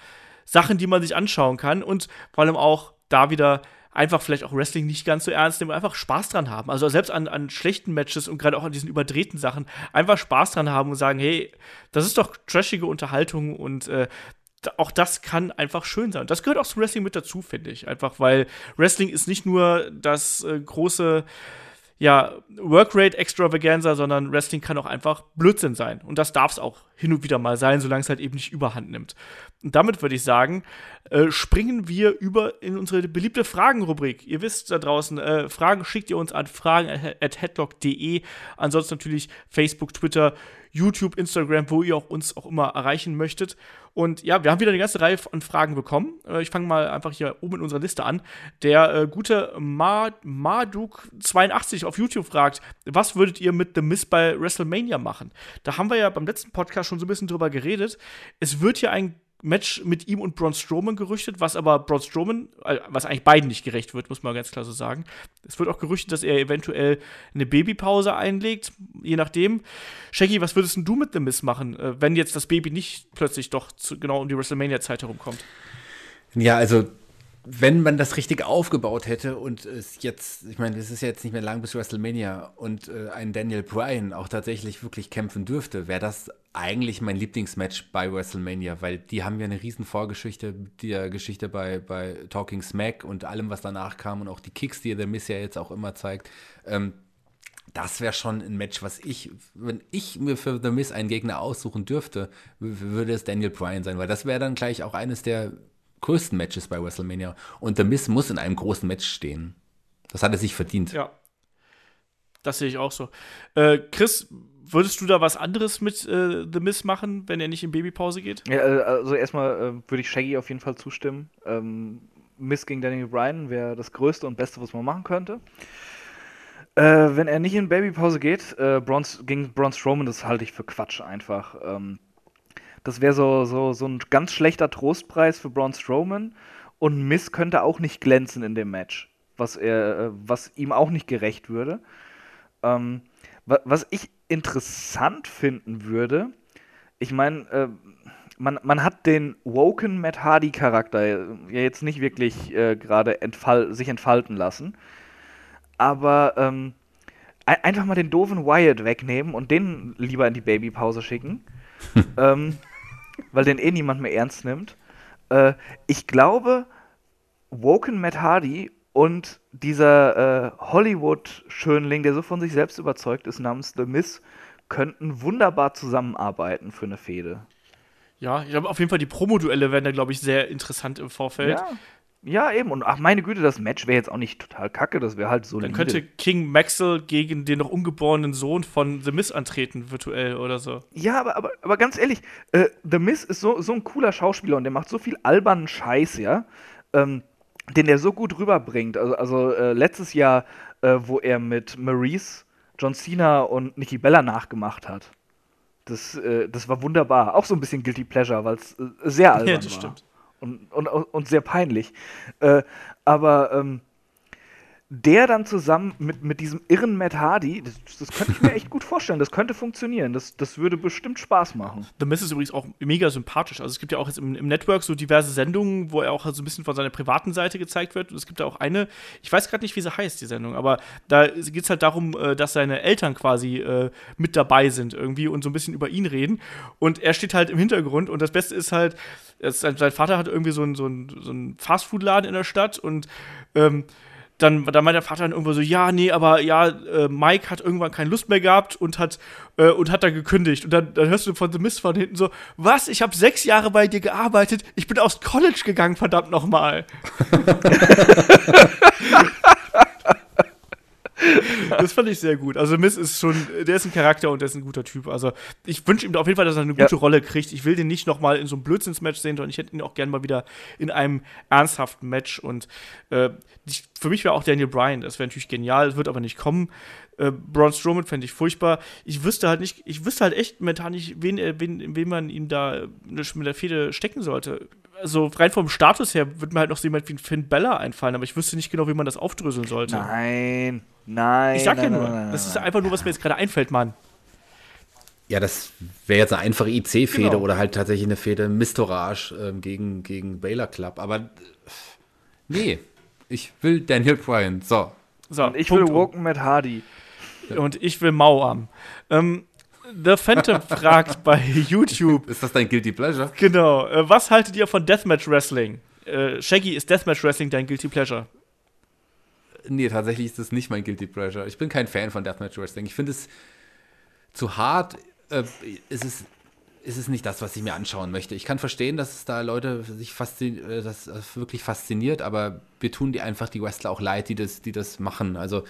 B: Sachen, die man sich anschauen kann und vor allem auch da wieder einfach vielleicht auch Wrestling nicht ganz so ernst nehmen, einfach Spaß dran haben. Also selbst an, an schlechten Matches und gerade auch an diesen überdrehten Sachen einfach Spaß dran haben und sagen, hey, das ist doch trashige Unterhaltung und äh, auch das kann einfach schön sein. Das gehört auch zum Wrestling mit dazu, finde ich. Einfach weil Wrestling ist nicht nur das äh, große ja, Workrate Extravaganza, sondern Wrestling kann auch einfach Blödsinn sein. Und das darf es auch hin und wieder mal sein, solange es halt eben nicht überhand nimmt. Und damit würde ich sagen, äh, springen wir über in unsere beliebte Fragenrubrik. Ihr wisst da draußen, äh, Fragen schickt ihr uns an fragen.headlock.de. Ansonsten natürlich Facebook, Twitter, YouTube, Instagram, wo ihr auch uns auch immer erreichen möchtet. Und ja, wir haben wieder eine ganze Reihe von Fragen bekommen. Äh, ich fange mal einfach hier oben in unserer Liste an. Der äh, gute Ma Marduk82 auf YouTube fragt, was würdet ihr mit The Miz bei WrestleMania machen? Da haben wir ja beim letzten Podcast schon so ein bisschen drüber geredet. Es wird ja ein Match mit ihm und Braun Strowman gerüchtet, was aber Braun Strowman, äh, was eigentlich beiden nicht gerecht wird, muss man ganz klar so sagen. Es wird auch gerüchtet, dass er eventuell eine Babypause einlegt, je nachdem. Shaggy, was würdest denn du mit The Miz machen, äh, wenn jetzt das Baby nicht plötzlich doch zu, genau um die WrestleMania-Zeit herumkommt?
C: Ja, also wenn man das richtig aufgebaut hätte und es jetzt, ich meine, es ist ja jetzt nicht mehr lang bis WrestleMania und äh, ein Daniel Bryan auch tatsächlich wirklich kämpfen dürfte, wäre das eigentlich mein Lieblingsmatch bei WrestleMania, weil die haben ja eine riesen Vorgeschichte, die Geschichte bei, bei Talking Smack und allem, was danach kam und auch die Kicks, die der Miss ja jetzt auch immer zeigt. Ähm, das wäre schon ein Match, was ich, wenn ich mir für The Miz einen Gegner aussuchen dürfte, würde es Daniel Bryan sein, weil das wäre dann gleich auch eines der größten Matches bei WrestleMania. Und The Miz muss in einem großen Match stehen. Das hat er sich verdient.
B: Ja. Das sehe ich auch so. Äh, Chris, würdest du da was anderes mit äh, The Miz machen, wenn er nicht in Babypause geht?
D: Ja, äh, also erstmal äh, würde ich Shaggy auf jeden Fall zustimmen. Ähm, Miss gegen Daniel Bryan wäre das Größte und Beste, was man machen könnte. Äh, wenn er nicht in Babypause geht, äh, Braun, gegen Braun Strowman, das halte ich für Quatsch einfach. Ähm, das wäre so, so, so ein ganz schlechter Trostpreis für Braun Strowman und Miss könnte auch nicht glänzen in dem Match, was, er, äh, was ihm auch nicht gerecht würde. Ähm, wa was ich interessant finden würde, ich meine, äh, man, man hat den woken Matt Hardy-Charakter ja jetzt nicht wirklich äh, gerade entfall sich entfalten lassen. Aber ähm, ein, einfach mal den doofen Wyatt wegnehmen und den lieber in die Babypause schicken. <laughs> ähm, weil den eh niemand mehr ernst nimmt. Äh, ich glaube, Woken Matt Hardy und dieser äh, Hollywood-Schönling, der so von sich selbst überzeugt ist, namens The Miss, könnten wunderbar zusammenarbeiten für eine Fehde.
B: Ja, ich glaube auf jeden Fall die Promoduelle werden da, glaube ich, sehr interessant im Vorfeld.
D: Ja. Ja, eben. Und ach, meine Güte, das Match wäre jetzt auch nicht total kacke, das wäre halt so.
B: Dann könnte King Maxwell gegen den noch ungeborenen Sohn von The Miz antreten, virtuell oder so.
D: Ja, aber, aber, aber ganz ehrlich, äh, The Miz ist so, so ein cooler Schauspieler und der macht so viel albernen Scheiß, ja, ähm, den er so gut rüberbringt. Also, also äh, letztes Jahr, äh, wo er mit Maurice, John Cena und Nikki Bella nachgemacht hat. Das, äh, das war wunderbar. Auch so ein bisschen Guilty Pleasure, weil es äh, sehr <laughs> albern war. Ja, das war. stimmt und, und, und sehr peinlich. Äh, aber ähm, der dann zusammen mit, mit diesem irren Matt Hardy, das, das könnte ich mir <laughs> echt gut vorstellen. Das könnte funktionieren. Das, das würde bestimmt Spaß machen.
B: The Miz ist übrigens auch mega sympathisch. Also es gibt ja auch jetzt im, im Network so diverse Sendungen, wo er auch so ein bisschen von seiner privaten Seite gezeigt wird. Und es gibt da auch eine, ich weiß gerade nicht, wie sie heißt, die Sendung, aber da geht es halt darum, äh, dass seine Eltern quasi äh, mit dabei sind irgendwie und so ein bisschen über ihn reden. Und er steht halt im Hintergrund und das Beste ist halt, sein, sein Vater hat irgendwie so einen so so ein Fastfood-Laden in der Stadt und ähm, dann, dann meint der Vater dann irgendwo so, ja, nee, aber ja, äh, Mike hat irgendwann keine Lust mehr gehabt und hat, äh, und hat dann gekündigt. Und dann, dann hörst du von The Mist von hinten so, was, ich habe sechs Jahre bei dir gearbeitet, ich bin aus College gegangen, verdammt nochmal. <laughs> <laughs> das fand ich sehr gut. Also Miss ist schon, der ist ein Charakter und der ist ein guter Typ. Also ich wünsche ihm auf jeden Fall, dass er eine gute ja. Rolle kriegt. Ich will den nicht noch mal in so einem Blödsinnsmatch sehen, sondern ich hätte ihn auch gerne mal wieder in einem ernsthaften Match. Und äh, für mich wäre auch Daniel Bryan, das wäre natürlich genial, wird aber nicht kommen. Äh, Braun Strowman fände ich furchtbar. Ich wüsste halt nicht, ich wüsste halt echt momentan nicht, wen, wen, wen man ihn da mit der Fehde stecken sollte also rein vom Status her würde mir halt noch so jemand wie Finn Bella einfallen, aber ich wüsste nicht genau, wie man das aufdröseln sollte.
D: Nein, nein.
B: Ich sag
D: nein,
B: ja nur, nein, nein, das ist einfach nur, was mir jetzt gerade einfällt, Mann.
C: Ja, das wäre jetzt eine einfache IC-Fehde genau. oder halt tatsächlich eine Fehde Mistorage ähm, gegen, gegen Baylor Club. Aber nee, ich will Daniel Bryan. So.
D: so Und ich Punkt will Woken mit Hardy.
B: Und ich will Mauam. Ähm, The Phantom <laughs> fragt bei YouTube.
C: Ist das dein Guilty Pleasure?
B: Genau. Äh, was haltet ihr von Deathmatch Wrestling? Äh, Shaggy, ist Deathmatch Wrestling dein Guilty Pleasure?
C: Nee, tatsächlich ist das nicht mein Guilty Pleasure. Ich bin kein Fan von Deathmatch Wrestling. Ich finde es zu hart. Äh, ist es ist es nicht das, was ich mir anschauen möchte. Ich kann verstehen, dass es da Leute sich faszin äh, das wirklich fasziniert, aber wir tun die einfach die Wrestler auch leid, die das, die das machen. Also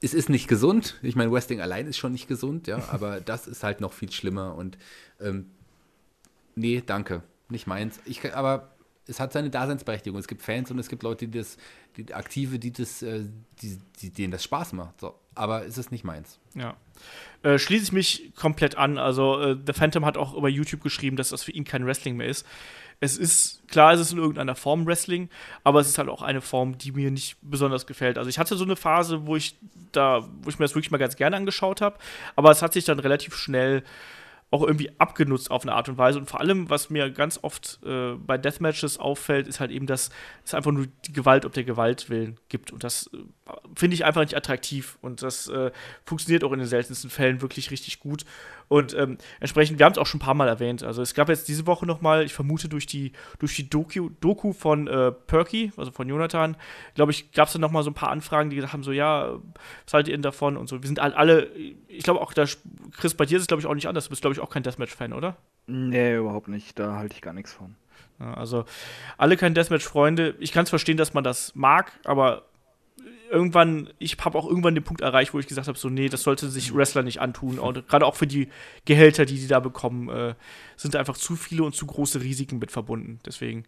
C: es ist nicht gesund. Ich meine, Wrestling allein ist schon nicht gesund, ja, <laughs> aber das ist halt noch viel schlimmer und ähm, nee, danke, nicht meins. Ich, aber es hat seine Daseinsberechtigung. Es gibt Fans und es gibt Leute, die das, die Aktive, die das, äh, die, die, denen das Spaß macht. So. Aber es ist nicht meins.
B: Ja. Äh, schließe ich mich komplett an. Also, äh, The Phantom hat auch über YouTube geschrieben, dass das für ihn kein Wrestling mehr ist. Es ist, klar, es ist in irgendeiner Form Wrestling, aber es ist halt auch eine Form, die mir nicht besonders gefällt. Also, ich hatte so eine Phase, wo ich da, wo ich mir das wirklich mal ganz gerne angeschaut habe, aber es hat sich dann relativ schnell auch irgendwie abgenutzt auf eine Art und Weise. Und vor allem, was mir ganz oft äh, bei Deathmatches auffällt, ist halt eben, dass es einfach nur die Gewalt ob der Gewalt willen gibt. Und das äh, finde ich einfach nicht attraktiv. Und das äh, funktioniert auch in den seltensten Fällen wirklich richtig gut. Und ähm, entsprechend, wir haben es auch schon ein paar Mal erwähnt. Also es gab jetzt diese Woche noch mal, ich vermute durch die, durch die Doku, Doku von äh, Perky, also von Jonathan, glaube ich, gab es dann noch mal so ein paar Anfragen, die gesagt haben so, ja, was haltet ihr denn davon und so. Wir sind alle, ich glaube auch, da, Chris, bei dir ist es glaube ich auch nicht anders. Du bist glaube ich auch kein Deathmatch-Fan, oder?
D: Nee, überhaupt nicht. Da halte ich gar nichts von.
B: Ja, also alle kein Deathmatch-Freunde. Ich kann es verstehen, dass man das mag, aber irgendwann, ich habe auch irgendwann den Punkt erreicht, wo ich gesagt habe, so, nee, das sollte sich Wrestler nicht antun. Und gerade auch für die Gehälter, die die da bekommen, äh, sind einfach zu viele und zu große Risiken mit verbunden. Deswegen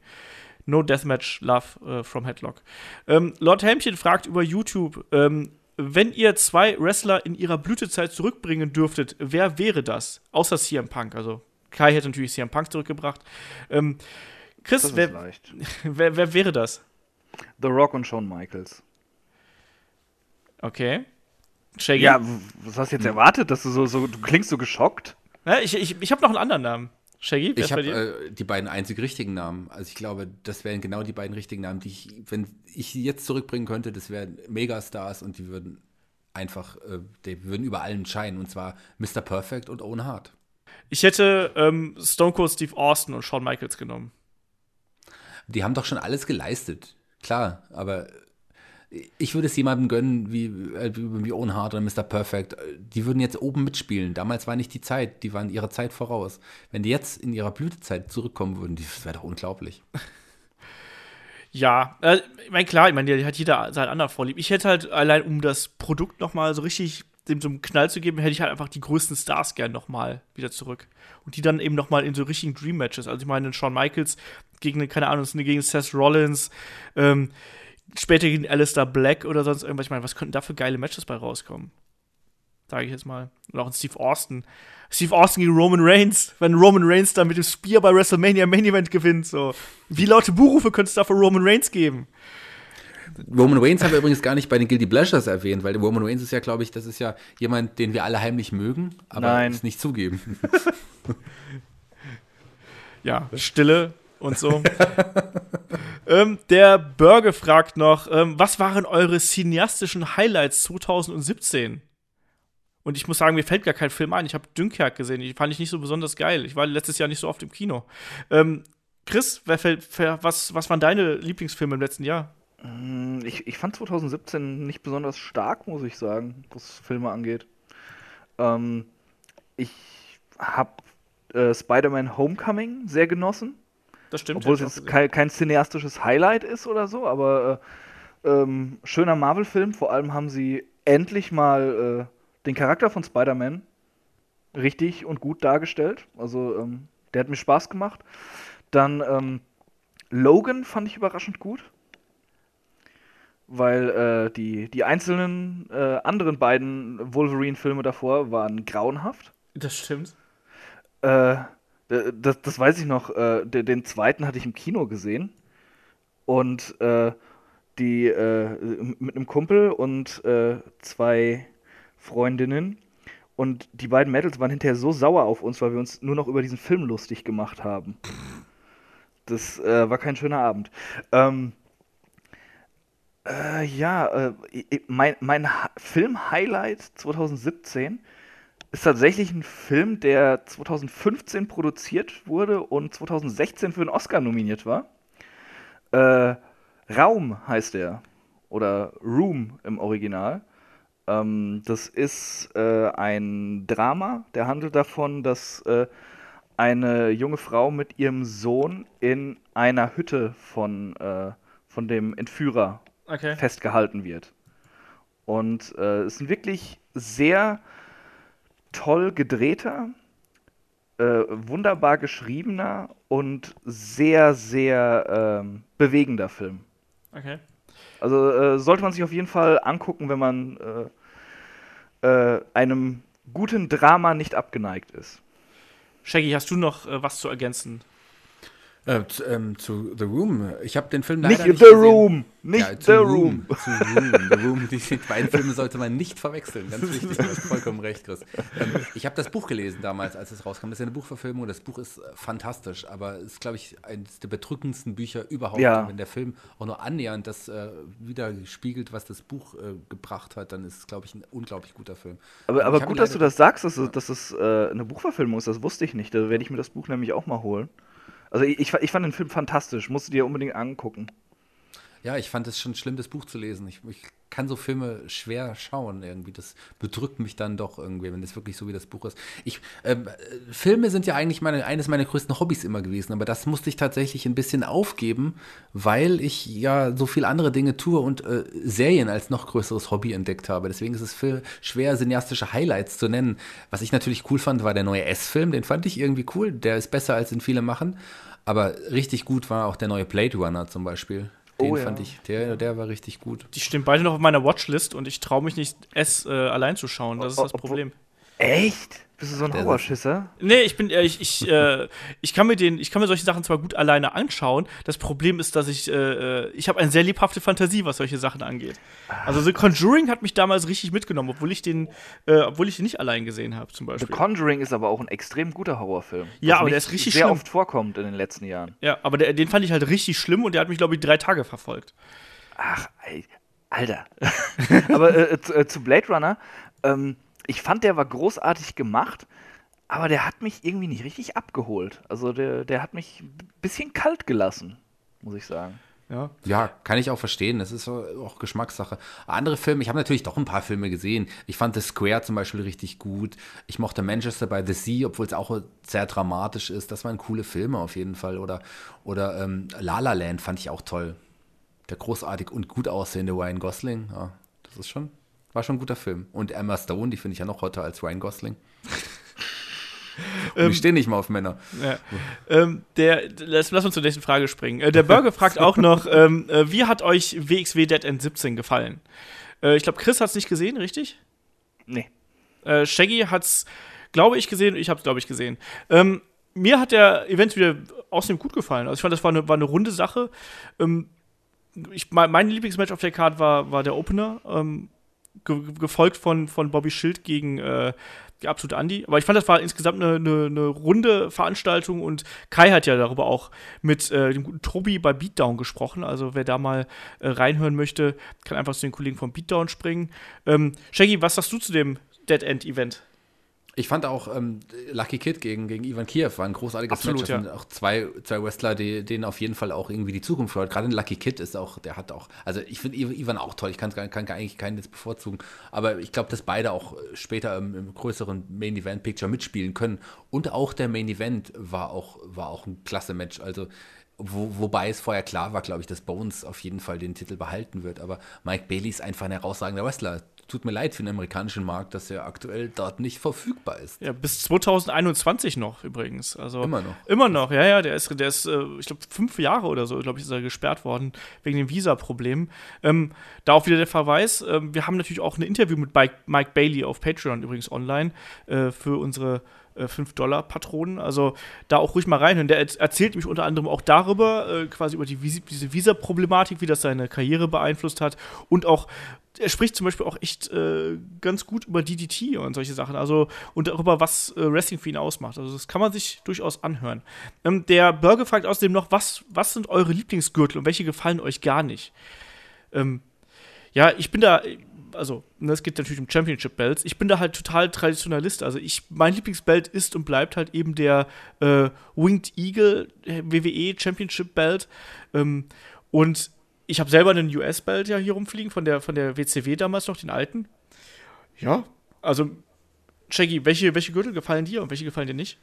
B: no Deathmatch Love äh, from Headlock. Ähm, Lord Helmchen fragt über YouTube, ähm, wenn ihr zwei Wrestler in ihrer Blütezeit zurückbringen dürftet, wer wäre das? Außer CM Punk. Also Kai hätte natürlich CM Punk zurückgebracht. Ähm, Chris, wer, <laughs> wer, wer wäre das?
D: The Rock und Shawn Michaels.
B: Okay.
D: Shaggy? Ja, was hast du jetzt erwartet, dass du so, so du klingst so geschockt?
B: Ja, ich ich, ich habe noch einen anderen Namen. Shaggy,
C: Ich habe äh, die beiden einzig richtigen Namen. Also ich glaube, das wären genau die beiden richtigen Namen, die ich, wenn ich sie jetzt zurückbringen könnte, das wären Megastars und die würden einfach, äh, die würden über allen scheinen. Und zwar Mr. Perfect und Owen Hart.
B: Ich hätte ähm, Stone Cold Steve Austin und Shawn Michaels genommen.
C: Die haben doch schon alles geleistet. Klar, aber ich würde es jemandem gönnen wie, äh, wie, Owen Hart oder Mr. Perfect. Die würden jetzt oben mitspielen. Damals war nicht die Zeit, die waren ihrer Zeit voraus. Wenn die jetzt in ihrer Blütezeit zurückkommen würden, das wäre doch unglaublich. <laughs>
B: Ja, äh, ich meine, klar, ich meine, hat jeder sein anderer Vorlieb. Ich hätte halt allein, um das Produkt noch mal so richtig dem so einen Knall zu geben, hätte ich halt einfach die größten Stars gern noch mal wieder zurück. Und die dann eben noch mal in so richtigen Dream-Matches. Also ich meine, Shawn Michaels gegen, eine, keine Ahnung, gegen Seth Rollins, ähm, später gegen Alistair Black oder sonst irgendwas. Ich meine, was könnten da für geile Matches bei rauskommen? Sage ich jetzt mal. Und auch ein Steve Austin. Steve Austin gegen Roman Reigns, wenn Roman Reigns dann mit dem Spear bei WrestleMania Main Event gewinnt, so. Wie laute Buchrufe könnte es da für Roman Reigns geben?
C: Roman Reigns haben wir übrigens gar nicht bei den Guilty Pleasures erwähnt, weil Roman Reigns ist ja, glaube ich, das ist ja jemand, den wir alle heimlich mögen, aber
D: Nein.
C: es nicht zugeben. <laughs>
B: Ja, Stille und so. <laughs> ähm, der Burger fragt noch, ähm, was waren eure cineastischen Highlights 2017? Und ich muss sagen, mir fällt gar kein Film ein. Ich habe Dunkirk gesehen. Die fand ich nicht so besonders geil. Ich war letztes Jahr nicht so oft im Kino. Ähm, Chris, fällt, was, was waren deine Lieblingsfilme im letzten Jahr?
D: Mm, Ich, ich fand 2017 nicht besonders stark, muss ich sagen, was Filme angeht. Ähm, ich habe äh, Spider-Man Homecoming sehr genossen,
B: Das stimmt.
D: obwohl es kein, kein cineastisches Highlight ist oder so, aber äh, ähm, schöner Marvel-Film. Vor allem haben sie endlich mal äh, den Charakter von Spider-Man richtig und gut dargestellt. Also ähm, der hat mir Spaß gemacht. Dann ähm, Logan fand ich überraschend gut weil äh, die, die einzelnen äh, anderen beiden Wolverine-Filme davor waren grauenhaft.
B: Das stimmt.
D: Äh, das, das weiß ich noch. Äh, de- den zweiten hatte ich im Kino gesehen. Und äh, die äh, mit einem Kumpel und äh, zwei Freundinnen. Und die beiden Mädels waren hinterher so sauer auf uns, weil wir uns nur noch über diesen Film lustig gemacht haben. Das äh, war kein schöner Abend. Ähm, äh, ja, äh, mein, mein Film-Highlight 2017 ist tatsächlich ein Film, der 2015 produziert wurde und 2016 für einen Oscar nominiert war. Äh, Raum heißt er. Oder Room im Original. Ähm, das ist äh, ein Drama, der handelt davon, dass äh, eine junge Frau mit ihrem Sohn in einer Hütte von, äh, von dem Entführer
B: Okay.
D: festgehalten wird. Und äh, es ist ein wirklich sehr toll gedrehter, äh, wunderbar geschriebener und sehr, sehr ähm, bewegender Film.
B: Okay.
D: Also äh, sollte man sich auf jeden Fall angucken, wenn man äh, äh, einem guten Drama nicht abgeneigt ist.
B: Shaggy, hast du noch äh, was zu ergänzen?
C: Äh, zu, ähm, zu The Room. Ich habe den Film
D: Nicht
C: leider
D: The
C: nicht gesehen.
D: Room! Nicht
C: Ja,
D: The
C: zu
D: Room!
C: Zu Room. The Room. Die beiden Filme sollte man nicht verwechseln. Ganz <laughs> wichtig. Du hast vollkommen recht, Chris. Ähm, ich habe das Buch gelesen damals, als es rauskam. Das ist ja eine Buchverfilmung. Das Buch ist äh, fantastisch, aber es ist, glaube ich, eines der bedrückendsten Bücher überhaupt.
D: Ja.
C: Und wenn der Film auch nur annähernd das äh, widerspiegelt, was das Buch äh, gebracht hat, dann ist es, glaube ich, ein unglaublich guter Film.
D: Aber, aber gut, dass du das sagst, dass es, dass es äh, eine Buchverfilmung ist. Das wusste ich nicht. Da werde ich mir das Buch nämlich auch mal holen. Also ich, ich, fa- ich fand den Film fantastisch. Musst du dir unbedingt angucken.
C: Ja, ich fand es schon schlimm, das Buch zu lesen. Ich, ich kann so Filme schwer schauen irgendwie. Das bedrückt mich dann doch irgendwie, wenn das wirklich so wie das Buch ist. Ich, äh, Filme sind ja eigentlich meine, eines meiner größten Hobbys immer gewesen, aber das musste ich tatsächlich ein bisschen aufgeben, weil ich ja so viel andere Dinge tue und äh, Serien als noch größeres Hobby entdeckt habe. Deswegen ist es schwer, cineastische Highlights zu nennen. Was ich natürlich cool fand, war der neue S-Film. Den fand ich irgendwie cool. Der ist besser, als ihn viele machen. Aber richtig gut war auch der neue Blade Runner zum Beispiel. Den
D: Oh ja.
C: fand ich, der, der war richtig gut.
B: Die stehen beide noch auf meiner Watchlist und ich traue mich nicht, es äh, allein zu schauen. Das ist das Problem.
D: Echt? Bist du so ein Horrorschisser?
B: Nee, ich bin, äh, ich, ich, äh, ich kann mir den, ich kann mir solche Sachen zwar gut alleine anschauen. Das Problem ist, dass ich, äh, äh, ich habe eine sehr lebhafte Fantasie, was solche Sachen angeht. Also The Conjuring hat mich damals richtig mitgenommen, obwohl ich den, äh, obwohl ich den nicht allein gesehen habe, zum
D: The
B: Beispiel.
D: Conjuring ist aber auch ein extrem guter Horrorfilm.
B: Ja, aber der ist richtig
D: sehr
B: schlimm.
D: oft vorkommt in den letzten Jahren.
B: Ja, aber der, den fand ich halt richtig schlimm und der hat mich, glaube ich, drei Tage verfolgt.
D: Ach, ey, Alter. <laughs> aber äh, zu, äh, zu Blade Runner, ähm, ich fand, der war großartig gemacht, aber der hat mich irgendwie nicht richtig abgeholt. Also der, der hat mich ein bisschen kalt gelassen, muss ich sagen.
B: Ja.
C: Ja, kann ich auch verstehen. Das ist auch Geschmackssache. Andere Filme, ich habe natürlich doch ein paar Filme gesehen. Ich fand The Square zum Beispiel richtig gut. Ich mochte Manchester by the Sea, obwohl es auch sehr dramatisch ist. Das waren coole Filme auf jeden Fall. Oder, oder ähm, La La Land fand ich auch toll. Der großartig und gut aussehende Ryan Gosling. Ja, das ist schon, war schon ein guter Film. Und Emma Stone, die finde ich ja noch hotter als Ryan Gosling. <laughs> Und ich stehe nicht mal auf Männer.
B: Ja. Ähm, der, lass, lass uns zur nächsten Frage springen. Äh, der Burger fragt <laughs> auch noch, ähm, äh, wie hat euch WXW Dead End 17 gefallen? Äh, ich glaube, Chris hat es nicht gesehen, richtig?
D: Nee.
B: Äh, Shaggy hat's, glaube ich, gesehen. Ich habe es, glaube ich, gesehen. Ähm, mir hat der Event wieder außerdem gut gefallen. Also ich fand, das war eine, war eine runde Sache. Ähm, ich, mein, mein Lieblingsmatch auf der Card war, war der Opener, ähm, ge gefolgt von, von Bobby Schild gegen äh, absolut Andy. Aber ich fand, das war insgesamt eine, eine, eine runde Veranstaltung und Kai hat ja darüber auch mit äh, dem guten Tobi bei Beatdown gesprochen. Also wer da mal äh, reinhören möchte, kann einfach zu den Kollegen von Beatdown springen. Ähm, Shaggy, was sagst du zu dem Dead End Event?
C: Ich fand auch ähm, Lucky Kid gegen, gegen Ivan Kiev war ein großartiges
B: Absolut,
C: Match. Das
B: ja.
C: sind auch zwei, zwei Wrestler, die, denen auf jeden Fall auch irgendwie die Zukunft freut. Gerade Lucky Kid ist auch, der hat auch, also ich finde Ivan auch toll. Ich kann, kann, kann eigentlich keinen jetzt bevorzugen. Aber ich glaube, dass beide auch später im, im größeren Main Event Picture mitspielen können. Und auch der Main Event war auch, war auch ein klasse Match. Also wo, wobei es vorher klar war, glaube ich, dass Bones auf jeden Fall den Titel behalten wird. Aber Mike Bailey ist einfach ein herausragender Wrestler. Tut mir leid für den amerikanischen Markt, dass er aktuell dort nicht verfügbar ist.
B: Ja, bis 2021 noch übrigens. Also
C: Immer noch.
B: Immer noch, ja, ja. Der ist, der ist äh, ich glaube, fünf Jahre oder so, glaube ich, ist er gesperrt worden wegen dem Visa-Problem. Ähm, da auch wieder der Verweis. Ähm, wir haben natürlich auch ein Interview mit Mike, Mike Bailey auf Patreon übrigens online äh, für unsere äh, 5-Dollar-Patronen. Also da auch ruhig mal reinhören. Der erz- erzählt nämlich unter anderem auch darüber, äh, quasi über die, Visi- diese Visa-Problematik, wie das seine Karriere beeinflusst hat. Und auch, er spricht zum Beispiel auch echt äh, ganz gut über DDT und solche Sachen. Also und darüber, was äh, Wrestling für ihn ausmacht. Also das kann man sich durchaus anhören. Ähm, der Burger fragt außerdem noch, was, was sind eure Lieblingsgürtel und welche gefallen euch gar nicht? Ähm, ja, ich bin da, also, ne, es geht natürlich um Championship Belts. Ich bin da halt total Traditionalist. Also, ich, mein Lieblingsbelt ist und bleibt halt eben der äh, Winged Eagle äh, WWE Championship Belt. Ähm, und ich habe selber einen US-Belt ja hier rumfliegen von der, von der WCW damals noch, den alten. Ja, also, Shaggy, welche, welche Gürtel gefallen dir und welche gefallen dir nicht?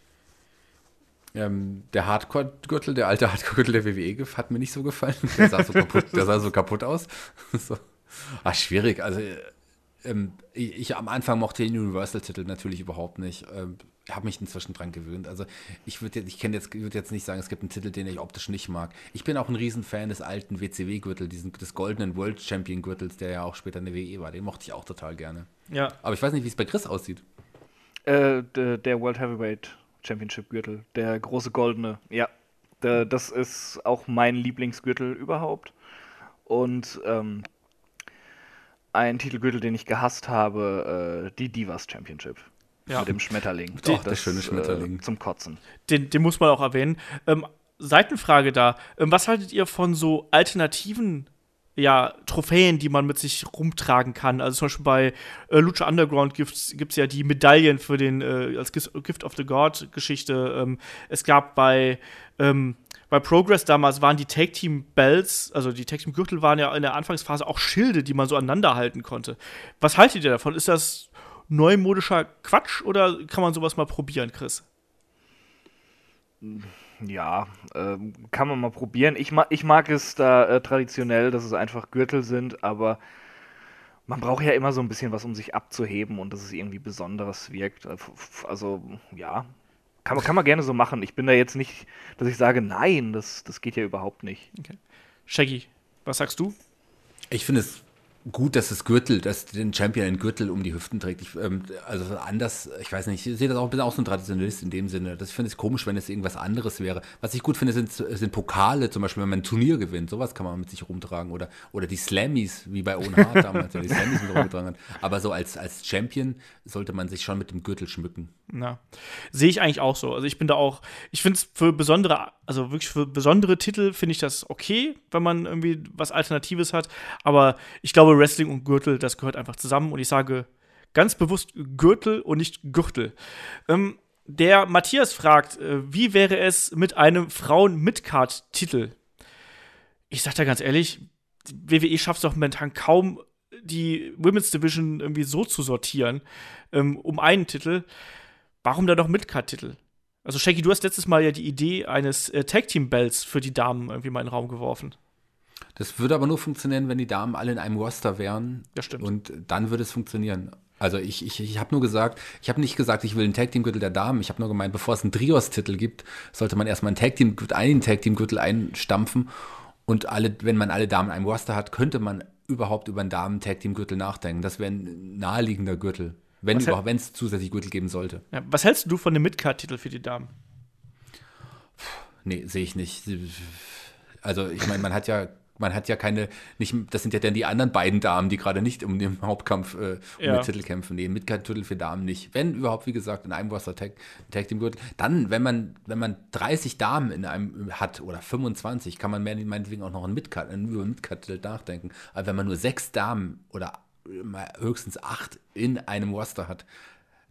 C: Ähm, der Hardcore-Gürtel, der alte Hardcore-Gürtel der WWE hat mir nicht so gefallen. Der sah so kaputt, der sah so kaputt aus. <laughs> so. Ach, schwierig. Also, äh, ähm, ich, ich am Anfang mochte den Universal-Titel natürlich überhaupt nicht. Ähm, habe mich inzwischen dran gewöhnt. Also ich würde jetzt, ich kenne jetzt, würde jetzt nicht sagen, es gibt einen Titel, den ich optisch nicht mag. Ich bin auch ein Riesenfan des alten WCW-Gürtels, des goldenen World Champion Gürtels, der ja auch später in der WE war. Den mochte ich auch total gerne.
B: Ja,
C: Aber ich weiß nicht, wie es bei Chris aussieht.
D: Äh, der, der World Heavyweight Championship Gürtel, der große goldene. Ja, der, das ist auch mein Lieblingsgürtel überhaupt. Und ähm, ein Titelgürtel, den ich gehasst habe, äh, die Divas Championship.
B: Ja.
D: Mit dem Schmetterling.
C: Ach, der schöne Schmetterling.
D: Äh, zum Kotzen.
B: den, den muss man auch erwähnen. Ähm, Seitenfrage da. Ähm, was haltet ihr von so alternativen ja, Trophäen, die man mit sich rumtragen kann? Also zum Beispiel bei äh, Lucha Underground gibt es ja die Medaillen für den äh, als Gift of the God Geschichte. Ähm, es gab bei ähm, bei Progress damals waren die Tag Team Bells, also die Tag Team Gürtel waren ja in der Anfangsphase auch Schilde, die man so aneinander halten konnte. Was haltet ihr davon? Ist das neumodischer Quatsch oder kann man sowas mal probieren, Chris?
D: Ja, ähm, kann man mal probieren. Ich, ma ich mag es da äh, traditionell, dass es einfach Gürtel sind, aber man braucht ja immer so ein bisschen was, um sich abzuheben und dass es irgendwie Besonderes wirkt. Äh, Also, ja, kann man, kann man gerne so machen. Ich bin da jetzt nicht, dass ich sage, nein, das, das geht ja überhaupt nicht.
B: Shaggy, was sagst du?
C: Ich finde es gut, dass das Gürtel, dass den Champion einen Gürtel um die Hüften trägt. Ich, ähm, also anders, ich weiß nicht, ich sehe das auch, bin auch so ein Traditionalist in dem Sinne. Das finde ich komisch, wenn es irgendwas anderes wäre. Was ich gut finde, sind, sind Pokale, zum Beispiel, wenn man ein Turnier gewinnt. Sowas kann man mit sich rumtragen. Oder, oder die Slammies, wie bei Owen Hart damals, der die Slammies mit rumgetragen hat. Aber so als, als Champion sollte man sich schon mit dem Gürtel schmücken.
B: Na, sehe ich eigentlich auch so. Also ich bin da auch, ich finde es für besondere, also wirklich für besondere Titel finde ich das okay, wenn man irgendwie was Alternatives hat. Aber ich glaube, Wrestling und Gürtel, das gehört einfach zusammen. Und ich sage ganz bewusst Gürtel und nicht Gürtel. Ähm, der Matthias fragt, äh, wie wäre es mit einem Frauen-Midcard-Titel? Ich sag da ganz ehrlich, WWE schafft es doch momentan kaum, die Women's Division irgendwie so zu sortieren, ähm, um einen Titel. Warum da doch Midcard-Titel? Also, Shaggy, du hast letztes Mal ja die Idee eines äh, Tag-Team-Bells für die Damen irgendwie mal in den Raum geworfen.
C: Das würde aber nur funktionieren, wenn die Damen alle in einem Roster wären.
B: Ja, stimmt.
C: Und dann würde es funktionieren. Also ich, ich, ich habe nur gesagt, ich habe nicht gesagt, ich will einen Tag Team Gürtel der Damen. Ich habe nur gemeint, bevor es einen Trios Titel gibt, sollte man erstmal einen Tag Team einen Tag Team Gürtel einstampfen und alle, wenn man alle Damen in einem Roster hat, könnte man überhaupt über einen Damen Tag Team Gürtel nachdenken. Das wäre ein naheliegender Gürtel, wenn
B: Was
C: überhaupt, wenn es zusätzlich Gürtel geben sollte.
B: Ja, was hältst du von dem Midcard Titel für die Damen?
C: Nee, sehe ich nicht. Also ich meine, man hat ja man hat ja keine, nicht, das sind ja dann die anderen beiden Damen, die gerade nicht um den <laughs> Hauptkampf äh, um
B: Ja.
C: den Titel kämpfen. Nee, mit Titel für Damen nicht. Wenn überhaupt, wie gesagt, in einem Roster Tag, Tag Team Gürtel, dann, wenn man, wenn man 30 Damen in einem hat oder 25, kann man mehr, meinetwegen auch noch einen Midcard, einen über Midcard-Titel nachdenken. Aber wenn man nur sechs Damen oder mal höchstens acht in einem Roster hat,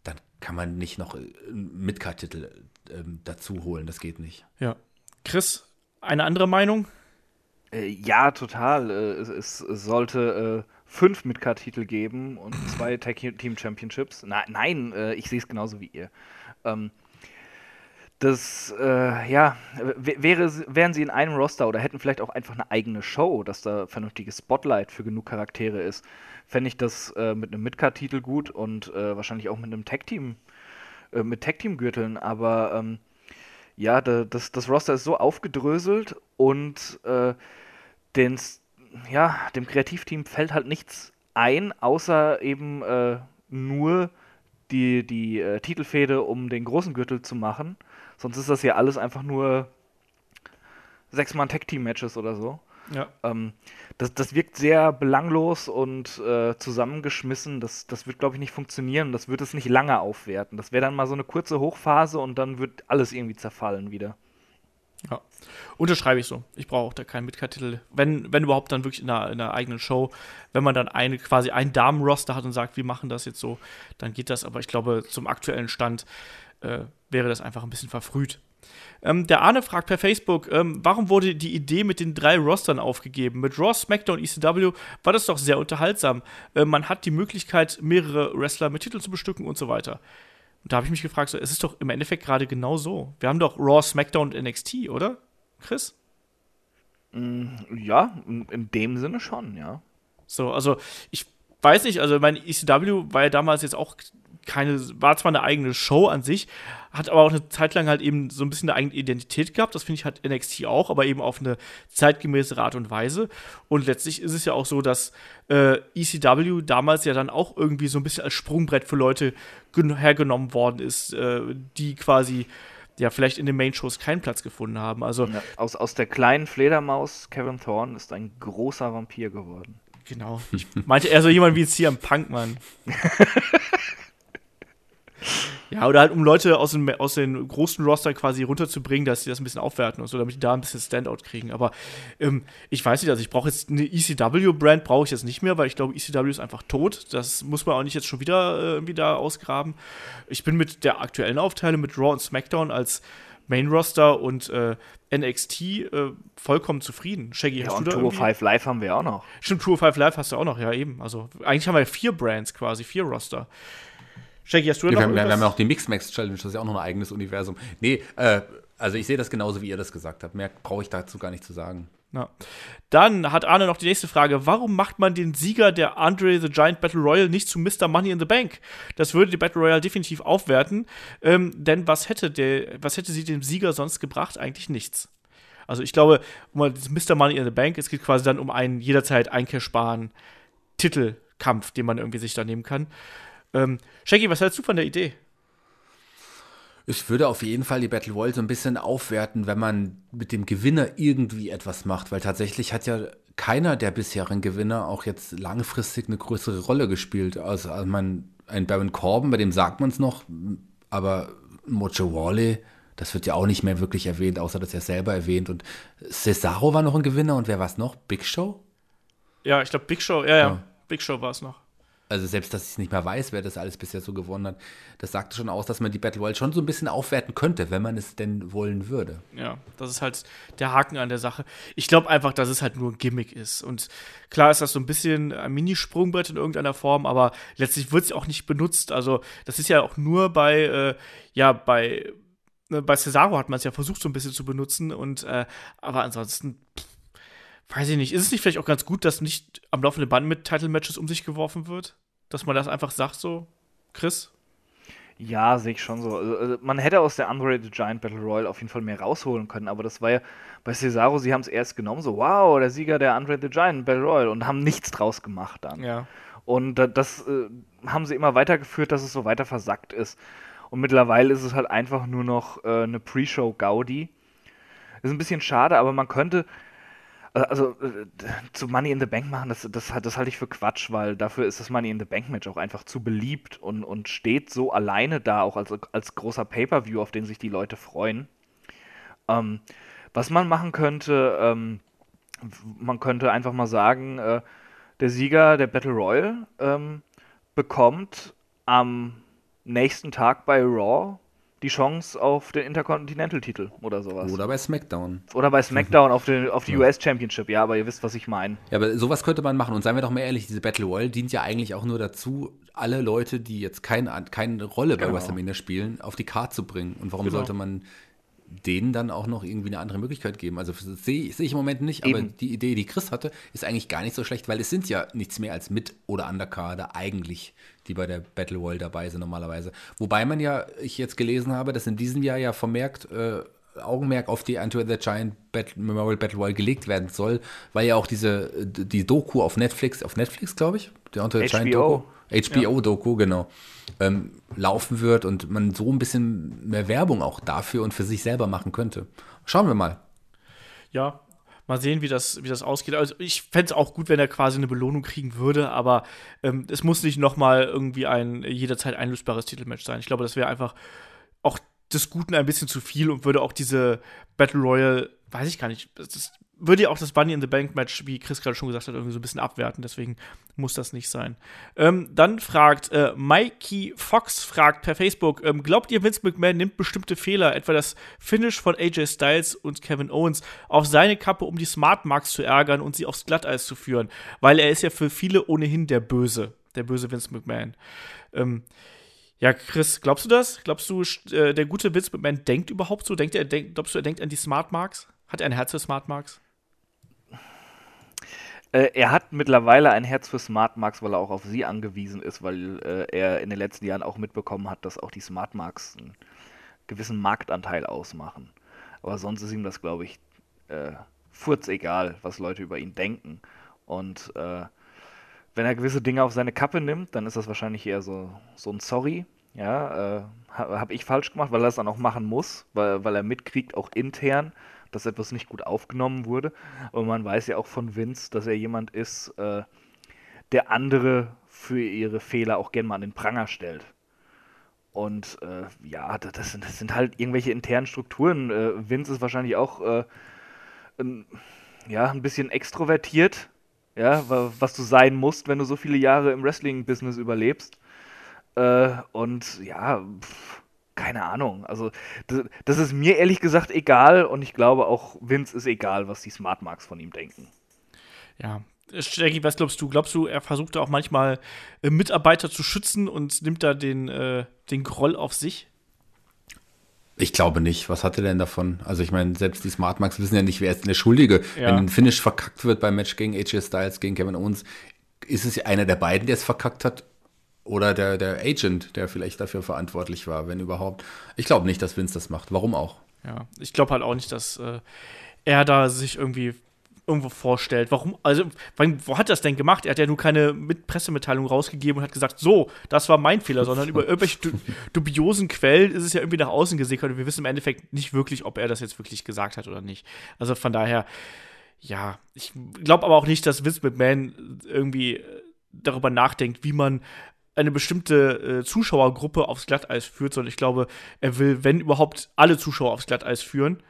C: dann kann man nicht noch einen Midcard-Titel ähm, dazu holen. Das geht nicht.
B: Ja. Chris, eine andere Meinung?
D: Äh, ja, total. Äh, es, es, sollte äh, fünf Midcard-Titel geben und zwei <laughs> Tag Team Championships. Na, nein, ich sehe es genauso wie ihr. Ähm, das, äh, ja, wäre, wären sie in einem Roster oder hätten vielleicht auch einfach eine eigene Show, dass da vernünftiges Spotlight für genug Charaktere ist, fände ich das äh, mit einem Midcard-Titel gut und äh, wahrscheinlich auch mit einem Tag-Team, mit Tag-Team-Gürteln, aber ähm, ja, da, das, das Roster ist so aufgedröselt und den, ja, dem Kreativteam fällt halt nichts ein, außer eben äh, nur die, die äh, Titelfehde um den großen Gürtel zu machen. Sonst ist das ja alles einfach nur sechsmal Tag-Team-Matches oder so.
B: Ja.
D: Ähm, das, das wirkt sehr belanglos und äh, zusammengeschmissen. Das, das wird, glaube ich, nicht funktionieren. Das wird es nicht lange aufwerten. Das wäre dann mal so eine kurze Hochphase und dann wird alles irgendwie zerfallen wieder.
B: Ja. Unterschreibe ich so. Ich brauche auch da keinen Midcard-Titel. Wenn, wenn überhaupt, dann wirklich in einer, in einer eigenen Show. Wenn man dann eine, quasi ein Damen-Roster hat und sagt, wir machen das jetzt so, dann geht das. Aber ich glaube, zum aktuellen Stand äh, wäre das einfach ein bisschen verfrüht. Ähm, der Arne fragt per Facebook, ähm, warum wurde die Idee mit den drei Rostern aufgegeben? Mit Raw, SmackDown, ECW war das doch sehr unterhaltsam. Äh, man hat die Möglichkeit, mehrere Wrestler mit Titeln zu bestücken und so weiter. Und da habe ich mich gefragt, so, es ist doch im Endeffekt gerade genau so. Wir haben doch Raw, SmackDown und NXT, oder? Chris?
D: Ja, in in dem Sinne schon, ja.
B: So, also ich weiß nicht, also mein ECW war ja damals jetzt auch keine, war zwar eine eigene Show an sich, hat aber auch eine Zeit lang halt eben so ein bisschen eine eigene Identität gehabt. Das finde ich halt NXT auch, aber eben auf eine zeitgemäße Art und Weise. Und letztlich ist es ja auch so, dass äh, ECW damals ja dann auch irgendwie so ein bisschen als Sprungbrett für Leute gen- hergenommen worden ist, äh, die quasi ja vielleicht in den Main-Shows keinen Platz gefunden haben. Also
D: ja aus, aus der kleinen Fledermaus Kevin Thorne ist ein großer Vampir geworden.
B: Genau. Ich meinte eher so jemand wie CM Punk, Mann. <laughs> ja, oder halt, um Leute aus, dem, aus den großen Roster quasi runterzubringen, dass sie das ein bisschen aufwerten und so, damit die da ein bisschen Standout kriegen. Aber ähm, ich weiß nicht, also ich brauche jetzt eine ECW-Brand, brauche ich jetzt nicht mehr, weil ich glaube, ECW ist einfach tot. Das muss man auch nicht jetzt schon wieder äh, irgendwie da ausgraben. Ich bin mit der aktuellen Aufteilung mit Raw und SmackDown als Main Roster und äh, NXT äh, vollkommen zufrieden. Shaggy,
D: Ja,
B: hast
D: und
B: du da
D: Tour
B: irgendwie?
D: 5 Live haben wir auch noch.
B: Stimmt, Tour 5 Live hast du auch noch, ja eben. Also eigentlich haben wir vier Brands quasi, vier Roster. Shaggy, hast du
C: Ja,
B: noch
C: wir, haben, wir haben ja auch die Mixed Max Challenge, das ist ja auch noch ein eigenes Universum. Nee, äh, also ich sehe das genauso, wie ihr das gesagt habt. Mehr brauche ich dazu gar nicht zu sagen.
B: Ja. Dann hat Arne noch die nächste Frage. Warum macht man den Sieger der Andre the Giant Battle Royale nicht zu Mr. Money in the Bank? Das würde die Battle Royale definitiv aufwerten. Ähm, denn was hätte, der, was hätte sie dem Sieger sonst gebracht? Eigentlich nichts. Also ich glaube, um Mr. Money in the Bank, es geht quasi dann um einen jederzeit Einkehr sparen. Titelkampf, den man irgendwie sich da nehmen kann. Ähm, Shaggy, was hältst du von der Idee?
C: Es würde auf jeden Fall die Battle Royale so ein bisschen aufwerten, wenn man mit dem Gewinner irgendwie etwas macht, weil tatsächlich hat ja keiner der bisherigen Gewinner auch jetzt langfristig eine größere Rolle gespielt. Also, also man, ein Baron Corbin, bei dem sagt man es noch, aber Mojo Wally, das wird ja auch nicht mehr wirklich erwähnt, außer dass er selber erwähnt. Und Cesaro war noch ein Gewinner und wer war es noch? Big Show?
B: Ja, ich glaube Big Show, ja, ja, ja. Big Show war es noch
C: also selbst, dass ich nicht mehr weiß, wer das alles bisher so gewonnen hat, das sagte schon aus, dass man die Battle Royale schon so ein bisschen aufwerten könnte, wenn man es denn wollen würde.
B: Ja, das ist halt der Haken an der Sache. Ich glaube einfach, dass es halt nur ein Gimmick ist. Und klar ist das so ein bisschen ein Mini-Sprungbrett in irgendeiner Form, aber letztlich wird es auch nicht benutzt. Also, das ist ja auch nur bei, äh, ja, bei, äh, bei Cesaro hat man es ja versucht, so ein bisschen zu benutzen. Und, äh, aber ansonsten. Pff, weiß ich nicht, ist es nicht vielleicht auch ganz gut, dass nicht am laufenden Band mit Title-Matches um sich geworfen wird? Dass man das einfach sagt so, Chris?
D: Ja, sehe ich schon so. Also, also, man hätte aus der Unrated Giant Battle Royale auf jeden Fall mehr rausholen können, aber das war ja bei Cesaro, sie haben es erst genommen, so, wow, der Sieger der Unrated Giant Battle Royale und haben nichts draus gemacht dann.
B: Ja.
D: Und das äh, haben sie immer weitergeführt, dass es so weiter versackt ist. Und mittlerweile ist es halt einfach nur noch äh, eine Pre-Show-Gaudi. Ist ein bisschen schade, aber man könnte, also äh, zu Money in the Bank machen, das, das, das halte ich für Quatsch, weil dafür ist das Money in the Bank Match auch einfach zu beliebt und, und steht so alleine da, auch als, als großer Pay-Per-View, auf den sich die Leute freuen. Ähm, was man machen könnte, ähm, man könnte einfach mal sagen, äh, der Sieger der Battle Royale ähm, bekommt am nächsten Tag bei Raw die Chance auf den Intercontinental-Titel oder sowas.
C: Oder bei SmackDown.
D: Oder bei SmackDown auf, den, auf die ja. US Championship, ja, aber ihr wisst, was ich meine.
C: Ja, aber sowas könnte man machen. Und seien wir doch mal ehrlich, diese Battle Royale dient ja eigentlich auch nur dazu, alle Leute, die jetzt kein, keine Rolle bei genau. WrestleMania spielen, auf die Karte zu bringen. Und warum genau. sollte man denen dann auch noch irgendwie eine andere Möglichkeit geben. Also sehe seh ich im Moment nicht, Eben. aber die Idee, die Chris hatte, ist eigentlich gar nicht so schlecht, weil es sind ja nichts mehr als Mit- oder Underkader eigentlich, die bei der Battle Royale dabei sind normalerweise. Wobei man ja, ich jetzt gelesen habe, dass in diesem Jahr ja vermerkt äh, Augenmerk auf die Enter the Giant Battle, Memorial Battle Royale gelegt werden soll, weil ja auch diese die Doku auf Netflix, auf Netflix glaube ich, der Enter the Giant Doku, HBO-Doku, ja. genau, ähm, laufen wird und man so ein bisschen mehr Werbung auch dafür und für sich selber machen könnte. Schauen wir mal.
B: Ja, mal sehen, wie das, wie das ausgeht. Also ich fände es auch gut, wenn er quasi eine Belohnung kriegen würde, aber ähm, es muss nicht noch mal irgendwie ein jederzeit einlösbares Titelmatch sein. Ich glaube, das wäre einfach auch des Guten ein bisschen zu viel und würde auch diese Battle Royale, weiß ich gar nicht, das würde ja auch das Bunny in the Bank Match, wie Chris gerade schon gesagt hat, irgendwie so ein bisschen abwerten. Deswegen muss das nicht sein. Ähm, dann fragt äh, Mikey Fox fragt per Facebook: ähm, Glaubt ihr, Vince McMahon nimmt bestimmte Fehler, etwa das Finish von AJ Styles und Kevin Owens, auf seine Kappe, um die Smart Marks zu ärgern und sie aufs Glatteis zu führen? Weil er ist ja für viele ohnehin der Böse, der böse Vince McMahon. Ähm, ja, Chris, glaubst du das? Glaubst du, äh, der gute Vince McMahon denkt überhaupt so? Denkt er, denk, glaubst du, er denkt an die Smart Marks? Hat er ein Herz für Smart Marks?
D: Äh, er hat mittlerweile ein Herz für Smart Marks, weil er auch auf sie angewiesen ist, weil äh, er in den letzten Jahren auch mitbekommen hat, dass auch die Smart Marks einen gewissen Marktanteil ausmachen. Aber sonst ist ihm das, glaube ich, äh, furzegal, was Leute über ihn denken. Und äh, wenn er gewisse Dinge auf seine Kappe nimmt, dann ist das wahrscheinlich eher so, so ein Sorry. Ja, äh, habe ich falsch gemacht, weil er es dann auch machen muss, weil, weil er mitkriegt, auch intern, dass etwas nicht gut aufgenommen wurde. Aber man weiß ja auch von Vince, dass er jemand ist, äh, der andere für ihre Fehler auch gern mal an den Pranger stellt. Und äh, ja, das sind, das sind, halt irgendwelche internen Strukturen. Äh, Vince ist wahrscheinlich auch äh, ein, ja, ein bisschen extrovertiert, ja, was du sein musst, wenn du so viele Jahre im Wrestling-Business überlebst. Äh, und ja, pff, keine Ahnung. Also, das, das, ist mir ehrlich gesagt egal und ich glaube auch Vince ist egal, was die Smart Marks von ihm denken.
B: Ja. Jackie, was glaubst du? Glaubst du, er versucht da auch manchmal äh, Mitarbeiter zu schützen und nimmt da den, äh, den Groll auf sich?
C: Ich glaube nicht. Was hat er denn davon? Also ich meine, selbst die Smart Marks wissen ja nicht, wer ist denn der Schuldige. Ja. Wenn ein Finish verkackt wird beim Match gegen AJ Styles, gegen Kevin Owens, ist es einer der beiden, der es verkackt hat oder der, der Agent, der vielleicht dafür verantwortlich war, wenn überhaupt. Ich glaube nicht, dass Vince das macht. Warum auch?
B: Ja, ich glaube halt auch nicht, dass äh, er da sich irgendwie irgendwo vorstellt. Warum, also, wo hat er das denn gemacht? Er hat ja nur keine Mit Pressemitteilung rausgegeben und hat gesagt, so, das war mein Fehler, sondern über irgendwelche du <laughs> dubiosen Quellen ist es ja irgendwie nach außen gesickert und wir wissen im Endeffekt nicht wirklich, ob er das jetzt wirklich gesagt hat oder nicht. Also von daher, ja, ich glaube aber auch nicht, dass Vince McMahon irgendwie äh, darüber nachdenkt, wie man eine bestimmte äh, Zuschauergruppe aufs Glatteis führt, sondern ich glaube, er will, wenn überhaupt, alle Zuschauer aufs Glatteis führen,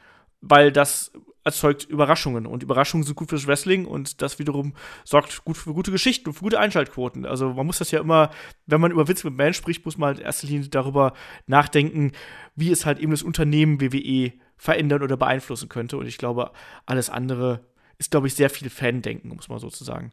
B: weil das erzeugt Überraschungen und Überraschungen sind gut fürs Wrestling und das wiederum sorgt gut für gute Geschichten und für gute Einschaltquoten. Also man muss das ja immer, wenn man über Witz mit Man spricht, muss man halt in erster Linie darüber nachdenken, wie es halt eben das Unternehmen WWE verändern oder beeinflussen könnte und ich glaube, alles andere ist, glaube ich, sehr viel Fan-Denken, muss man sozusagen.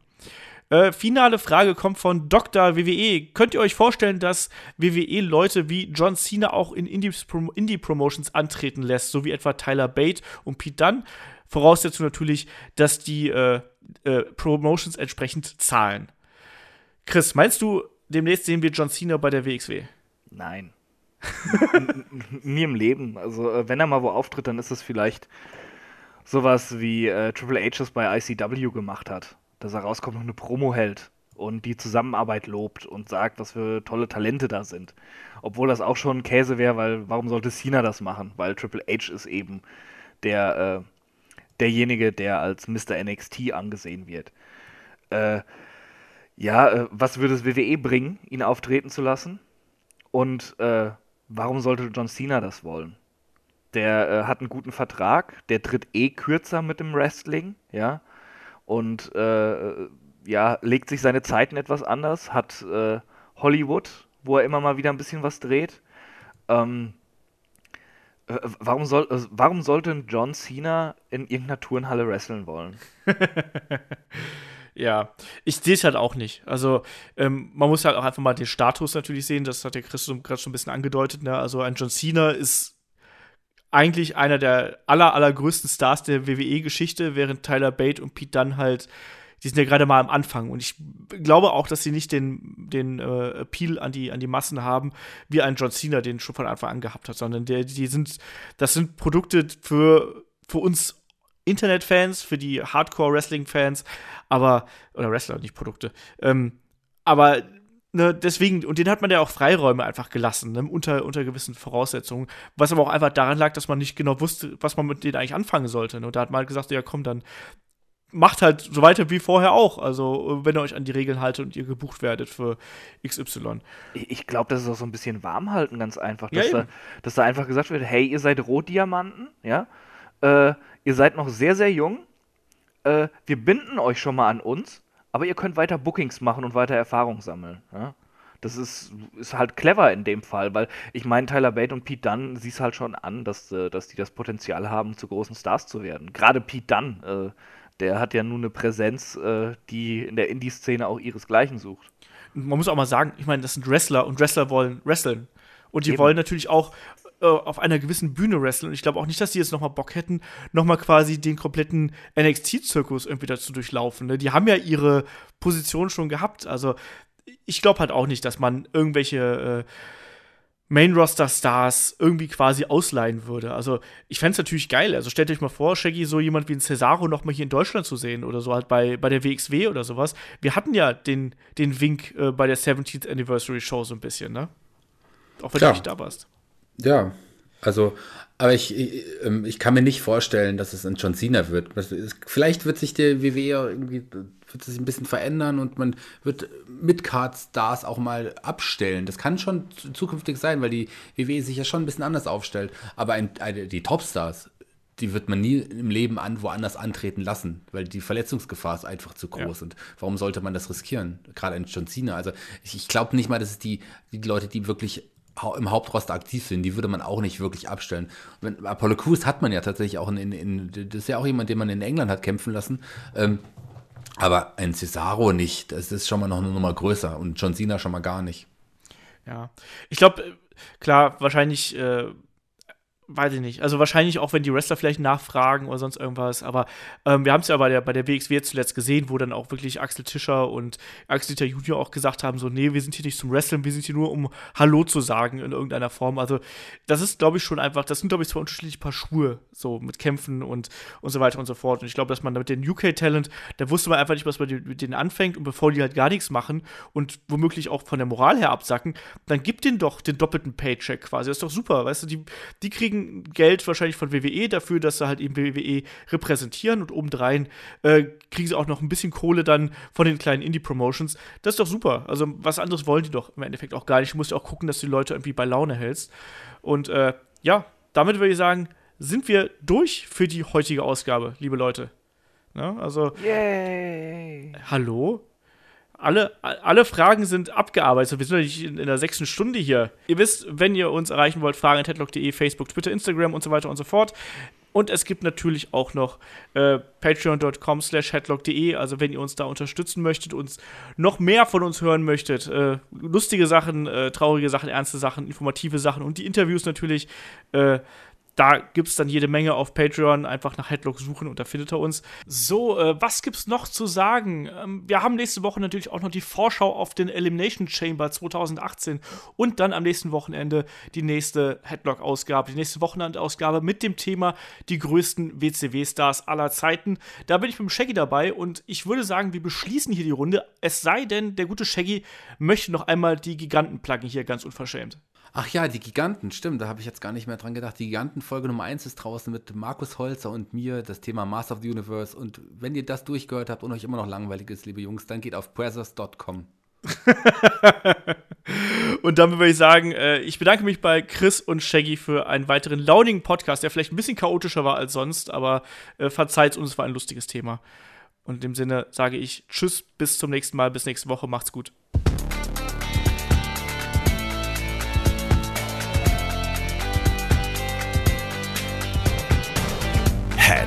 B: Äh, finale Frage kommt von Dr. WWE. Könnt ihr euch vorstellen, dass WWE Leute wie John Cena auch in Indie-Promotions antreten lässt, so wie etwa Tyler Bate und Pete Dunne? Voraussetzung natürlich, dass die äh, äh, Promotions entsprechend zahlen. Chris, meinst du, demnächst sehen wir John Cena bei der WXW?
D: Nein. <laughs> Nie im Leben. Also, äh, wenn er mal wo auftritt, dann ist es vielleicht sowas wie äh, Triple H es bei ICW gemacht hat dass er rauskommt und eine Promo hält und die Zusammenarbeit lobt und sagt, was für tolle Talente da sind. Obwohl das auch schon Käse wäre, weil warum sollte Cena das machen? Weil Triple H ist eben der, äh, derjenige, der als Mr. NXT angesehen wird. Äh, ja, äh, was würde es WWE bringen, ihn auftreten zu lassen? Und äh, warum sollte John Cena das wollen? Der äh, hat einen guten Vertrag, der tritt eh kürzer mit dem Wrestling, ja und äh, ja, legt sich seine Zeiten etwas anders, hat äh, Hollywood, wo er immer mal wieder ein bisschen was dreht. Ähm, äh, warum, soll, äh, warum sollte John Cena in irgendeiner Turnhalle wresteln wollen? <laughs>
B: ja, ich sehe es halt auch nicht. Also, ähm, man muss halt auch einfach mal den Status natürlich sehen. Das hat der Chris gerade schon ein bisschen angedeutet. Ne? Also, ein John Cena ist eigentlich einer der aller, allergrößten Stars der WWE-Geschichte, während Tyler Bate und Pete Dunne halt, die sind ja gerade mal am Anfang. Und ich glaube auch, dass sie nicht den, den äh, Appeal an die, an die Massen haben, wie ein John Cena den schon von Anfang an gehabt hat, sondern der, die sind, das sind Produkte für, für uns Internetfans, für die Hardcore-Wrestling-Fans, aber, oder Wrestler, nicht Produkte. Ähm, aber Ne, deswegen, und den hat man ja auch Freiräume einfach gelassen, ne, unter, unter gewissen Voraussetzungen. Was aber auch einfach daran lag, dass man nicht genau wusste, was man mit denen eigentlich anfangen sollte. Ne? Und da hat man halt gesagt, ja komm, dann macht halt so weiter wie vorher auch. Also, wenn ihr euch an die Regeln haltet und ihr gebucht werdet für XY.
D: Ich glaube, das ist auch so ein bisschen Warmhalten, ganz einfach. Dass, ja, da, dass da einfach gesagt wird, hey, ihr seid Rotdiamanten, ja, äh, ihr seid noch sehr, sehr jung, äh, wir binden euch schon mal an uns aber ihr könnt weiter Bookings machen und weiter Erfahrung sammeln. Ja? Das ist, ist halt clever in dem Fall, weil ich meine, Tyler Bate und Pete Dunne siehst halt schon an, dass, äh, dass die das Potenzial haben, zu großen Stars zu werden. Gerade Pete Dunne, äh, der hat ja nun eine Präsenz, äh, die in der Indie-Szene auch ihresgleichen sucht.
B: Man muss auch mal sagen, ich meine, das sind Wrestler und Wrestler wollen wresteln. Und die Eben. wollen natürlich auch äh, auf einer gewissen Bühne wresteln. Und ich glaube auch nicht, dass die jetzt noch mal Bock hätten, noch mal quasi den kompletten NXT-Zirkus irgendwie dazu durchlaufen. Ne? Die haben ja ihre Position schon gehabt. Also ich glaube halt auch nicht, dass man irgendwelche äh, Main-Roster-Stars irgendwie quasi ausleihen würde. Also, ich fände es natürlich geil. Also, stellt euch mal vor, Shaggy, so jemand wie ein Cesaro noch mal hier in Deutschland zu sehen oder so halt bei, bei der WXW oder sowas. Wir hatten ja den, den Wink äh, bei der 17th Anniversary Show so ein bisschen, ne? Auch wenn ja. du nicht da warst.
C: Ja, also, aber ich, ich, ähm, ich, kann mir nicht vorstellen, dass es ein John Cena wird. Vielleicht wird sich der WWE irgendwie wird sich ein bisschen verändern und man wird mit Card-Stars auch mal abstellen. Das kann schon zukünftig sein, weil die WWE sich ja schon ein bisschen anders aufstellt. Aber ein, die Topstars, die wird man nie im Leben an, woanders antreten lassen, weil die Verletzungsgefahr ist einfach zu groß. Ja. Und warum sollte man das riskieren? Gerade ein John Cena. Also ich, ich glaube nicht mal, dass es die, die Leute, die wirklich im Hauptroster aktiv sind, die würde man auch nicht wirklich abstellen. Wenn, Apollo Crews hat man ja tatsächlich auch in, in, in, das ist ja auch jemand, den man in England hat kämpfen lassen. Ähm, aber ein Cesaro nicht, das ist schon mal noch eine Nummer größer und John Cena schon mal gar nicht.
B: Ja, ich glaube, klar, wahrscheinlich äh, weiß ich nicht. Also wahrscheinlich auch, wenn die Wrestler vielleicht nachfragen oder sonst irgendwas. Aber ähm, wir haben es ja bei der, bei der WXW zuletzt gesehen, wo dann auch wirklich Axel Tischer und Axel Dieter Junior auch gesagt haben, so, nee, wir sind hier nicht zum Wrestling, wir sind hier nur, um Hallo zu sagen in irgendeiner Form. Also das ist, glaube ich, schon einfach, das sind, glaube ich, zwei unterschiedliche Paar Schuhe, so mit Kämpfen und, und so weiter und so fort. Und ich glaube, dass man mit den UK-Talent, da wusste man einfach nicht, was man mit denen anfängt. Und bevor die halt gar nichts machen und womöglich auch von der Moral her absacken, dann gibt denen doch den doppelten Paycheck quasi. Das ist doch super, weißt du, die, die kriegen Geld wahrscheinlich von WWE dafür, dass sie halt eben WWE repräsentieren und obendrein äh, kriegen sie auch noch ein bisschen Kohle dann von den kleinen Indie-Promotions. Das ist doch super. Also was anderes wollen die doch im Endeffekt auch gar nicht. Du musst ja auch gucken, dass du die Leute irgendwie bei Laune hältst. Und äh, ja, damit würde ich sagen, sind wir durch für die heutige Ausgabe, liebe Leute. Ja, also.
D: Yay!
B: Hallo? Alle, alle Fragen sind abgearbeitet. Wir sind nicht in, in, der sechsten Stunde hier. Ihr wisst, wenn ihr uns erreichen wollt, fragen at headlock.de, Facebook, Twitter, Instagram und so weiter und so fort. Und es gibt natürlich auch noch äh, patreon.com slash headlock.de, also wenn ihr uns da unterstützen möchtet, uns noch mehr von uns hören möchtet, äh, lustige Sachen, äh, traurige Sachen, ernste Sachen, informative Sachen und die Interviews natürlich, äh, da gibt es dann jede Menge auf Patreon. Einfach nach Headlock suchen und da findet er uns. So, äh, was gibt's noch zu sagen? Ähm, wir haben nächste Woche natürlich auch noch die Vorschau auf den Elimination Chamber 2018 und dann am nächsten Wochenende die nächste Headlock-Ausgabe, die nächste Wochenendausgabe mit dem Thema die größten WCW-Stars aller Zeiten. Da bin ich mit dem Shaggy dabei und ich würde sagen, wir beschließen hier die Runde. Es sei denn, der gute Shaggy möchte noch einmal die Giganten pluggen hier ganz unverschämt.
C: Ach ja, die Giganten, stimmt, da habe ich jetzt gar nicht mehr dran gedacht. Die Giganten-Folge Nummer 1 ist draußen mit Markus Holzer und mir, das Thema Master of the Universe. Und wenn ihr das durchgehört habt und euch immer noch langweilig ist, liebe Jungs, dann geht auf pressers.com. <laughs>
B: und damit würde ich sagen, äh, ich bedanke mich bei Chris und Shaggy für einen weiteren launigen Podcast, der vielleicht ein bisschen chaotischer war als sonst, aber äh, verzeiht uns, es war ein lustiges Thema. Und in dem Sinne sage ich Tschüss, bis zum nächsten Mal, bis nächste Woche, macht's gut.